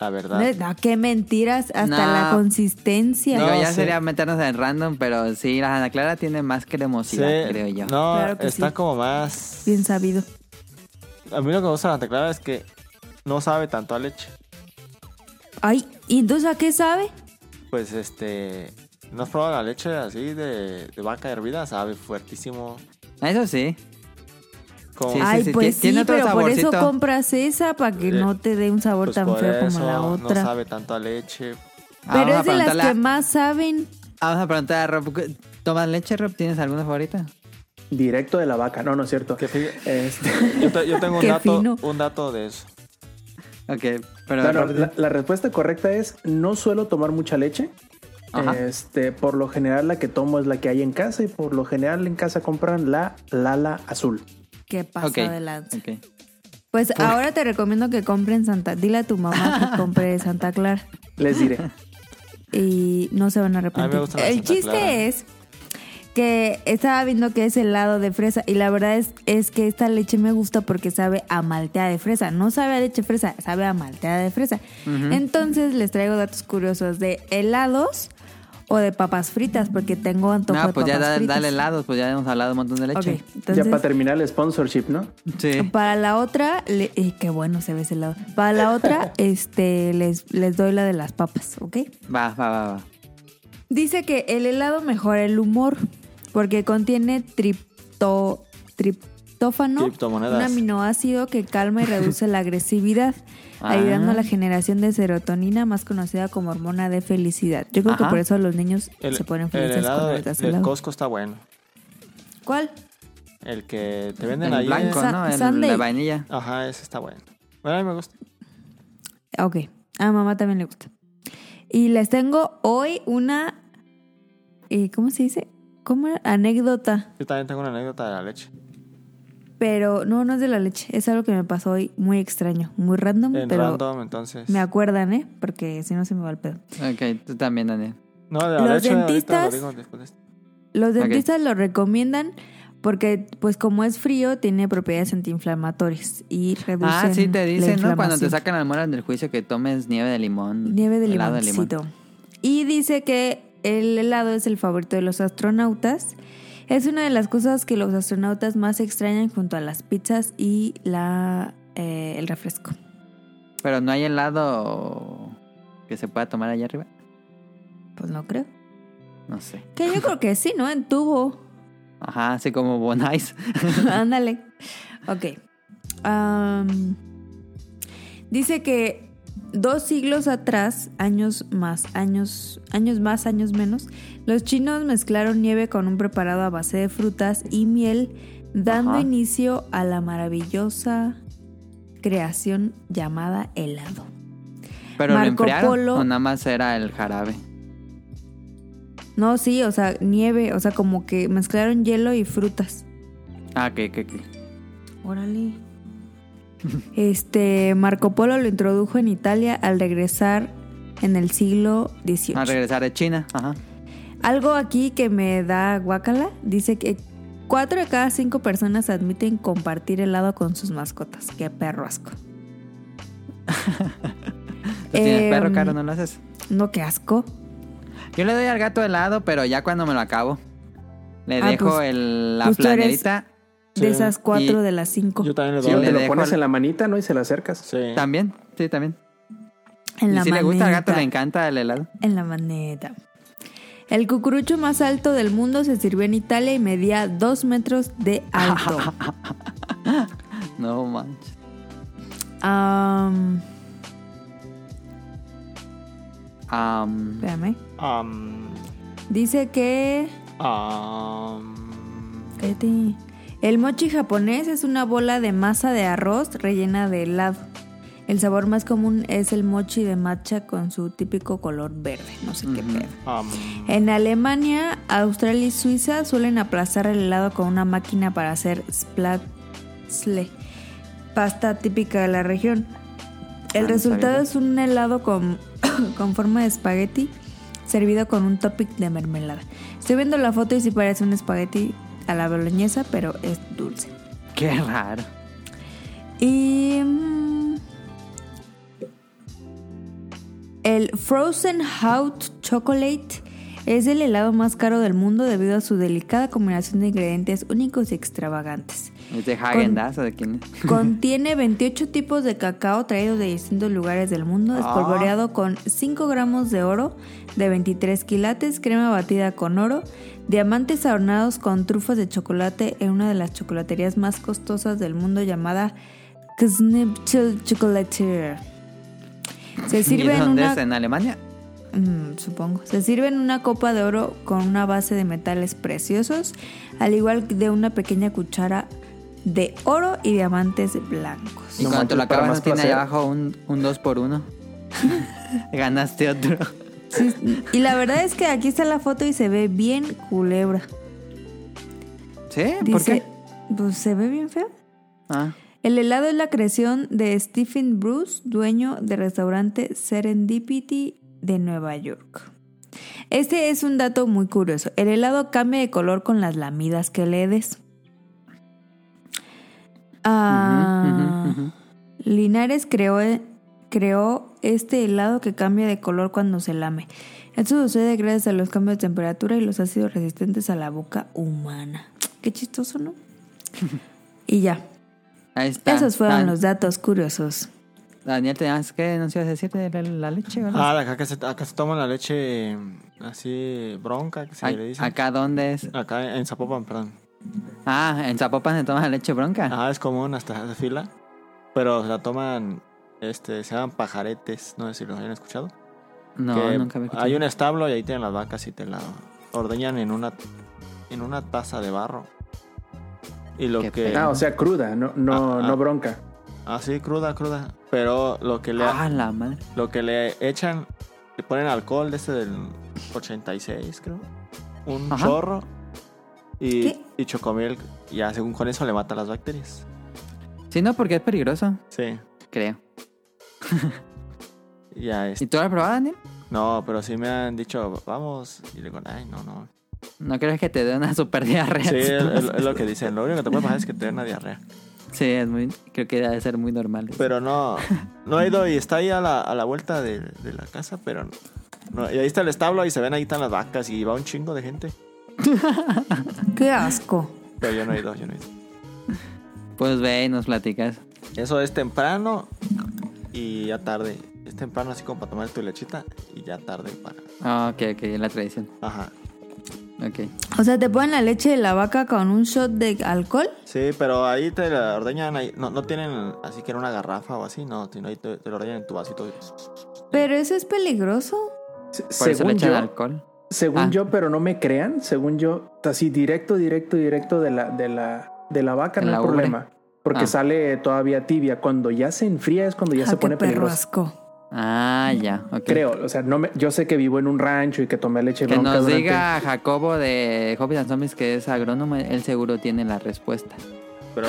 B: La verdad.
G: No, qué mentiras, hasta
A: No.
G: la consistencia.
B: No,
A: ya
B: sí.
A: sería meternos en random, pero sí, la Ana Clara tiene más
B: Sí,
A: cremosidad, creo yo.
B: No,
G: Claro que
B: está
G: sí.
B: como más.
G: Bien sabido.
B: A mí lo que me gusta de la teclada es que no sabe tanto a leche.
G: Ay, ¿y entonces a qué sabe?
B: Pues este. ¿No has probado la leche así de, de vaca hervida? Sabe fuertísimo.
A: Eso sí.
B: Como,
A: Sí,
G: Ay,
A: sí,
G: pues sí,
A: otro
G: pero por eso
A: saborcito.
G: compras esa para que
B: Eh,
G: no te dé un sabor
B: pues
G: tan feo como la
B: No
G: otra.
B: sabe tanto a leche.
A: Ah,
G: pero es de las que más saben.
A: Vamos a preguntar a Rob. ¿Tomas leche, Rob? ¿Tienes alguna favorita?
C: Directo de la vaca. No, no es cierto. Este,
B: yo, te- yo tengo un dato,
G: fino.
B: un dato de eso.
A: Ok, pero...
C: bueno, la, la respuesta correcta es no suelo tomar mucha leche.
A: Ajá.
C: Este, por lo general la que tomo es la que hay en casa y por lo general en casa compran la Lala azul.
G: ¿Qué pasa
A: ok.
G: Pues ahora te recomiendo que compren Santa. Dile a tu mamá que compre Santa Clara.
C: Les diré.
G: y no se van a arrepentir.
B: A mí me gusta la
G: el
B: Santa
G: chiste
B: Clara.
G: es que estaba viendo que es helado de fresa y la verdad es, es que esta leche me gusta porque sabe a malteada de fresa. No sabe a leche fresa, sabe a malteada de fresa. Entonces les traigo datos curiosos de helados o de papas fritas porque tengo antojo
A: No,
G: de
A: pues ya
G: papas
A: dale,
G: fritas.
A: dale helados, pues ya hemos hablado un montón de leche.
G: Ok, entonces...
C: ya para terminar el sponsorship, ¿no?
A: Sí.
G: Para la otra, le- eh, qué bueno se ve ese helado. Para la otra, este, les, les doy la de las papas, ¿ok?
A: Va, va, va, va.
G: Dice que el helado mejora el humor porque contiene tripto, triptófano,
B: Criptomonedas.
G: un aminoácido que calma y reduce la agresividad,
A: Ah.
G: ayudando a la generación de serotonina, más conocida como hormona de felicidad. Yo creo que por eso los niños
B: El,
G: se ponen
B: el
G: felices
B: helado
G: cuando
B: de-
G: helado.
B: Costco está bueno.
G: ¿Cuál?
B: El que te venden
A: El
B: ahí.
A: blanco, ¿no? El de vainilla.
B: Ajá, ese está bueno. Bueno, a mí me gusta.
G: Ok, a mamá también le gusta. Y les tengo hoy una, eh, ¿cómo se dice? ¿Cómo era? Anécdota.
B: Yo también tengo una anécdota de la leche.
G: Pero no, no es de la leche. Es algo que me pasó hoy muy extraño, muy random,
B: En
G: pero
B: random, entonces.
G: me acuerdan, ¿eh? Porque si no se me va el pedo.
A: Ok, tú también, Daniel.
B: No, de la
G: Los
B: leche ahorita lo
G: dentistas-
B: digo de.
G: Los dentistas lo recomiendan porque, pues como es frío, tiene propiedades antiinflamatorias y reducen
A: Ah, sí, te dicen, ¿no? Cuando te sacan las muelas del juicio que tomes nieve de limón.
G: Nieve de
A: helado de limón.
G: Y dice que el helado es el favorito de los astronautas. Es una de las cosas que los astronautas más extrañan junto a las pizzas y la eh, el refresco.
A: Pero no hay helado que se pueda tomar allá arriba.
G: Pues no creo.
A: No sé.
G: Que yo creo que sí, ¿no? En tubo.
A: Ajá, así como Bonais.
G: Ándale. Ok. Dice que dos siglos atrás, años más, años, años más, años menos, los chinos mezclaron nieve con un preparado a base de frutas y miel, dando
A: Ajá.
G: inicio a la maravillosa creación llamada helado.
A: Pero lo
G: Marco
A: enfriaron
G: Polo-
A: o nada más era el jarabe.
G: No, sí, o sea, nieve, o sea, como que mezclaron hielo y frutas.
A: Ah, que, que, que.
G: Órale. Este, Marco Polo lo introdujo en Italia al regresar en el siglo XVIII.
A: A regresar de China. Ajá.
G: Algo aquí que me da guacala, dice que cuatro de cada cinco personas admiten compartir helado con sus mascotas. Qué perro asco.
A: ¿Tú tienes
G: Em,
A: perro, Caro? ¿No lo haces?
G: No, qué asco.
A: Yo le doy al gato helado, pero ya cuando me lo acabo. Le
G: Ah,
A: dejo
G: pues-
A: el, la
G: pues.
B: Sí.
G: De esas cuatro
A: Y-
G: de las cinco.
B: Yo también le
A: Sí,
B: doy.
A: le
C: te lo
A: dejo
C: pones en la manita, ¿no? Y se la acercas.
B: Sí.
A: También, sí, también.
G: en
A: y
G: la
A: si le gusta al gato, le encanta el helado.
G: En la maneta. El cucurucho más alto del mundo se sirvió en Italia y medía dos metros de alto.
A: No manches.
G: Am,
A: Am,
G: espérame.
B: Um,
G: Dice que
B: um,
G: Cállate. El mochi japonés es una bola de masa de arroz rellena de helado. El sabor más común es el mochi de matcha con su típico color verde. No sé qué pedo.
B: um,
G: En Alemania, Australia y Suiza suelen aplastar el helado con una máquina para hacer splatzle, pasta típica de la región. El
A: Ah,
G: resultado es un helado con, con forma de espagueti servido con un topic de mermelada. Estoy viendo la foto y sí parece un espagueti a la boloñesa, pero es dulce.
A: qué raro.
G: Y mm, el Frozen Hot Chocolate es el helado más caro del mundo debido a su delicada combinación de ingredientes únicos y extravagantes.
A: ¿Es de Hagen Dazs o de quién es?
G: Contiene 28 tipos de cacao traídos de distintos lugares del mundo,
A: Ah.
G: espolvoreado con 5 gramos de oro de 23 quilates, crema batida con oro, diamantes adornados con trufas de chocolate en una de las chocolaterías más costosas del mundo llamada Knipchel Chocolatier. Se
A: ¿Y
G: sirve en
A: dónde
G: una...
A: es? ¿En Alemania?
G: Mm, supongo. Se sirve en una copa de oro con una base de metales preciosos, al igual que de una pequeña cuchara de oro y diamantes blancos.
A: Y
C: No
A: cuando te lo acabas, tiene ahí
C: placer.
A: abajo un, un 2 por 1 Ganaste otro.
G: Sí, y la verdad es que aquí está la foto y se ve bien culebra.
A: ¿Sí?
G: Dice,
A: ¿Por qué?
G: Pues se ve bien feo.
A: Ah,
G: El helado es la creación de Stephen Bruce, dueño del restaurante Serendipity de Nueva York. Este es un dato muy curioso. El helado cambia de color con las lamidas que le des. Ah. Linares creó, creó este helado que cambia de color cuando se lame. Esto sucede gracias a los cambios de temperatura y los ácidos resistentes a la boca humana. Qué chistoso, ¿no? y ya.
A: Ahí está.
G: Esos fueron
A: Dan-
G: los datos curiosos.
A: Daniel, ¿tenías que nos ibas a decir de la, la leche? ¿verdad?
B: Ah, acá se, acá se toma la leche mm, así bronca, que se
A: Ay,
B: le dice.
A: ¿Acá dónde es?
B: Acá en Zapopan, perdón.
A: Ah, en Zapopan se toma leche bronca.
B: Ajá, es común hasta de fila. Pero la toman, este, se llaman pajaretes. No sé si lo hayan escuchado.
A: no,
B: que
A: nunca me escuché.
B: Hay un establo y ahí tienen las vacas y te la ordeñan en una, en una taza de barro. Y lo
A: Qué
B: que...
C: Ah, o sea, cruda, no, no,
B: Ah, ah.
C: no bronca.
B: Así, cruda, cruda. Pero lo que le...
A: Ah, la madre.
B: Lo que le echan, le ponen alcohol de este del 86, creo. Un
A: Ajá.
B: chorro. Y,
G: ¿Qué?
B: y chocomil. Ya, según con eso le mata las bacterias.
A: Sí, no, porque es peligroso,
B: Sí.
A: creo.
B: Ya es.
A: ¿Y tú lo has probado, Daniel?
B: No, pero sí me han dicho, vamos. Y le digo, ay, no, no.
A: ¿No crees que te dé una super diarrea?
B: Sí, es, es- es lo que dicen. Lo único que te puede pasar es que te dé una diarrea.
A: Sí, es muy, creo que debe ser muy normal.
B: Pero no, no he ido y está ahí a la, a la vuelta de, de la casa, pero no. Y ahí está el establo y se ven ahí están las vacas y va un chingo de gente.
G: Qué asco.
B: Pero yo no he ido, yo no he ido.
A: Pues ve y nos platicas.
B: Eso es temprano y ya tarde. Es temprano así como para tomar tu lechita y ya tarde para...
A: Ah, ok, ok, la tradición.
B: Ajá.
A: Ok.
G: O sea, te ponen la leche de la vaca con un shot de alcohol.
B: Sí, pero ahí te la ordeñan, ahí, no, no tienen así que en una garrafa o así, no, sino ahí te, te lo ordeñan en tu vasito.
G: Pero eso es peligroso.
C: Se-
A: Por eso le echan
C: yo,
A: alcohol.
C: según
A: Ah.
C: yo, pero no me crean, según yo, así directo, directo, directo de la, de la, de la vaca, no
A: la
C: hay problema. Porque
A: Ah.
C: sale todavía tibia. Cuando ya se enfría es cuando ya
G: Ah,
C: se pone peligroso.
A: Ah, ya, ok.
C: Creo, o sea, no me, yo sé que vivo en un rancho y que tomé leche
A: Que
C: bronca
A: nos
C: durante-
A: diga Jacobo de Hobbies and Zombies que es agrónomo, él seguro tiene la respuesta.
B: Pero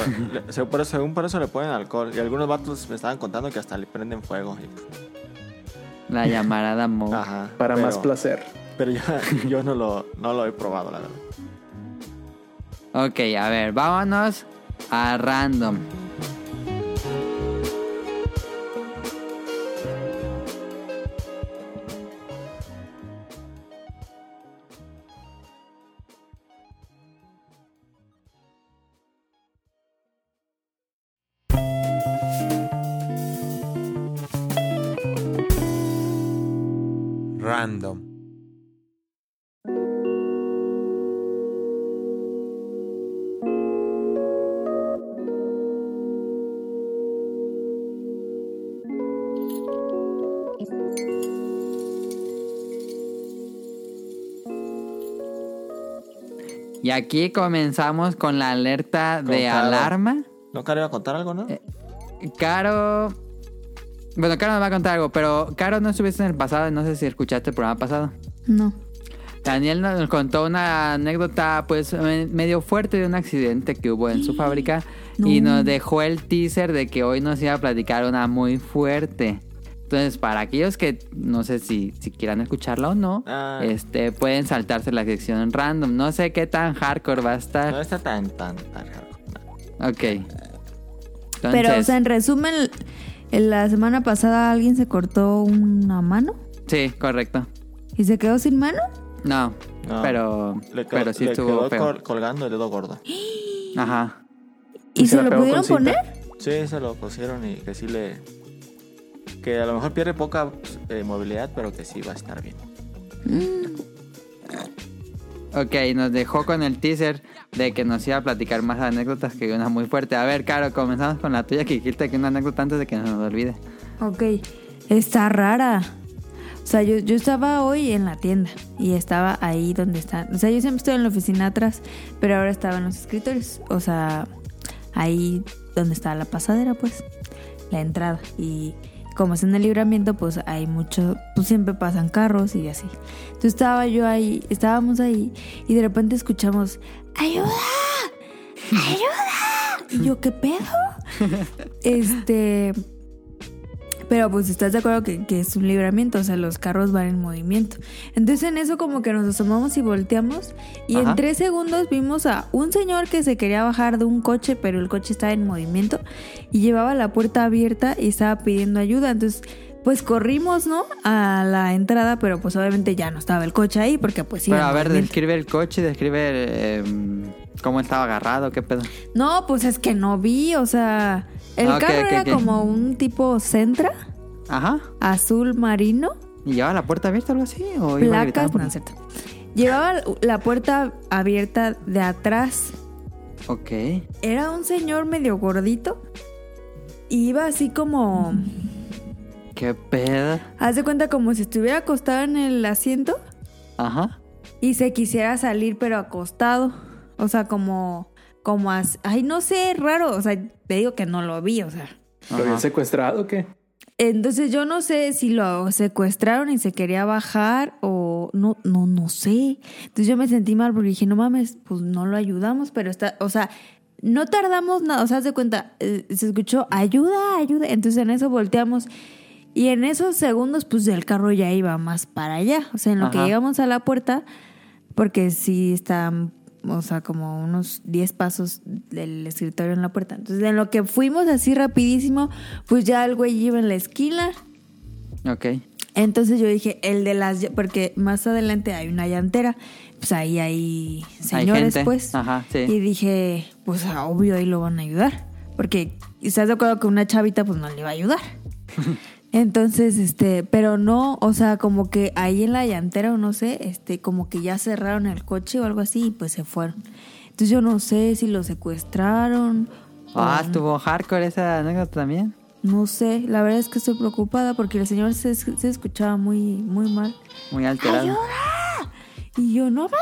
B: según, por eso, según por eso le ponen alcohol. Y algunos vatos me estaban contando que hasta le prenden fuego. y-
A: La llamarada Mo.
B: Ajá.
C: para
B: pero-
C: más placer.
B: Pero yo, yo no, lo, no lo he probado, la verdad.
A: Ok, a ver, vámonos a random. Aquí comenzamos con la alerta
B: Con
A: de
B: Caro.
A: alarma.
B: ¿No, Caro, iba a contar algo, no?
A: Eh, Caro. Bueno, Caro nos va a contar algo, pero Caro no estuviste en el pasado, no sé si escuchaste el programa pasado.
G: No.
A: Daniel nos contó una anécdota pues me- medio fuerte de un accidente que hubo en su fábrica y
G: No.
A: nos dejó el teaser de que hoy nos iba a platicar una muy fuerte. Entonces, para aquellos que no sé si, si quieran escucharla o no,
B: Ah.
A: este pueden saltarse la sección random. No sé qué tan hardcore va a estar.
B: No está tan, tan, tan hardcore.
A: Ok. Entonces,
G: Pero, o sea, en resumen, en la semana pasada alguien se cortó una mano
A: sí, correcto.
G: y se quedó sin mano.
A: No,
B: No.
A: pero,
B: Le quedó,
A: pero sí
B: le
A: estuvo
B: quedó
A: feo.
B: col- colgando el dedo gordo.
A: Ajá.
G: ¿Y,
C: se
G: se, lo pudieron poner?
B: Sí, se lo pusieron y que sí le... Que a lo mejor pierde poca pues, eh, movilidad, pero que sí va a estar bien.
A: Ok, nos dejó con el teaser de que nos iba a platicar más anécdotas que una muy fuerte. A ver, Caro, comenzamos con la tuya que dijiste que una anécdota antes de que nos olvide.
G: Ok, está rara. O sea, yo, yo estaba hoy en la tienda y estaba ahí donde están. O sea, yo siempre estoy en la oficina atrás, pero ahora estaba en los escritorios. O sea, ahí donde está la pasadera, pues, la entrada. Y como es en el libramiento, pues hay mucho, pues siempre pasan carros y así. Entonces estaba yo ahí, estábamos ahí y de repente escuchamos, ¡ayuda! ¡ayuda! Y yo, ¿qué pedo? este. Pero pues estás de acuerdo que, que es un libramiento, o sea, los carros van en movimiento. Entonces en eso como que nos asomamos y volteamos y
A: Ajá.
G: en tres segundos vimos a un señor que se quería bajar de un coche, pero el coche estaba en movimiento y llevaba la puerta abierta y estaba pidiendo ayuda. Entonces pues corrimos, ¿no? A la entrada, pero pues obviamente ya no estaba el coche ahí porque pues sí.
A: Pero a ver, describe el coche, describe eh, cómo estaba agarrado, qué pedo.
G: No, pues es que no vi, o sea, el
A: Ah,
G: carro era como un tipo Centra,
A: Ajá.
G: azul marino,
A: ¿Y llevaba la puerta abierta o algo así? ¿O
G: placas,
A: por-
G: no es cierto. Llevaba la puerta abierta de atrás.
A: Ok.
G: Era un señor medio gordito. Y iba así como.
A: ¿Qué pedo?
G: Haz de cuenta como si estuviera acostado en el asiento
A: Ajá.
G: y se quisiera salir, pero acostado. O sea, como. Como as- Ay, no sé, raro. O sea, te digo que no lo vi, o sea.
C: ¿Lo habían secuestrado o qué?
G: Entonces yo no sé si lo secuestraron y se quería bajar o no, no, no sé. Entonces yo me sentí mal porque dije, no mames, pues no lo ayudamos, pero está, o sea, no tardamos nada, o sea, haz de cuenta, eh, se escuchó ayuda, ayuda. Entonces en eso volteamos y en esos segundos, pues el carro ya iba más para allá. O sea, en lo que llegamos a la puerta, porque sí está, o sea, como unos 10 pasos del escritorio en la puerta. Entonces, en lo que fuimos así rapidísimo, pues ya el güey iba en la esquina.
A: Ok.
G: Entonces yo dije, el de las, porque más adelante hay una llantera, pues ahí hay señores, pues.
A: Ajá, sí.
G: Y dije, pues ah, obvio ahí lo van a ayudar. Porque estás de acuerdo que una chavita pues no le va a ayudar. Entonces, este, pero no, o sea, como que ahí en la llantera o no sé, este, como que ya cerraron el coche o algo así y pues se fueron. Entonces yo no sé si lo secuestraron.
A: Ah,
G: o-
A: estuvo hardcore esa anécdota también.
G: No sé, la verdad es que estoy preocupada porque el señor se, se escuchaba muy, muy mal.
A: Muy alterado.
G: ¡Ayuda! Y yo, no mames.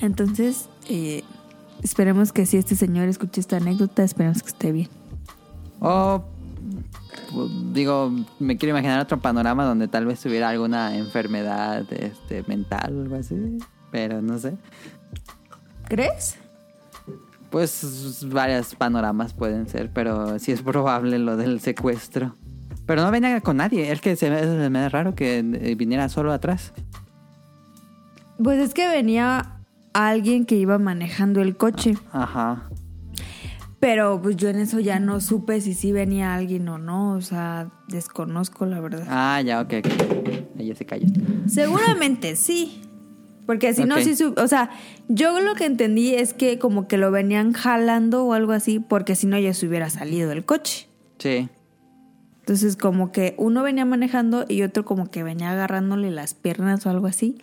G: Entonces, eh, esperemos que si este señor escuche esta anécdota, esperemos que esté bien.
A: O, pues, digo, me quiero imaginar otro panorama donde tal vez tuviera alguna enfermedad este, mental o algo así. Pero no sé.
G: ¿Crees?
A: Pues varios panoramas pueden ser, pero sí es probable lo del secuestro. Pero no venía con nadie. Es que se me, se me da raro que eh, viniera solo atrás.
G: Pues es que venía alguien que iba manejando el coche,
A: Ajá.
G: Pero pues yo en eso ya no supe si sí venía alguien o no, o sea, desconozco la verdad.
A: Ah, ya, ok, ok. Ella se cayó.
G: Seguramente sí. Porque si no, sí, su- o sea, yo lo que entendí es que como que lo venían jalando o algo así, porque si no ya se hubiera salido del coche.
A: Sí.
G: Entonces como que uno venía manejando y otro como que venía agarrándole las piernas o algo así,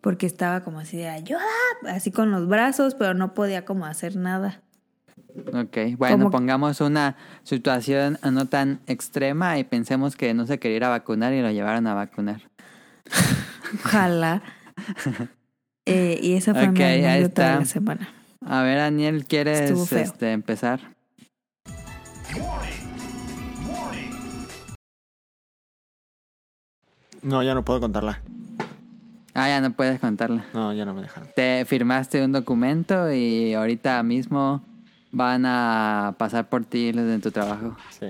G: porque estaba como así de ayuda, así con los brazos, pero no podía como hacer nada.
A: Ok. Bueno, pongamos una situación no tan extrema y pensemos que no se quería ir a vacunar y lo llevaron a vacunar.
G: Ojalá. Eh, y esa fue
A: Ok,
G: mi
A: ahí
G: anécdota de
A: está.
G: la semana.
A: A ver, Daniel, ¿quieres este, empezar?
B: No, ya no puedo contarla.
A: Ah, ya no puedes contarla.
B: No, ya no me dejaron.
A: Te firmaste un documento y ahorita mismo van a pasar por ti los de tu trabajo.
B: Sí.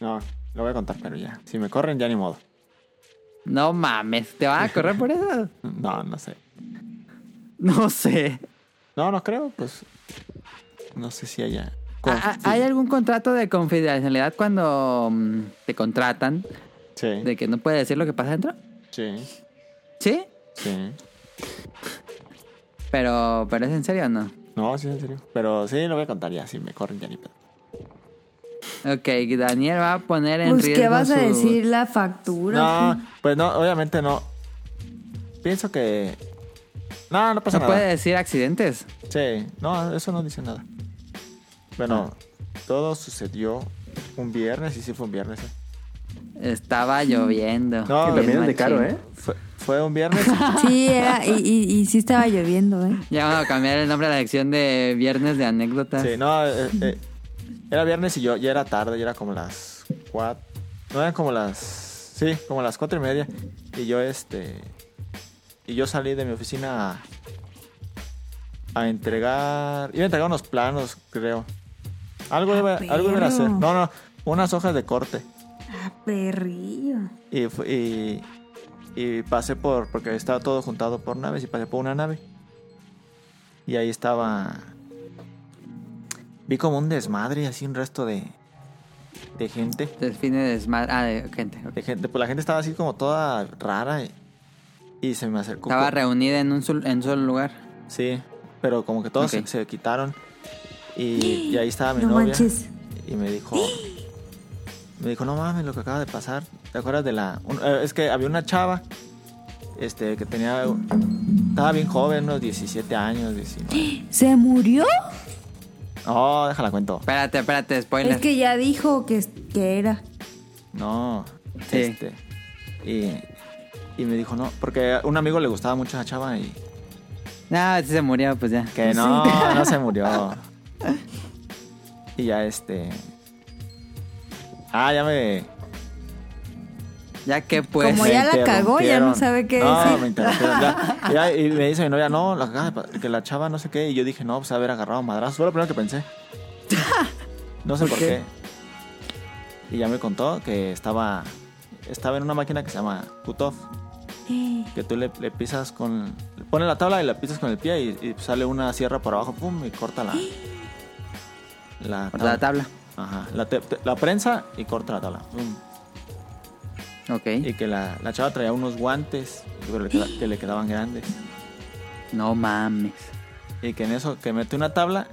B: No, lo voy a contar, pero ya. Si me corren, ya ni modo.
A: No mames, ¿te van a correr por eso?
B: No, no sé.
A: No sé.
B: No, no creo, pues. No sé si haya.
A: ¿Hay algún contrato de confidencialidad cuando mm, te contratan
B: Sí.
A: de que no puedes decir lo que pasa dentro?
B: Sí.
A: ¿Sí?
B: Sí.
A: Pero, pero es en serio o no?
B: No, sí, en serio. Pero sí, lo voy a contar ya. Si me corren, ya ni pedo.
A: Ok, Daniel va a poner en
G: Pues,
A: riesgo
G: ¿qué vas a decir? La factura.
B: No, pues no, obviamente no. Pienso que. No, no pasa
A: ¿No
B: nada.
A: puede decir accidentes?
B: Sí, no, eso no dice nada. Bueno, todo sucedió un viernes, y sí fue un viernes. ¿eh?
A: Estaba lloviendo.
B: No,
C: también es de caro, ¿eh?
B: Fue, fue un viernes.
G: Sí, era, y, y, y sí estaba lloviendo, ¿eh?
A: Ya vamos a cambiar el nombre de la sección de viernes de anécdotas.
B: sí, no, eh, eh, era viernes y yo ya era tarde, ya era como las cuatro. No eran como las. Sí, como las cuatro y media. Y yo, este. Y yo salí de mi oficina a, a entregar. Iba a entregar unos planos, creo. Algo iba, algo iba a hacer. No, no, unas hojas de corte.
G: Ah, perrillo.
B: Y, y, y pasé por, porque estaba todo juntado por naves y pasé por una nave. Y ahí estaba... Vi como un desmadre, así un resto de, de gente.
A: Define desmadre. Ah, de gente.
B: De gente. Pues la gente estaba así como toda rara y, y se me acercó.
A: Estaba reunida en un, sol- en un solo lugar.
B: Sí, pero como que todos se, se quitaron. Y, y ahí estaba mi
G: No
B: novia.
G: manches.
B: Y me dijo... Me dijo, no mames, lo que acaba de pasar. ¿Te acuerdas de la...? un- eh, es que había una chava este que tenía... Estaba bien joven, unos 17 años, 19.
G: ¿Se murió?
B: No, déjala cuento.
A: Espérate, espérate, spoiler.
G: Es que ya dijo que, que era.
B: No.
A: Sí.
B: Este. Y, y me dijo, no, porque a un amigo le gustaba mucho a la chava y...
A: No, si se murió, pues ya.
B: Que no, no se murió. Y ya este... Ah, ya me...
A: Ya que pues.
G: Como ya la cagó, ya no sabe qué
B: no,
G: decir.
B: me interrumpieron. Ya, ya, y me dice mi novia, no, la que la chava no sé qué. Y yo dije, no, pues haber agarrado madrazos. Fue lo primero que pensé. No sé por, qué? Y ya me contó que estaba estaba en una máquina que se llama Putov. Que tú le, le pisas con... Le pones la tabla y la pisas con el pie y, y sale una sierra por abajo, pum, y corta la... La
A: la tabla.
B: Ajá. La, te- te- la prensa y corta la tabla.
A: Ok.
B: Y que la, la chava traía unos guantes pero le queda- que le quedaban grandes.
A: No mames.
B: Y que en eso, que mete una tabla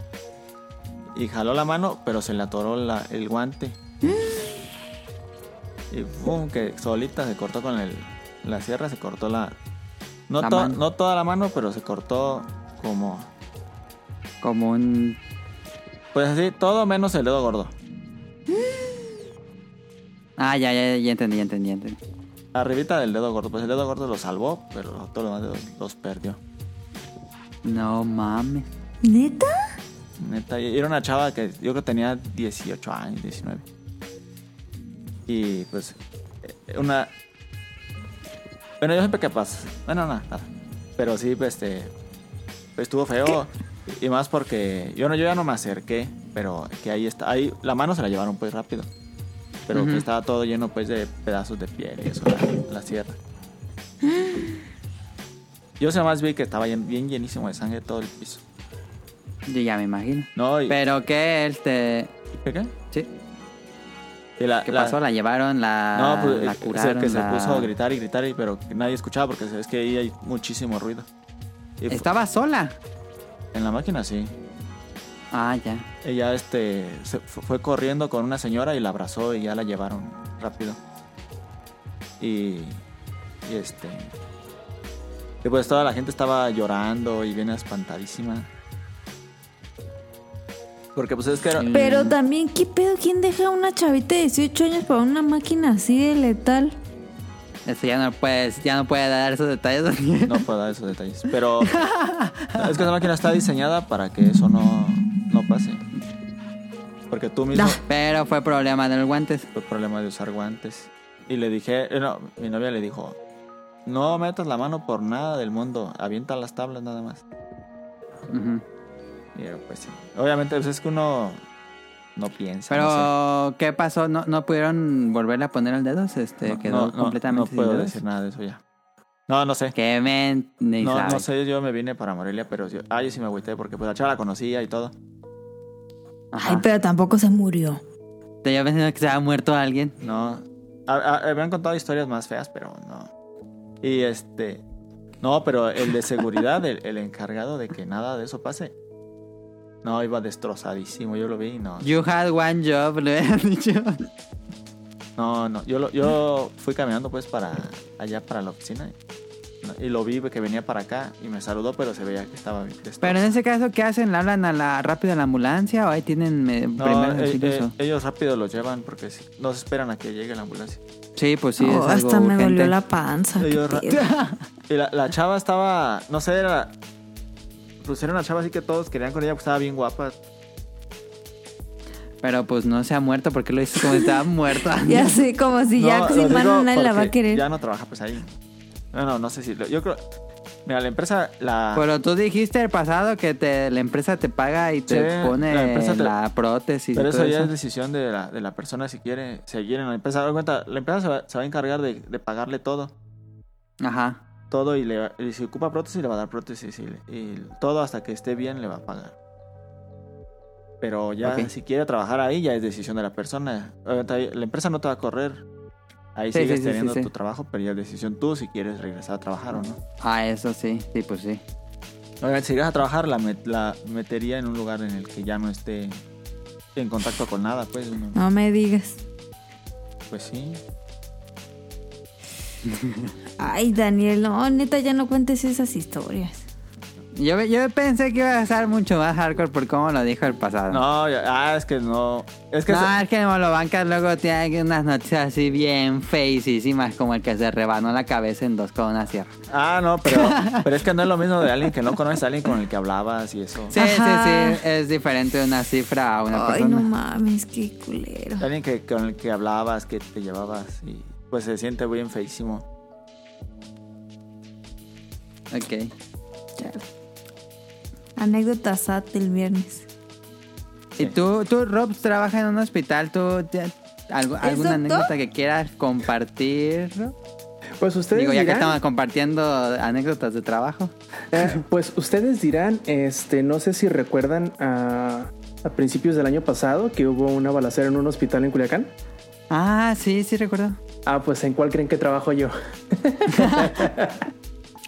B: y jaló la mano, pero se le atoró la- el guante. Y pum, que solita se cortó con el, la sierra, se cortó la... No,
A: La
B: to- no toda la mano, pero se cortó como...
A: Como un.
B: Pues así, todo menos el dedo gordo.
A: Ah, ya, ya, ya entendí, ya entendí, ya entendí.
B: Arribita del dedo gordo. Pues el dedo gordo lo salvó, pero todos los demás dedos los perdió.
A: No mames.
G: ¿Neta?
B: Neta, y era una chava que yo creo que tenía 18 años, 19. Y pues, eh, una. Bueno, yo siempre que pasa. Bueno, nada, nada. Pero sí, pues, este. Estuvo feo. Y más porque yo no, yo ya no me acerqué, pero que ahí está. Ahí la mano se la llevaron pues rápido. Pero que estaba todo lleno pues de pedazos de piel y eso, la, la sierra. Yo se más vi que estaba bien, bien llenísimo de sangre todo el piso.
A: Yo ya me imagino.
B: No, y,
A: Pero que este.
B: ¿qué? qué?
A: Sí.
B: Y la-
A: ¿Qué
B: la-
A: pasó? ¿La llevaron? ¿La,
B: No, pues
A: la
B: se-
A: curaron?
B: que se puso a gritar y gritar, y, pero nadie escuchaba porque es que ahí hay muchísimo ruido. Y
A: Estaba sola.
B: En la máquina sí.
A: Ah, ya.
B: Ella este se fu- fue corriendo con una señora y la abrazó y ya la llevaron rápido. Y, y este y pues toda la gente estaba llorando y bien espantadísima. Porque pues es que era,
G: Pero también, ¿qué pedo? ¿Quién deja a una chavita de 18 años para una máquina así de letal?
A: Eso ya no puedes, ya no puede dar esos detalles.
B: No puedo dar esos detalles. Pero es que esa máquina está diseñada para que eso no, no pase. Porque tú mismo.
A: Pero fue problema de los guantes.
B: fue problema de usar guantes. Y le dije, eh, no, mi novia le dijo, no metas la mano por nada del mundo, avienta las tablas nada más. Y yo, pues sí. Obviamente pues es que uno no piensa. no sé.
A: Pero, ¿qué pasó? ¿No, ¿No pudieron volverle a poner el dedo? Este,
B: No,
A: quedó
B: no, no,
A: completamente
B: no
A: sin
B: puedo
A: dedos?
B: decir nada de eso ya. No, no sé.
A: Que men, ni
B: No,
A: sabe.
B: no sé, yo me vine para Morelia, pero yo, ah, yo sí me agüité porque pues la chava la conocía y todo.
A: Ajá.
G: Ay, pero tampoco se murió.
A: Te había pensado que se había muerto alguien.
B: No. Han contado historias más feas, pero no. Y este. No, pero el de seguridad, el, el encargado de que nada de eso pase. No, iba destrozadísimo. Yo lo vi y no.
A: You had one job, le habían dicho.
B: No, no. Yo, lo- yo fui caminando pues para allá, para la oficina. Y, y lo vi que venía para acá y me saludó, pero se veía que estaba bien destrozado.
A: Pero en ese caso, ¿qué hacen? ¿Le hablan a la rápido a la ambulancia o ahí tienen
B: No,
A: primeros
B: eh,
A: auxilios
B: eh,
A: o-
B: ellos rápido los llevan porque no se esperan a que llegue la ambulancia.
A: Sí, pues sí,
G: Oh,
A: es algo
G: hasta me
A: urgente.
G: dolió la panza.
B: Ellos. Y la, la chava estaba, no sé, era. Pues era una chava así que todos querían con ella, pues estaba bien guapa.
A: Pero pues no se ha muerto porque lo hizo como si estaba muerto.
G: Ya sé, como si ya
B: No,
G: sin mano nadie la va a querer.
B: Ya no trabaja pues ahí. No, no, no sé si. Yo creo. Mira, la empresa, la...
A: Pero tú dijiste el pasado que te, la empresa te paga y te
B: Sí,
A: pone
B: la empresa te-
A: la prótesis.
B: Pero
A: y
B: eso
A: todo
B: ya
A: eso.
B: es decisión de la, de la persona si quiere seguir en la empresa. De cuenta, la empresa se va, se va a encargar de, de pagarle todo.
A: Ajá.
B: Todo y, le, va- y si ocupa prótesis le va a dar prótesis y, le- y todo hasta que esté bien le va a pagar. Pero ya
A: Ok.
B: si quiere trabajar ahí ya es decisión de la persona. La empresa no te va a correr. Ahí
A: Sí,
B: sigues
A: sí,
B: teniendo
A: sí, sí.
B: tu trabajo, pero ya es decisión tú si quieres regresar a trabajar o no.
A: Ah, eso sí. Sí, pues sí.
B: Obviamente, si llegas a trabajar, la, met- la metería en un lugar en el que ya no esté en contacto con nada, pues. no-
G: No me digas.
B: Pues sí.
G: Ay, Daniel, no, neta, ya no cuentes esas historias.
A: Yo, yo pensé que iba a estar mucho más hardcore por cómo lo dijo el pasado.
B: No, ya- ah, es que no. Es que
A: no,
B: se-
A: es que Molobancas luego tiene unas noticias así bien feísimas como el que se rebanó la cabeza en dos con una sierra.
B: Ah, no, pero, pero es que no es lo mismo de alguien que no conoces, alguien con el que hablabas y eso.
A: Sí,
G: Ajá.
A: sí, sí. Es diferente de una cifra a una
G: Ay,
A: persona.
G: no mames, qué culero.
B: Alguien que, con el que hablabas, que te llevabas y pues se siente bien feísimo.
A: Ok.
G: Anécdota SAT del viernes.
A: ¿Y tú, tú, Rob, trabajas en un hospital? ¿Tú te- algo-
G: ¿Es
A: alguna
G: doctor?
A: anécdota que quieras compartir?
C: Pues ustedes
A: Digo, ya que
C: dirán,
A: estamos compartiendo anécdotas de trabajo.
C: eh, pues ustedes dirán, este, no sé si recuerdan a, a principios del año pasado que hubo una balacera en un hospital en Culiacán.
A: Ah, sí, sí recuerdo.
C: Ah, pues ¿en cuál creen que trabajo yo?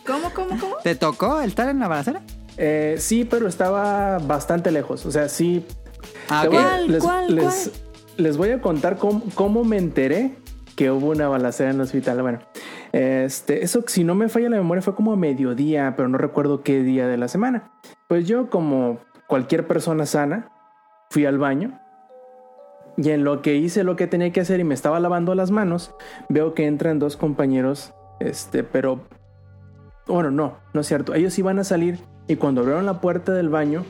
G: ¿Cómo, cómo, cómo?
A: ¿Te tocó el estar en la balacera?
C: Eh, sí, pero estaba bastante lejos. O sea, sí.
A: Ah,
C: Te
A: ok.
C: voy a-
G: ¿Cuál,
C: les,
G: cuál,
C: les-
G: cuál?
C: les voy a contar cómo, cómo me enteré que hubo una balacera en el hospital. Bueno, este, eso, si no me falla la memoria, fue como a mediodía, pero no recuerdo qué día de la semana. Pues yo, como cualquier persona sana, fui al baño. Y en lo que hice lo que tenía que hacer y me estaba lavando las manos, veo que entran dos compañeros, este, pero bueno, no, no es cierto. Ellos iban a salir y cuando abrieron la puerta del baño,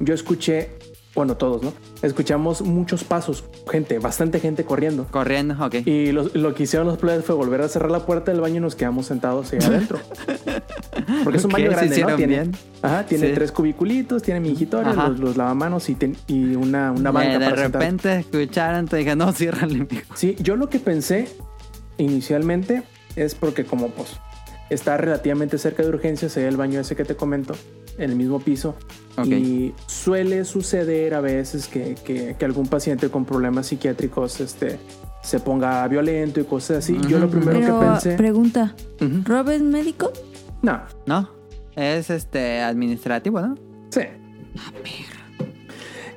C: yo escuché, bueno, todos, ¿no? Escuchamos muchos pasos, gente, bastante gente corriendo.
A: Corriendo, ok.
C: Y lo, lo que hicieron los players fue volver a cerrar la puerta del baño y nos quedamos sentados ahí adentro. Porque es un baño grande, ¿no? Tiene,
A: bien.
C: Ajá, tiene
A: Sí.
C: tres cubiculitos, tiene mingitorio, los, los lavamanos y, ten- y una, una
A: Eh,
C: banca
A: de
C: para sentar.
A: repente escucharon, te dije, no, ciérrale, mijo.
C: Sí, yo lo que pensé inicialmente es porque como pues está relativamente cerca de urgencias, el baño ese que te comento, en el mismo piso. Y suele suceder a veces que, que- que algún paciente con problemas psiquiátricos este, se ponga violento y cosas así. Yo lo primero
G: Pero,
C: que pensé...
G: pregunta. ¿Rob es médico?
C: No,
A: ¿No? Es este administrativo, ¿no?
C: Sí.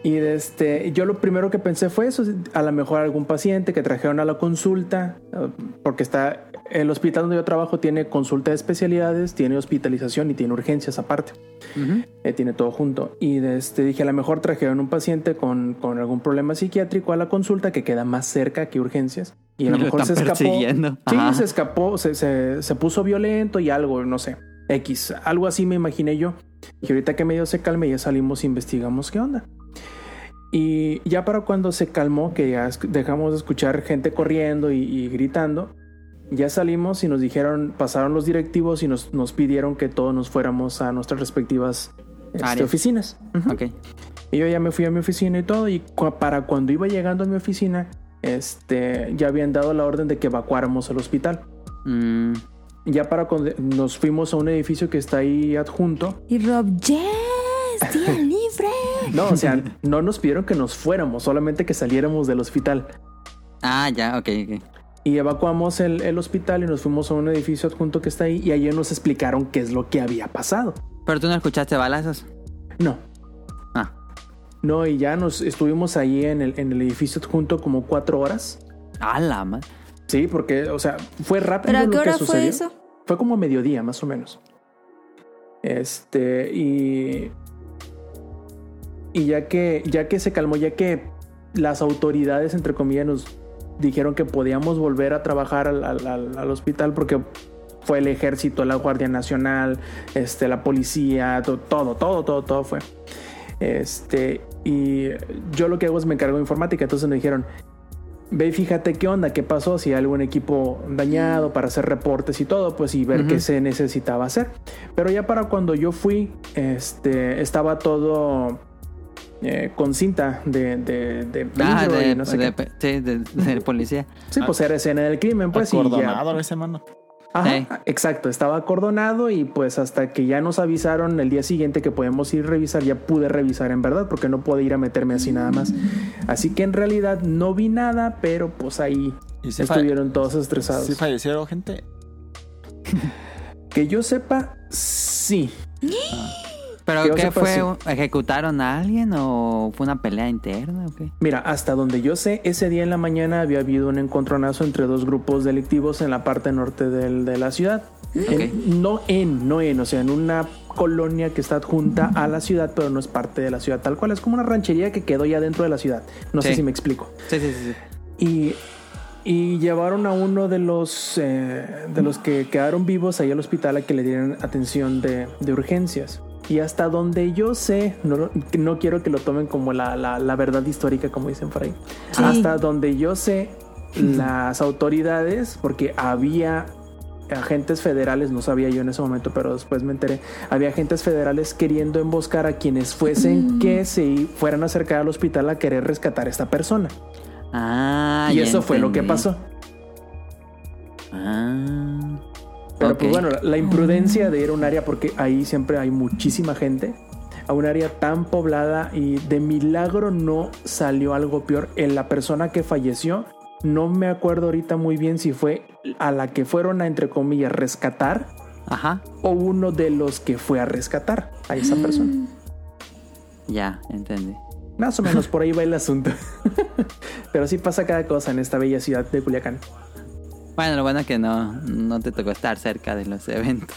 C: Y este, yo lo primero que pensé fue eso, a lo mejor algún paciente que trajeron a la consulta, eh, porque está, el hospital donde yo trabajo tiene consulta de especialidades, tiene hospitalización y tiene urgencias aparte. Eh, tiene todo junto. Y de este, dije, a lo mejor trajeron un paciente con, con algún problema psiquiátrico a la consulta que queda más cerca que urgencias. Y a lo mejor se escapó. Sí, se escapó, se, se, se puso violento y algo, no sé, X, algo así me imaginé yo. Y ahorita que medio se calme, ya salimos e investigamos qué onda. Y ya para cuando se calmó, que ya dejamos de escuchar gente corriendo y, y gritando, ya salimos y nos dijeron, pasaron los directivos y nos, nos pidieron que todos nos fuéramos a nuestras respectivas este, oficinas. Ujú.
A: Ok.
C: Y yo ya me fui a mi oficina y todo. Y cu- para cuando iba llegando a mi oficina, este, ya habían dado la orden de que evacuáramos el hospital.
A: Mm,
C: Ya para cuando nos fuimos a un edificio que está ahí adjunto.
G: Y Rob, yes, día libre.
C: No, o sea, no nos pidieron que nos fuéramos, solamente que saliéramos del hospital.
A: Ah, ya, ok, ok.
C: Y evacuamos el, el hospital y nos fuimos a un edificio adjunto que está ahí. Y ayer nos explicaron qué es lo que había pasado.
A: Pero tú no escuchaste balazos.
C: No,
A: Ah,
C: no, y ya nos estuvimos ahí en el, en el edificio adjunto como cuatro horas.
A: a la madre.
C: Sí, porque, o sea, fue rápido
G: ¿Pero a
C: lo
G: qué
C: que
G: hora fue eso?
C: Fue como a mediodía, más o menos. Este, y. Y ya que, ya que se calmó, ya que las autoridades, entre comillas, nos dijeron que podíamos volver a trabajar al, al- al- al hospital porque fue el ejército, la Guardia Nacional, este, la policía, to- todo, todo, todo, todo fue. Este, y yo lo que hago es me encargo de informática, entonces me dijeron, ve y fíjate qué onda, qué pasó, si hay algún equipo dañado para hacer reportes y todo, pues y ver qué se necesitaba hacer. Pero ya para cuando yo fui, este, estaba todo eh, con cinta de, de, de
A: Ah,
C: vidrio
A: de,
C: y no sé
A: de-
C: qué.
A: sí, de, de policía.
C: Sí, pues era escena del crimen, pues.
B: Acordonado ese mano.
C: Ajá,
A: Sí.
C: exacto, estaba acordonado y pues hasta que ya nos avisaron el día siguiente que podemos ir a revisar, ya pude revisar en verdad porque no pude ir a meterme así nada más. Así que en realidad no vi nada, pero pues ahí
B: ¿Y si, fa-
C: estuvieron todos estresados.
B: si fallecieron gente?
C: que yo sepa, sí.
A: ¿Pero
C: Que
A: qué fue? ¿Ejecutaron a alguien o fue una pelea interna o qué?
C: Mira, hasta donde yo sé, ese día en la mañana había habido un encontronazo entre dos grupos delictivos en la parte norte del- de la ciudad. En- no en, no en, o sea, en una colonia que está adjunta a la ciudad, pero no es parte de la ciudad tal cual. Es como una ranchería que quedó ya dentro de la ciudad. No sé si me explico.
A: Sí, sí, sí. sí.
C: Y, y llevaron a uno de los, eh, de los que quedaron vivos ahí al hospital a que le dieran atención de, de urgencias. Y hasta donde yo sé, no, no quiero que lo tomen como la, la- la verdad histórica, como dicen por ahí.
G: Sí.
C: Hasta donde yo sé, las autoridades, porque había agentes federales, no sabía yo en ese momento, pero después me enteré, había agentes federales queriendo emboscar a quienes fuesen que se fueran a acercar al hospital a querer rescatar a esta persona.
A: Ah,
C: y eso fue lo que pasó.
A: Ah.
C: Pero pues bueno, la imprudencia de ir a un área, porque ahí siempre hay muchísima gente, a un área tan poblada y de milagro no salió algo peor. En la persona que falleció, no me acuerdo ahorita muy bien si fue a la que fueron a, entre comillas, rescatar
A: Ajá,
C: o uno de los que fue a rescatar a esa persona.
A: ya, entendí.
C: Más o menos por ahí va el asunto. Pero sí pasa cada cosa en esta bella ciudad de Culiacán.
A: Bueno, lo bueno es que no, no te tocó estar cerca de los eventos.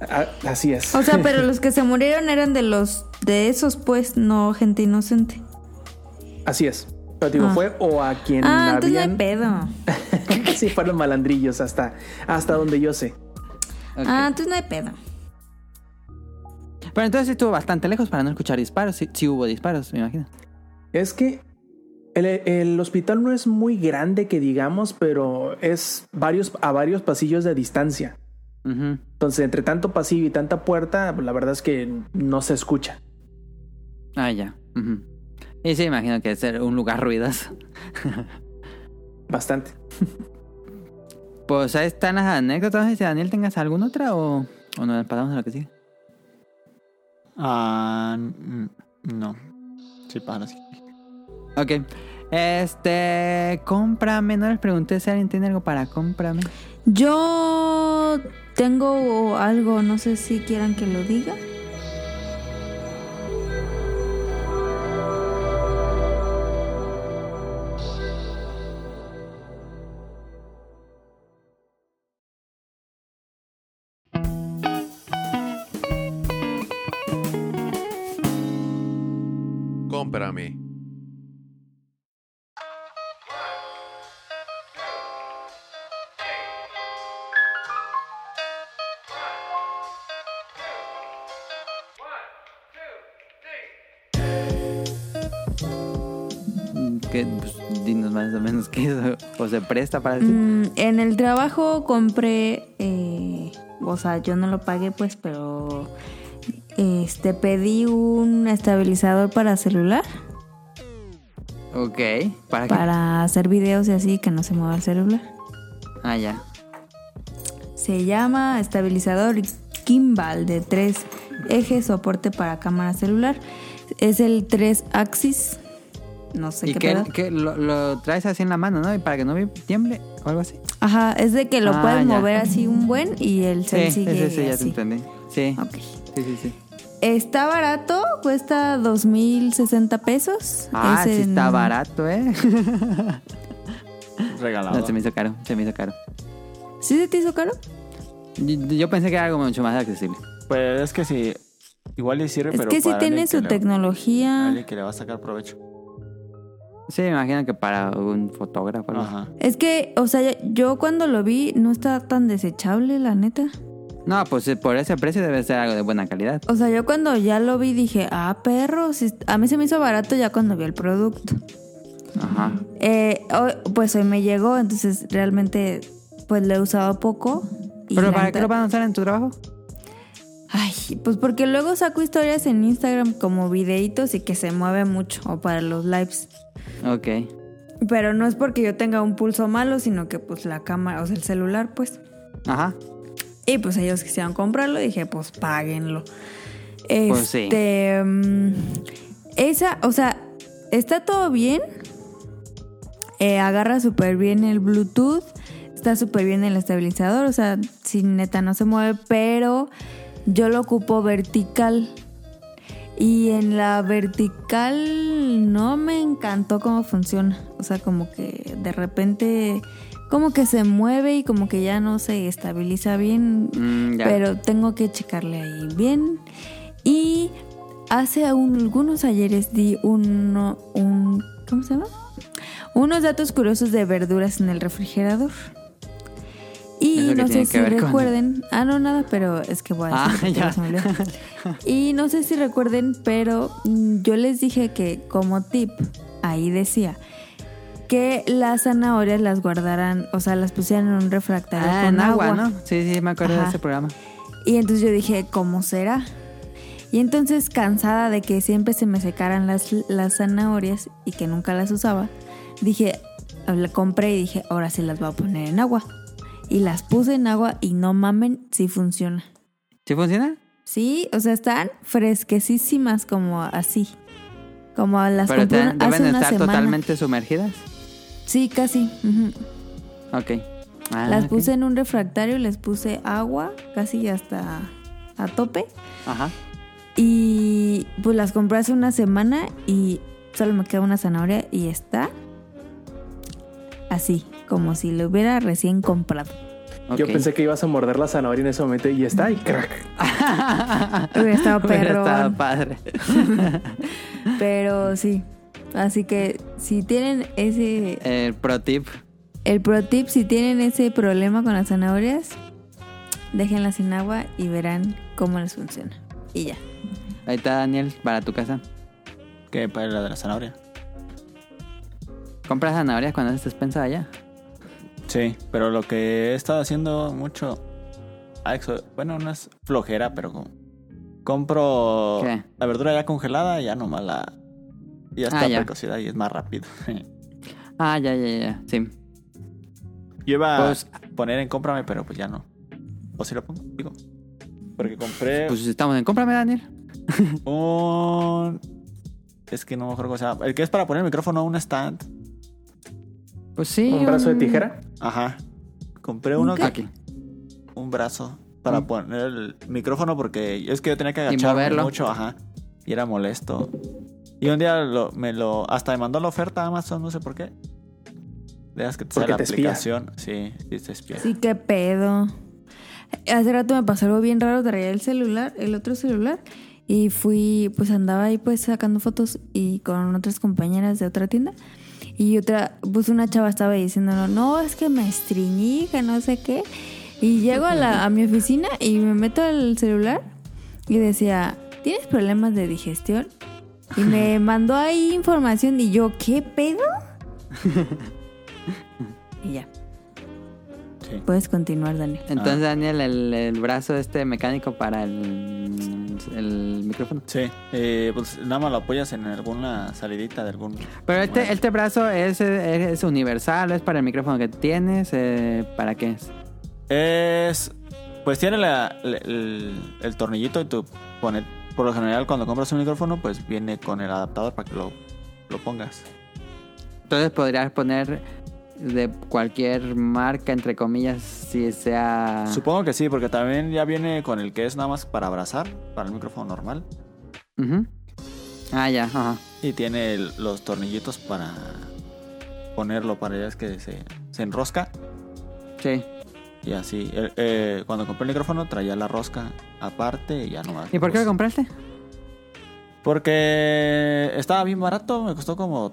C: Ah, así es.
G: O sea, pero los que se murieron eran de los de esos, pues, no gente inocente.
C: Así es. Pero digo,
G: Ah.
C: fue o a quien
G: Ah, entonces no hay
C: habían...
G: pedo.
C: sí, fueron malandrillos hasta, hasta donde yo sé.
G: Ah, entonces no hay pedo.
A: Pero entonces sí estuvo bastante lejos para no escuchar disparos. Sí, sí hubo disparos, me imagino.
C: Es que el, el hospital no es muy grande que digamos, pero es varios, a varios pasillos de distancia. Entonces, entre tanto pasillo y tanta puerta, la verdad es que no se escucha.
A: Ah, ya. Y sí, imagino que es ser un lugar ruidoso.
C: Bastante.
A: Pues ahí están las anécdotas. No sé si Daniel tengas alguna otra o, o nos pasamos a lo que sigue.
B: Ah, no. Sí, para sí.
A: Ok. Este. Cómprame. No les pregunté si alguien tiene algo para cómprame.
G: Yo tengo algo, no sé si quieran que lo diga.
A: Se presta para.
G: Mm, en el trabajo compré, eh, o sea, yo no lo pagué pues, pero este pedí un estabilizador para celular
A: Ok. ¿Para qué?
G: para hacer videos y así que no se mueva el celular.
A: Ah, ya.
G: Se llama estabilizador gimbal de tres ejes, soporte para cámara celular. Es el 3 axis. No sé
A: ¿Y
G: qué pedo.
A: qué- lo, lo traes así en la mano, no? Y para que no tiemble o algo así.
G: Ajá, es de que lo
A: Ah,
G: puedes
A: ya.
G: mover así un buen y el cel
A: Sí,
G: sigue
A: sí, sí, ya te entendí. Sí.
G: Ok.
A: Sí, sí, sí.
G: Está barato, cuesta 2.060 pesos.
A: Ah,
G: Es
A: sí
G: en-
A: está barato, ¿eh?
B: Regalado.
A: No, se me hizo caro, se me hizo caro.
G: ¿Sí se te hizo caro?
A: Yo, yo pensé que era algo mucho más accesible.
B: Pues es que sí. Igual le sirve,
G: Es
B: pero
G: que sí tiene su
B: que le-
G: tecnología.
B: alguien que le va a sacar provecho.
A: Sí, me imagino que para un fotógrafo.
B: Ajá.
G: Es que, o sea, yo cuando lo vi no está tan desechable, la neta.
A: No, pues eh, por ese precio debe ser algo de buena calidad.
G: O sea, yo cuando ya lo vi dije, ah, perro, sí- a mí se me hizo barato ya cuando vi el producto.
A: Ajá.
G: Eh, hoy- pues hoy me llegó, entonces realmente pues lo he usado poco. y
A: ¿Pero para qué lo van a usar en tu trabajo?
G: Ay, pues porque luego saco historias en Instagram como videitos y que se mueve mucho, o para los lives.
A: Ok.
G: Pero no es porque yo tenga un pulso malo, sino que pues la cámara, o sea, el celular, pues.
A: Ajá.
G: Y pues ellos quisieron comprarlo, dije, pues páguenlo.
A: Pues sí.
G: Este, mm, esa, o sea, está todo bien. Eh, agarra súper bien el Bluetooth. Está súper bien el estabilizador. O sea, si neta no se mueve, pero yo lo ocupo vertical. Y en la vertical no me encantó cómo funciona. O sea, como que de repente, como que se mueve y como que ya no se estabiliza bien.
A: Mm.
G: Pero tengo que checarle ahí bien. Y hace un- algunos ayeres di uno, un... ¿Cómo se llama? Unos datos curiosos de verduras en el refrigerador. Y
A: ¿Eso qué
G: no sé si
A: con-
G: recuerden. Ah, no, nada, pero es que voy a
A: Ah,
G: decir,
A: ya.
G: me olvidó. Y no sé si recuerden, pero mm, yo les dije que como tip, ahí decía que las zanahorias las guardaran, o sea, las pusieran en un refractario
A: Ah,
G: con
A: en agua,
G: agua.
A: ¿no? Sí, sí, me acuerdo de ese programa.
G: Y entonces yo dije, ¿cómo será? Y entonces, cansada de que siempre se me secaran las, las zanahorias y que nunca las usaba, dije, la compré y dije, ahora sí las voy a poner en agua. Y las puse en agua y no mamen, sí funciona.
A: ¿Sí funciona?
G: Sí, o sea, están fresquecísimas como así. Como las
A: Pero te-
G: hace
A: deben
G: una
A: estar
G: semana.
A: totalmente sumergidas.
G: Sí, casi. ujú.
A: Ok. Ah,
G: las puse en un refractario, les puse agua, casi hasta a tope.
A: Ajá.
G: Y pues las compré hace una semana y solo me queda una zanahoria y está así, como si lo hubiera recién comprado.
C: Yo pensé que ibas a morder la zanahoria en ese momento y está y crack.
G: Hubiera estado
A: Hubiera estado
G: perrón.
A: padre.
G: Pero sí. Así que si tienen ese.
A: El pro tip.
G: El pro tip, si tienen ese problema con las zanahorias, déjenlas en agua y verán cómo les funciona. Y ya.
A: Ahí está Daniel, para tu casa.
B: Que para la de la zanahoria.
A: ¿Compras zanahorias cuando haces despensa allá?
B: Sí, pero lo que he estado haciendo mucho. ah, Bueno, no es flojera, pero como. Compro
A: ¿Qué?
B: la verdura ya congelada y ya nomás la. Ya está
A: Ah, ya.
B: precocida y es más rápido.
A: Ah, ya, ya, ya. Sí.
B: Yo iba
A: Pues-
B: a poner en cómprame, pero pues ya no. ¿O si lo pongo? Digo. Porque compré
A: Pues estamos en cómprame, Daniel.
B: un. Es que no me acuerdo cómo se llama. El que es para poner el micrófono a un stand.
A: Pues sí.
C: ¿Un brazo de tijera?
B: Ajá. Compré uno que.
A: Aquí.
B: Un brazo para
A: Mm.
B: poner el micrófono porque es que yo tenía que agacharme mucho, ajá. Y era molesto. Y un día lo- me lo. Hasta me mandó la oferta a Amazon, no sé por qué. Dejas que te
C: Porque
B: salga la
C: te espía.
B: aplicación. Sí, sí te espía.
G: Sí, qué pedo. Hace rato me pasó algo bien raro, traía el celular, el otro celular, y fui, pues andaba ahí pues sacando fotos y con otras compañeras de otra tienda. Y otra, pues una chava estaba diciendo, no, es que me estreñí, que no sé qué. Y llego a, la, a mi oficina y me meto al celular y decía, ¿tienes problemas de digestión? Y me mandó ahí información y yo, ¿qué pedo? y ya,
B: Sí.
G: puedes continuar, Daniel.
A: Entonces,
B: Ah.
A: Daniel, el, el brazo este mecánico para el, el micrófono.
B: Sí, eh, pues nada más lo apoyas en alguna salidita de algún.
A: Pero este, este brazo es, es universal, es para el micrófono que tienes, eh, ¿para qué es?
B: Es. Pues tiene la- la- el, el tornillito y tú pones. Por lo general, cuando compras un micrófono, pues viene con el adaptador para que lo, lo pongas.
A: Entonces podrías poner de cualquier marca, entre comillas, si sea...
B: Supongo que sí, porque también ya viene con el que es nada más para abrazar, para el micrófono normal.
A: Ujú. Ah, ya, ajá.
B: Y tiene el- los tornillitos para ponerlo, para es que se, se enrosca.
A: Sí.
B: Y así. Eh, eh, cuando compré el micrófono traía la rosca aparte y ya nomás.
A: ¿Y por qué lo
B: pues,
A: compraste?
B: Porque estaba bien barato, me costó como...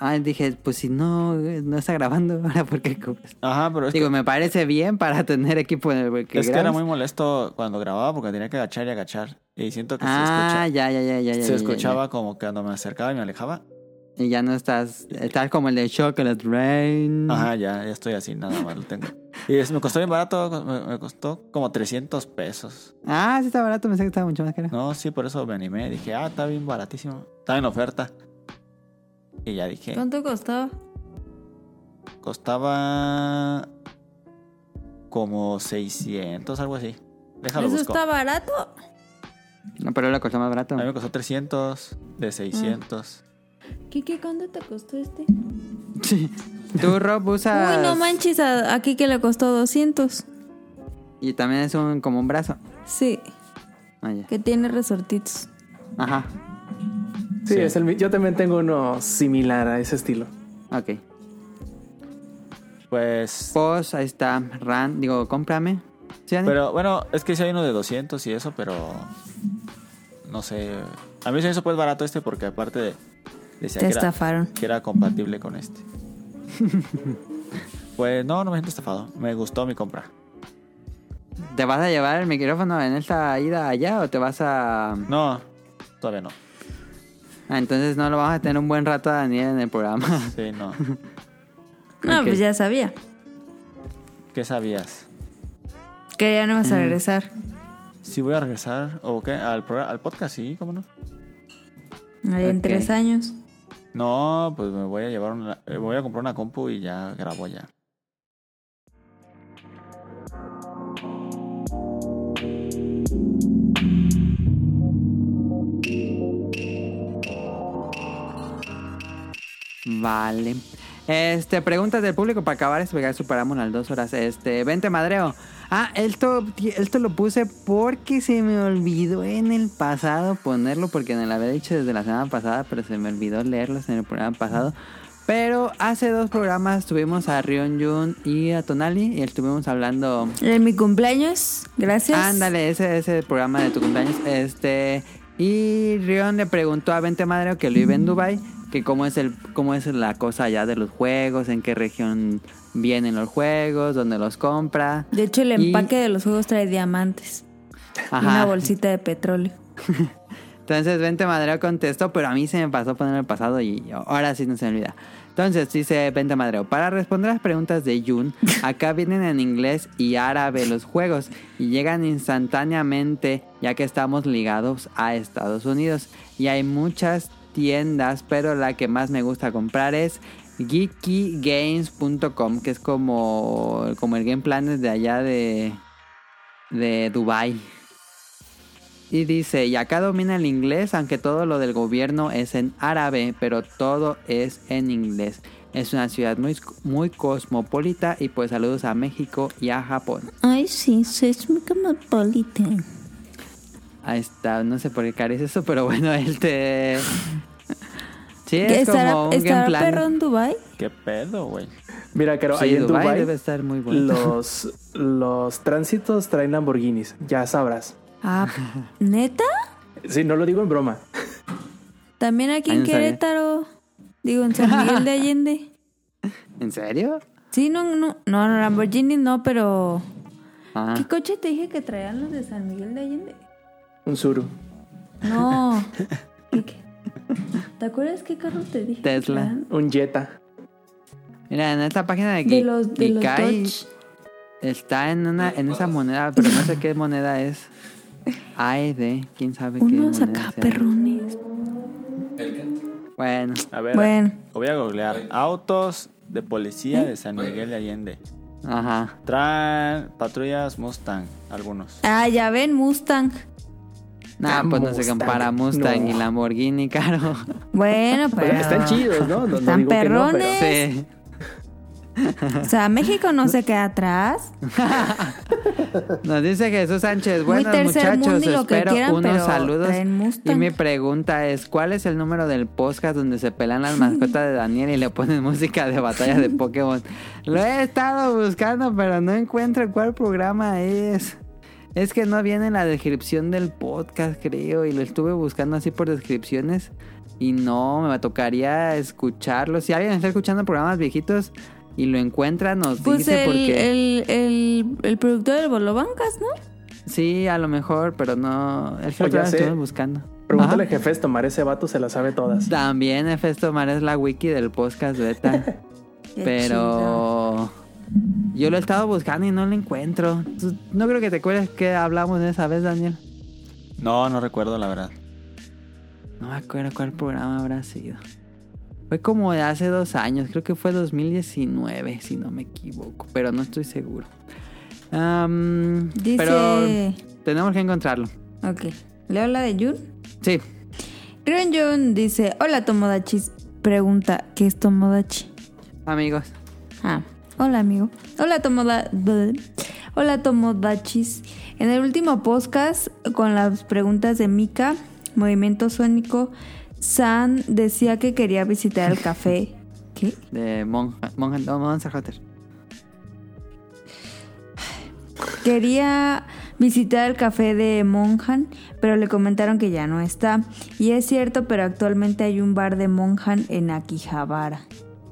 A: Ah, dije, pues si no, eh, no está grabando, ahora por qué compras?
B: Ajá, pero es,
A: Digo,
B: que,
A: me parece bien para tener equipo en el que
B: es que era
A: grabas.
B: muy molesto cuando grababa porque tenía que agachar y agachar. Y siento que se,
A: Ah,
B: escucha-
A: ya, ya, ya, ya, ya,
B: se
A: ya, ya,
B: escuchaba como que cuando me acercaba y me alejaba.
A: Y ya no estás, estás como el de Chocolate Rain.
B: Ajá, ya, ya estoy así, nada más lo tengo. Y es- me costó bien barato, me, me costó como 300 pesos.
A: Ah, sí está barato, pensé que estaba mucho más caro.
B: No, sí, por eso me animé. Dije, ah, está bien baratísimo. Está en oferta. Y ya dije,
G: ¿Cuánto costaba?
B: costaba como 600, algo así. Déjalo
G: ¿Eso
B: busco.
G: está barato?
A: No, pero le costó más barato.
B: A mí me costó 300 de 600.
G: Kike, ¿cuánto te costó este?
A: Sí. Tú, Rob, usas...
G: Uy, no manches, a, aquí que le costó 200.
A: Y también es un como un brazo.
G: Sí,
A: Ah, ya.
G: que tiene resortitos.
A: Ajá,
C: Sí,
B: Sí.
C: Es el, yo también tengo uno similar a ese estilo.
A: ok.
B: Pues...
A: Pues ahí está, Ran, digo, cómprame.
B: Pero bueno, es que sí hay uno de 200 y eso, pero... No sé. A mí se me hizo pues barato este porque aparte de... Decía
G: Te
B: que era,
G: estafaron.
B: que era compatible con este. pues no, no me siento estafado. Me gustó mi compra.
A: ¿Te vas a llevar el micrófono en esta ida allá o te vas a...?
B: No, todavía no.
A: Ah, entonces no lo vamos a tener un buen rato a Daniel en el programa.
B: Sí, no.
G: No, pues ya sabía.
B: ¿Qué sabías?
G: Que ya no vas a
A: Mm.
G: regresar.
B: Si voy a regresar o qué al programa, al podcast, sí, cómo no.
G: Ahí en tres años.
B: No, pues me voy a llevar una, eh, voy a comprar una compu y ya grabo ya.
A: Vale. Este, preguntas del público para acabar esto, porque ya superamos las dos horas. Este, vente madreo. Ah, esto, esto lo puse porque se me olvidó en el pasado ponerlo, porque me lo había dicho desde la semana pasada, pero se me olvidó leerlos en el programa pasado. Pero hace dos programas tuvimos a Rion Jun y a Tonali y estuvimos hablando
G: En mi cumpleaños, gracias.
A: Ándale, ese es el programa de tu cumpleaños. Este. Y Rion le preguntó a Vente Madreo que lo vive en Dubai que cómo es el, cómo es la cosa allá de los juegos, en qué región vienen los juegos, dónde los compra.
G: De hecho, el
A: Y-
G: empaque de los juegos trae diamantes. Y una bolsita de petróleo.
A: Entonces Vente Madreo contestó, pero a mí se me pasó poner el pasado y ahora sí no se me olvida. Entonces dice Vente Madreo, para responder las preguntas de Jun, acá vienen en inglés y árabe los juegos y llegan instantáneamente ya que estamos ligados a Estados Unidos. Y hay muchas tiendas, pero la que más me gusta comprar es geekygames.com, que es como, como el Game Planet de allá de, de Dubai. Y dice, y acá domina el inglés, aunque todo lo del gobierno es en árabe, pero todo es en inglés. Es una ciudad muy, muy cosmopolita y pues saludos a México y a Japón.
G: Ay, sí, es muy cosmopolitan.
A: Ahí está, no sé por qué cares eso, pero bueno, él te... Sí, es
G: ¿Estará,
A: como un
G: estará
A: game plan.
G: perro en Dubai?
B: ¿Qué pedo, güey?
C: Mira, Caro,
A: Sí,
C: ahí en
A: Dubái
C: Dubai
A: debe estar muy bonito.
C: los, los tránsitos traen Lamborghinis, ya sabrás.
G: Ah, ¿neta?
C: Sí, no lo digo en broma.
G: También aquí en. Querétaro. Digo, en San Miguel de Allende.
A: ¿En serio?
G: Sí, no, no, no, no, Lamborghini no, pero...
A: Ah,
G: ¿Qué coche te dije que traían los de San Miguel de Allende?
C: Un Suru.
G: No. ¿Qué- qué? ¿Te acuerdas qué carro te dije?
A: Tesla.
C: Un Jetta.
A: mira, en esta página de,
G: De los, de los
A: Geekai
G: Dodge.
A: está en una en esa moneda, pero no sé qué moneda es. AED, quién sabe qué
G: Unos
A: moneda
G: acá,
A: sea.
G: perrones.
A: Bueno,
B: A ver,
G: Bueno,
B: lo voy a googlear. Autos de policía de San Miguel de Allende.
A: ajá.
B: Traen patrullas Mustang, algunos.
G: ah, ya ven, Mustang.
A: Nah, pues no se
C: Mustang.
A: compara Mustang
C: No.
A: y Lamborghini, caro.
G: Bueno, pero...
C: Están chidos, ¿no?
G: Están
C: pero-
G: perrones.
A: Sí.
G: O sea, México no se queda atrás.
A: Nos dice Jesús Sánchez, buenos muchachos,
G: que
A: espero
G: quieran,
A: unos saludos. Y mi pregunta es, ¿cuál es el número del podcast donde se pelan las mascotas de Daniel y le ponen música de batalla de Pokémon? Lo he estado buscando, pero no encuentro cuál programa es. Es que no viene en la descripción del podcast, creo, y lo estuve buscando así por descripciones y no, me tocaría escucharlo. Si alguien está escuchando programas viejitos y lo encuentra, nos
G: Pues
A: dice
G: el,
A: porque...
G: el, el, el productor del Bolobancas, ¿no?
A: Sí, a lo mejor, pero no. Es que estuve buscando.
C: Pregúntale a Jefes tomar ese vato, se la sabe todas.
A: También Efesto Mar es la wiki del podcast beta.
G: Chido.
A: Yo lo he estado buscando y no lo encuentro. No creo que te acuerdes que hablamos de esa vez, Daniel.
B: No, no recuerdo la verdad.
A: No me acuerdo cuál programa habrá sido. Fue como de hace dos años, creo que fue 2019, si no me equivoco, pero no estoy seguro.
G: Dice...
A: Pero tenemos que encontrarlo.
G: Ok. ¿Leo la de Jun?
A: Sí,
G: Rion Jun dice... Hola, Tomodachis. Pregunta, ¿qué es Tomodachi?
A: amigos.
G: Ah, hola amigo. Hola Tomoda... Hola Tomodachis. En el último podcast con las preguntas de Mika, Movimiento Sónico, San decía que quería visitar el café. ¿Qué?
A: De Monja, Monja, no, Monster Hunter.
G: Quería visitar el café de Monjan, pero le comentaron que ya no está. Y es cierto, pero actualmente hay un bar de Monjan en Akihabara.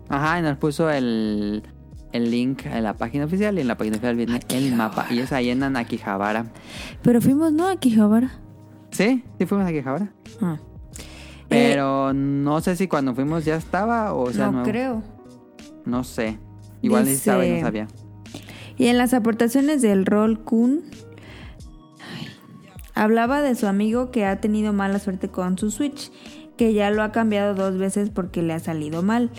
A: Ajá, y nos puso el, el link en la página oficial y en la página oficial viene el mapa. Y es ahí en Anakihabara.
G: Pero fuimos, ¿no? A Akihabara.
A: ¿Sí? ¿Sí fuimos a Akihabara?
G: Ah.
A: Pero no sé si cuando fuimos ya estaba o sea
G: no
A: nuevo.
G: creo.
A: No sé. Igual sí estaba y no
G: Dice-
A: sabía.
G: Y en las aportaciones del rol Kun hablaba de su amigo que ha tenido mala suerte con su Switch, que ya lo ha cambiado dos veces porque le ha salido mal.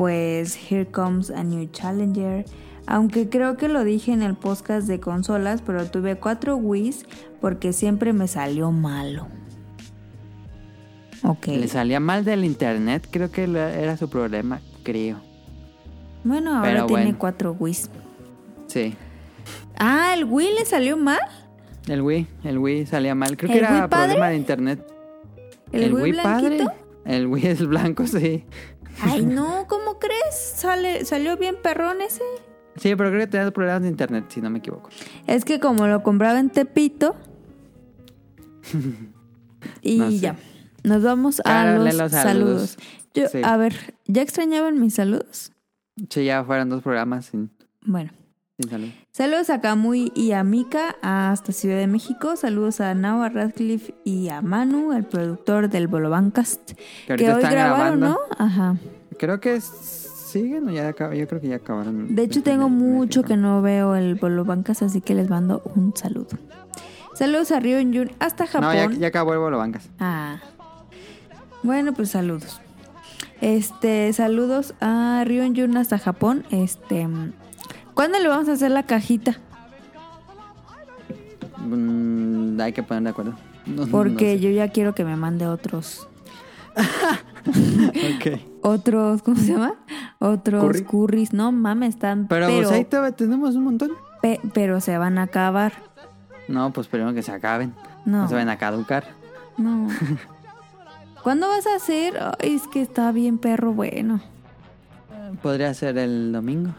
G: Pues Here Comes a New Challenger. Aunque creo que lo dije en el podcast de consolas, pero tuve cuatro Wii's porque siempre me salió malo. Ok.
A: Le salía mal del internet, creo que era su problema, creo.
G: Bueno, ahora
A: Pero
G: tiene
A: bueno.
G: cuatro Wii's.
A: Sí.
G: Ah, ¿el Wii le salió mal?
A: El Wii, el Wii salía mal. Creo que
G: ¿El
A: era
G: Wii padre?
A: problema de internet.
G: ¿El, Wii, blanquito?
A: El Wii es blanco, sí.
G: Ay, no, ¿cómo crees? Sale, salió bien perrón ese.
A: Sí, pero creo que tenía problemas de internet, si no me equivoco.
G: Es que como lo compraba en Tepito. y
A: No sé.
G: ya. Nos vamos a los
A: los
G: saludos.
A: saludos.
G: Yo,
A: Sí.
G: A ver, ¿ya extrañaban mis saludos?
A: Sí, ya fueron dos programas sin,
G: Bueno.
A: sin salud.
G: Saludos a Kamui y a Mika hasta Ciudad de México. Saludos a Nao, a Radcliffe y a Manu, el productor del Bolobancast.
A: Que
G: Que, hoy
A: están
G: grabaron,
A: grabando.
G: ¿no? Ajá.
A: Creo que siguen o ya Yo creo que ya acabaron.
G: De hecho, tengo mucho que no veo el Bolobancas, así que les mando un saludo. Saludos a Ryo Jun hasta Japón.
A: No, ya, ya acabó el Bolo Bancas.
G: Ah. Bueno, pues saludos. Este, saludos a Ryon Jun hasta Japón. Este, ¿cuándo le vamos a hacer la cajita?
A: Mm, hay que poner de acuerdo. No- no
G: Porque
A: sé.
G: yo ya quiero que me mande otros,
A: Ok.
G: otros, ¿cómo se llama? Otros
C: Curry.
G: curries. No mames, están,
A: Pero,
G: pero,
A: pues ahí todavía tenemos un montón.
G: pe- pero se van a acabar.
A: No, pues primero que se acaben.
G: No,
A: No se van a caducar.
G: no. ¿Cuándo vas a hacer? Ay, es que está bien perro bueno.
A: Podría ser el domingo.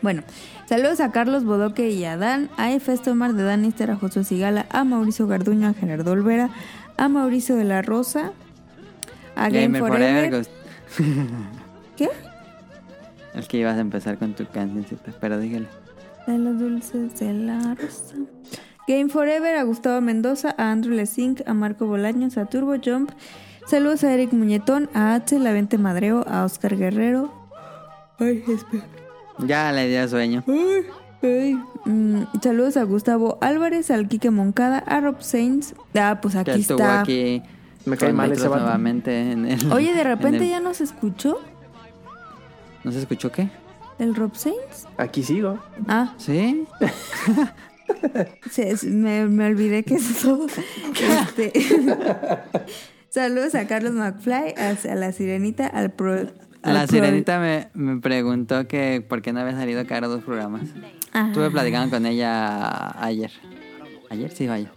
G: Bueno, saludos a Carlos Bodoque y a Dan, a Efesto Omar de Danister, a Josué Sigala, a Mauricio Garduño, a Gerardo Olvera, a Mauricio de la Rosa, a Game
A: Gamer
G: Forever. ¿Qué?
A: El que ibas a empezar con tu cancioncita, pero dígale.
G: De los dulces de la rosa. Game Forever, a Gustavo Mendoza, a Andrew Lesink, a Marco Bolaños, a Turbo Jump. Saludos a Eric Muñetón, a Axel, a Vente Madreo, a Oscar Guerrero. Ay, espera.
A: Ya le dio sueño.
G: Ay, ay. Mm, saludos a Gustavo Álvarez, al Quique Moncada, a Rob Sainz. Ah, pues aquí
A: estuvo
G: está.
A: aquí
C: Me cae mal ese
A: nuevamente en el...
G: Oye, de
A: en
G: repente
A: el-
G: ya nos escuchó
A: ¿No se escuchó qué?
G: el Rob Sainz.
C: Aquí sigo.
G: Ah,
A: ¿Sí?
G: se- me, me olvidé que eso. Este, saludos a Carlos McFly, a, a la Sirenita, al pro.
A: La sirenita me, me preguntó que por qué no había salido cada dos programas.
G: Ah.
A: Estuve platicando con ella ayer. ¿Ayer? Sí, vaya.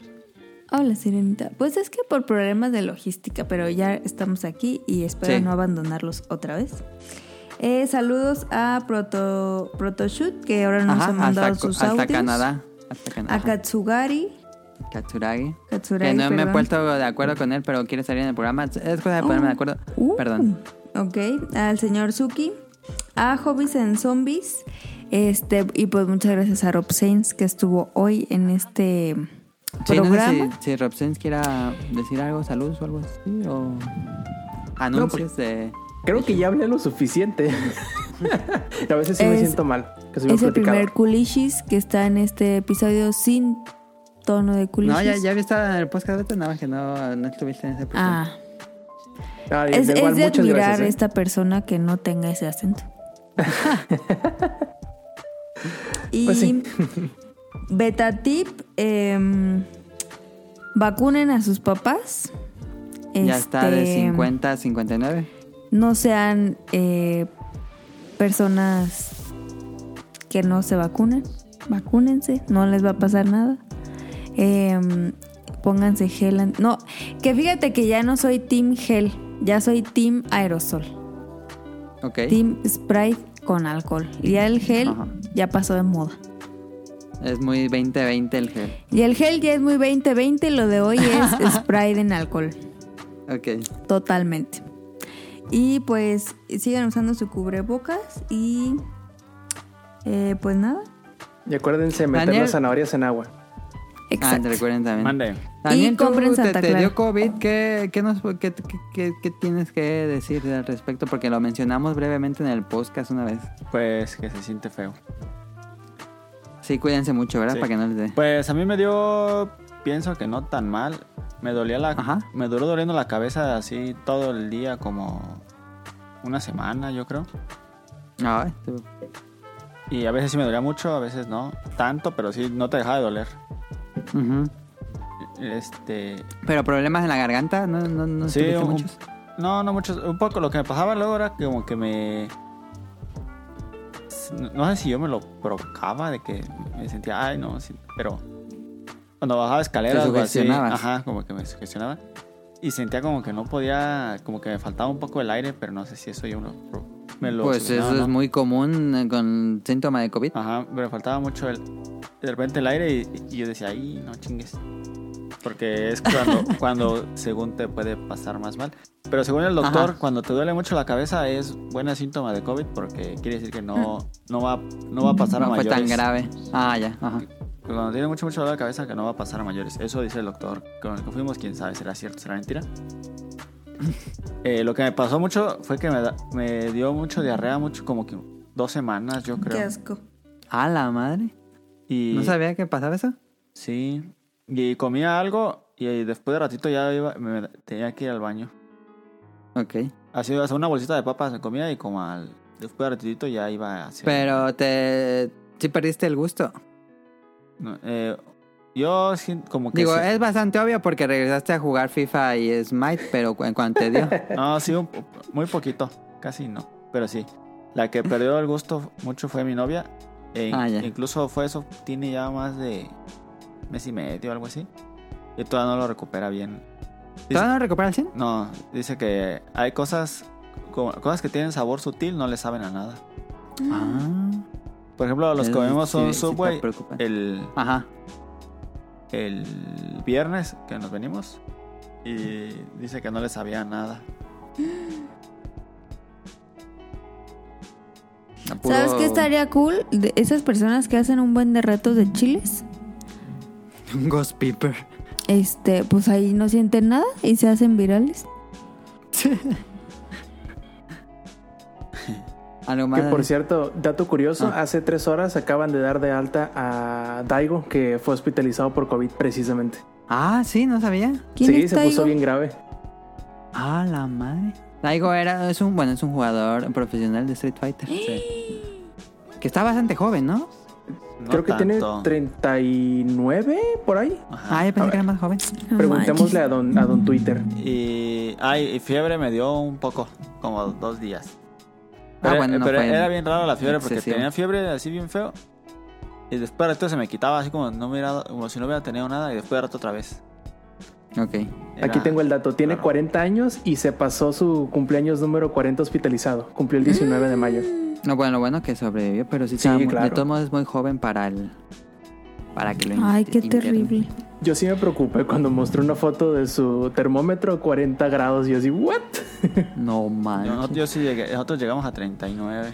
G: Hola, Sirenita. Pues es que por problemas de logística, pero ya estamos aquí y espero
A: Sí.
G: no abandonarlos otra vez. Eh, saludos a Proto, Protoshoot, que ahora nos ha
A: Ajá,
G: mandado
A: hasta,
G: sus
A: hasta
G: audios.
A: Canadá. Hasta Canadá.
G: A Katsugari.
A: Katsuragi.
G: Katsuragi,
A: Que no me he puesto de acuerdo con él, pero quiere salir en el programa. Es cosa de ponerme de acuerdo.
G: Uh,
A: Perdón.
G: Ok, al señor Suki, a Hobbies en Zombies, este, y pues muchas gracias a Rob Sainz que estuvo hoy en este
A: Sí, no sé
G: programa.
A: si, si Robsens quiera decir algo, saludos o algo así, o anuncios de...
C: Creo que ya hablé lo suficiente. a veces sí me siento mal. Que soy
G: Es el primer Kulishis que está en este episodio sin tono de Kulishis.
A: No, ya, ya había estado en el podcast nada más que no, no estuviste en ese podcast.
G: Ah,
C: Ah,
G: es,
C: de igual,
G: es de
C: muchas
G: admirar
C: gracias, ¿eh?
G: esta persona que no tenga ese acento. y
C: Pues sí.
G: beta tip, em, vacunen a sus papás.
A: Ya está de
G: Este,
A: 50 a 59.
G: No sean eh, personas que no se vacunen. Vacúnense, no les va a pasar nada. Em, pónganse gel. No, que fíjate que ya no soy Team Gel, ya soy Team Aerosol.
A: Ok.
G: Team Sprite con alcohol. Y ya el gel
A: Ajá.
G: ya pasó de moda.
A: Es muy 2020 el gel.
G: Y el gel ya es muy 2020, lo de hoy es Sprite en alcohol.
A: Ok.
G: Totalmente. Y pues sigan usando su cubrebocas y eh, pues nada.
C: Y acuérdense meter
A: Daniel.
C: las zanahorias en agua.
A: Ah,
G: Exacto.
A: te recuerden también.
B: Mande.
A: Daniel,
G: Y compren
A: ¿tú te,
G: Santa
A: te
G: Clara.
A: dio COVID? ¿Qué, qué, nos, qué, qué- qué- qué tienes que decir al respecto? Porque lo mencionamos brevemente en el podcast una vez.
B: Pues que se siente feo.
A: Sí, cuídense mucho, ¿verdad?
B: Sí.
A: Para que no les dé.
B: Pues a mí me dio, pienso que no tan mal. Me dolía la,
A: Ajá.
B: me duró doliendo la cabeza así todo el día como una semana, yo creo.
A: Ay, tú-
B: Y a veces sí me dolía mucho, a veces no tanto, pero sí no te dejaba de doler.
A: Ujú.
B: Este,
A: Pero problemas en la garganta, ¿no? ¿No, no
B: Sí, un-
A: muchos?
B: no, no mucho, un poco lo que me pasaba luego era que como que me no sé si yo me lo provocaba de que me sentía, ay, no, sí, pero cuando bajaba escaleras
A: Te
B: así, ajá, como que me sugestionaba y sentía como que no podía, como que me faltaba un poco el aire, pero no sé si eso yo me lo, pro- me lo
A: Pues eso es
B: ¿no?
A: muy común eh, con síntoma de COVID.
B: Ajá, pero me faltaba mucho el, de repente el aire y, y yo decía, ay, no chingues. Porque es cuando, cuando según te puede pasar más mal. Pero según el doctor,
A: Ajá.
B: cuando te duele mucho la cabeza es buena síntoma de COVID porque quiere decir que no, no, va, no va a pasar a
A: no fue
B: mayores.
A: tan grave. Ah, ya. Ajá.
B: Cuando tiene mucho, mucho dolor de cabeza que no va a pasar a mayores. Eso dice el doctor con el que fuimos. Quién sabe, será cierto, será mentira. Eh, lo que me pasó mucho fue que me, da- me dio mucho diarrea, mucho como que dos semanas, yo creo.
G: Qué asco.
A: Ah, la madre.
B: Y,
A: ¿No sabía que pasaba eso?
B: Sí. Y comía algo y después de ratito ya iba, me tenía que ir al baño.
A: Ok.
B: Así, o sea, una bolsita de papas me comía y como al, después de ratito ya iba así.
A: Pero te... Sí perdiste el gusto.
B: No, eh, yo como que...
A: Digo,
B: sí.
A: es bastante obvio porque regresaste a jugar FIFA y Smite, pero en cuanto te dio.
B: No, sí, un- muy poquito. Casi no. Pero sí. La que perdió el gusto mucho fue mi novia. E
A: Ah, ya.
B: Incluso fue eso, tiene ya más de mes y medio, algo así. Y todavía no lo recupera bien. Dice-
A: ¿Todavía no recupera el 100?
B: No, dice que hay cosas, como- cosas que tienen sabor sutil, no le saben a nada.
A: Ah.
B: Por ejemplo, los
A: Eso
B: comemos
A: sí-
B: un
A: sí
B: Subway el,
A: Ajá.
B: el viernes que nos venimos y dice que no le sabía nada.
G: ¿Sabes qué estaría cool? De esas personas que hacen un buen de retos de chiles.
A: Un Ghost Pepper.
G: Este, pues ahí no sienten nada y se hacen virales.
A: Algo más.
C: Que por cierto, dato curioso,
A: Ah.
C: hace tres horas acaban de dar de alta a Daigo, que fue hospitalizado por COVID precisamente.
A: Ah, sí, no sabía.
G: ¿Quién
C: sí,
G: es
C: se puso bien grave.
A: Ah, la madre. Daigo era, es un, bueno, es un jugador profesional de Street Fighter. Que está bastante joven, ¿no?
B: No
C: Creo que tiene
B: tanto.
C: 39 por ahí.
B: Ajá.
A: Ah, yo pensé que era más joven.
C: Preguntémosle a don, a don Twitter.
B: Y, ay, y fiebre me dio un poco, como dos días.
A: Ah,
B: Pero,
A: bueno, no
B: pero
A: fue
B: era bien raro la fiebre porque tenía fiebre así bien feo. Y después de rato se me quitaba así como, no hubiera, como si no hubiera tenido nada y después de rato otra vez.
A: Ok.
B: Era-
C: Aquí tengo el dato. Tiene
B: raro.
C: 40 años y se pasó su cumpleaños número 40 hospitalizado. Cumplió el 19 de mayo.
A: No, bueno, lo bueno que sobrevivió, pero sí,
C: Sí,
A: estaba muy-
C: claro.
A: de todos modos es muy joven para el... Para que lo
G: Ay, qué terrible.
C: Yo sí me preocupé cuando mostró una foto de su termómetro 40 grados y yo así, ¿what?
A: No
B: Yo,
A: manches.
B: yo sí llegué, nosotros llegamos a 39.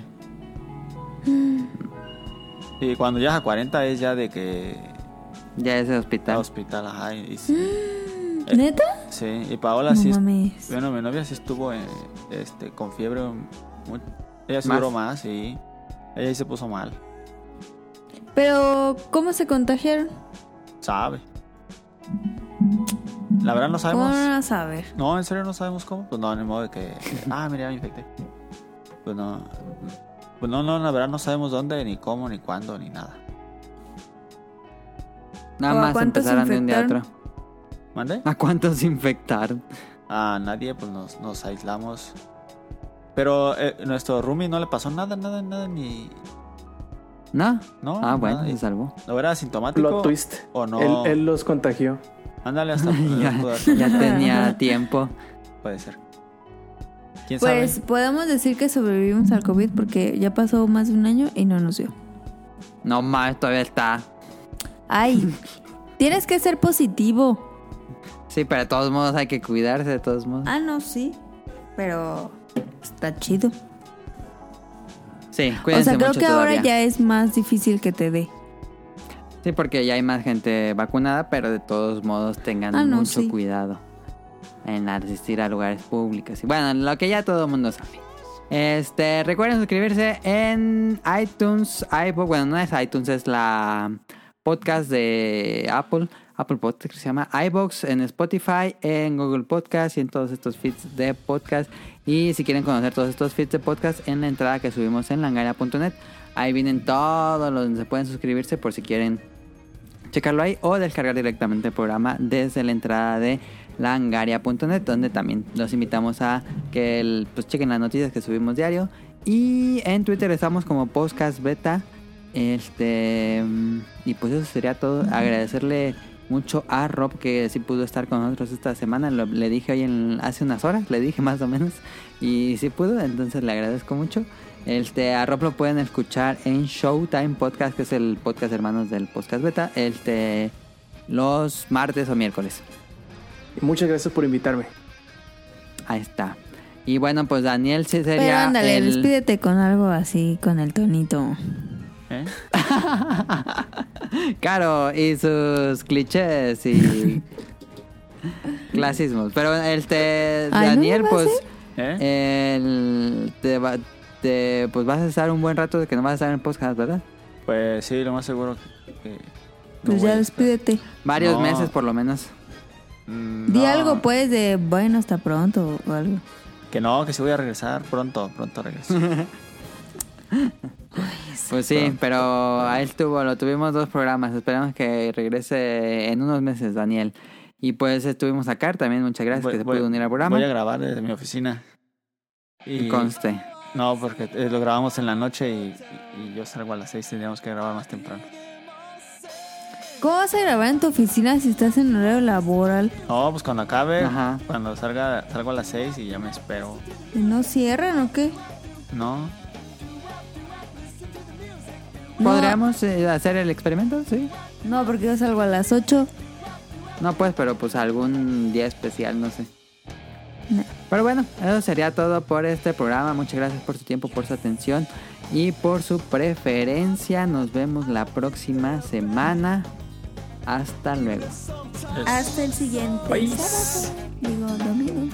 B: Y cuando llegas a 40 es ya de que
A: Ya es de
B: al
A: hospital.
B: hospital, ajá. Y sí,
G: ¿Neta?
B: sí, y Paola
G: No
B: sí,
G: mames.
B: bueno, mi novia sí estuvo eh, este, con fiebre, muy- ella sí
A: Más.
B: duró más y ella sí se puso mal,
G: Pero, ¿cómo se contagiaron?
B: sabe. La verdad no
G: ¿Cómo
B: sabemos.
G: no vas a ver?
B: No, en serio no sabemos cómo. Pues no, ni modo de que. Ah, mira, me infecté. Pues no. Pues no, no, la verdad no sabemos dónde, ni cómo, ni cuándo, ni nada.
A: Nada
G: ¿O a
A: más empezaron de un día a otro.
G: infectaron?
B: ¿Mande?
A: ¿A cuántos infectaron?
B: A nadie, pues nos, nos aislamos. Pero eh, nuestro roomie no le pasó nada, nada, nada, ni.
A: ¿No?
B: No.
A: Ah, bueno,
B: nada.
A: se salvó.
B: ¿No era asintomático?
C: Plot twist.
B: ¿O no?
C: Él, él los contagió.
B: Ándale hasta.
A: ya, ya tenía tiempo.
B: puede ser. ¿Quién
G: Pues
B: sabe?
G: podemos decir que sobrevivimos al COVID porque ya pasó más de un año y no nos dio.
A: No más, todavía está.
G: Ay, tienes que ser positivo.
A: Sí, pero de todos modos hay que cuidarse, de todos modos.
G: Ah, no, sí. Pero está chido.
A: Sí,
G: O
A: cuídense
G: sea, creo
A: mucho
G: que ahora ya es más difícil que te dé.
A: Sí, porque ya hay más gente vacunada, pero de todos modos tengan
G: Ah, no,
A: mucho
G: sí.
A: cuidado en asistir a lugares públicos. Y bueno, lo que ya todo el mundo sabe. Este, recuerden suscribirse en iTunes, iPod, bueno, no es iTunes, es la podcast de Apple, Apple Podcast que se llama iBox, en Spotify, en Google Podcast y en todos estos feeds de podcast. Y si quieren conocer todos estos feeds de podcast, en la entrada que subimos en langaria.net, ahí vienen todos los donde se pueden suscribirse por si quieren checarlo ahí o descargar directamente el programa desde la entrada de langaria.net donde también los invitamos a que el- pues chequen las noticias que subimos diario. Y en Twitter estamos como podcast beta este y pues eso sería todo. Agradecerle mucho a Rob que sí pudo estar con nosotros esta semana Lo- le dije hoy en, hace unas horas le dije más o menos y sí pudo entonces le agradezco mucho este, a Rob lo pueden escuchar en Showtime Podcast, que es el podcast hermanos del podcast beta, este, los martes o miércoles.
C: Muchas gracias por invitarme.
A: Ahí está. Y bueno, pues Daniel sí
G: Pero
A: sería
G: ándale,
A: el...
G: despídete con algo así, con el tonito.
B: ¿Eh?
A: Claro, y sus clichés y clasismos. Pero este,
G: Ay, ¿no
A: Daniel, pues,
B: ¿Eh?
A: el, te, va- te- pues vas a estar un buen rato de que no vas a estar en podcast, ¿verdad?
B: Pues sí, lo más seguro que. que no
G: Pues ya despídete.
A: Varios
B: No.
A: meses por lo menos.
B: Mm,
G: Di algo pues de bueno, hasta pronto o algo.
B: Que no, que sí voy a regresar pronto, pronto regreso.
A: Pues sí, pero a él tuvo, lo tuvimos dos programas. Esperamos que regrese en unos meses, Daniel. Y pues estuvimos acá también. Muchas gracias
B: Voy-
A: que se
B: voy-
A: pudo unir al programa.
B: Voy a grabar desde mi oficina. Y
A: Conste.
B: No, porque eh, lo grabamos en la noche y, y- y yo salgo a las 6, tendríamos que grabar más temprano.
G: ¿Cómo vas a grabar en tu oficina si estás en horario laboral?
B: No, pues cuando acabe,
A: Ajá.
B: cuando salga, salgo a las 6 y ya me espero.
G: ¿Y ¿No cierran o qué?
B: No.
A: ¿Podríamos eh, hacer el experimento? Sí.
G: No, porque yo salgo a las 8.
A: No, pues, pero pues algún día especial, no sé.
G: No.
A: Pero bueno, eso sería todo por este programa. Muchas gracias por su tiempo, por su atención y por su preferencia. Nos vemos la próxima semana. Hasta luego.
B: es-
G: Hasta el siguiente
B: Bye.
G: sábado. Digo, domingo.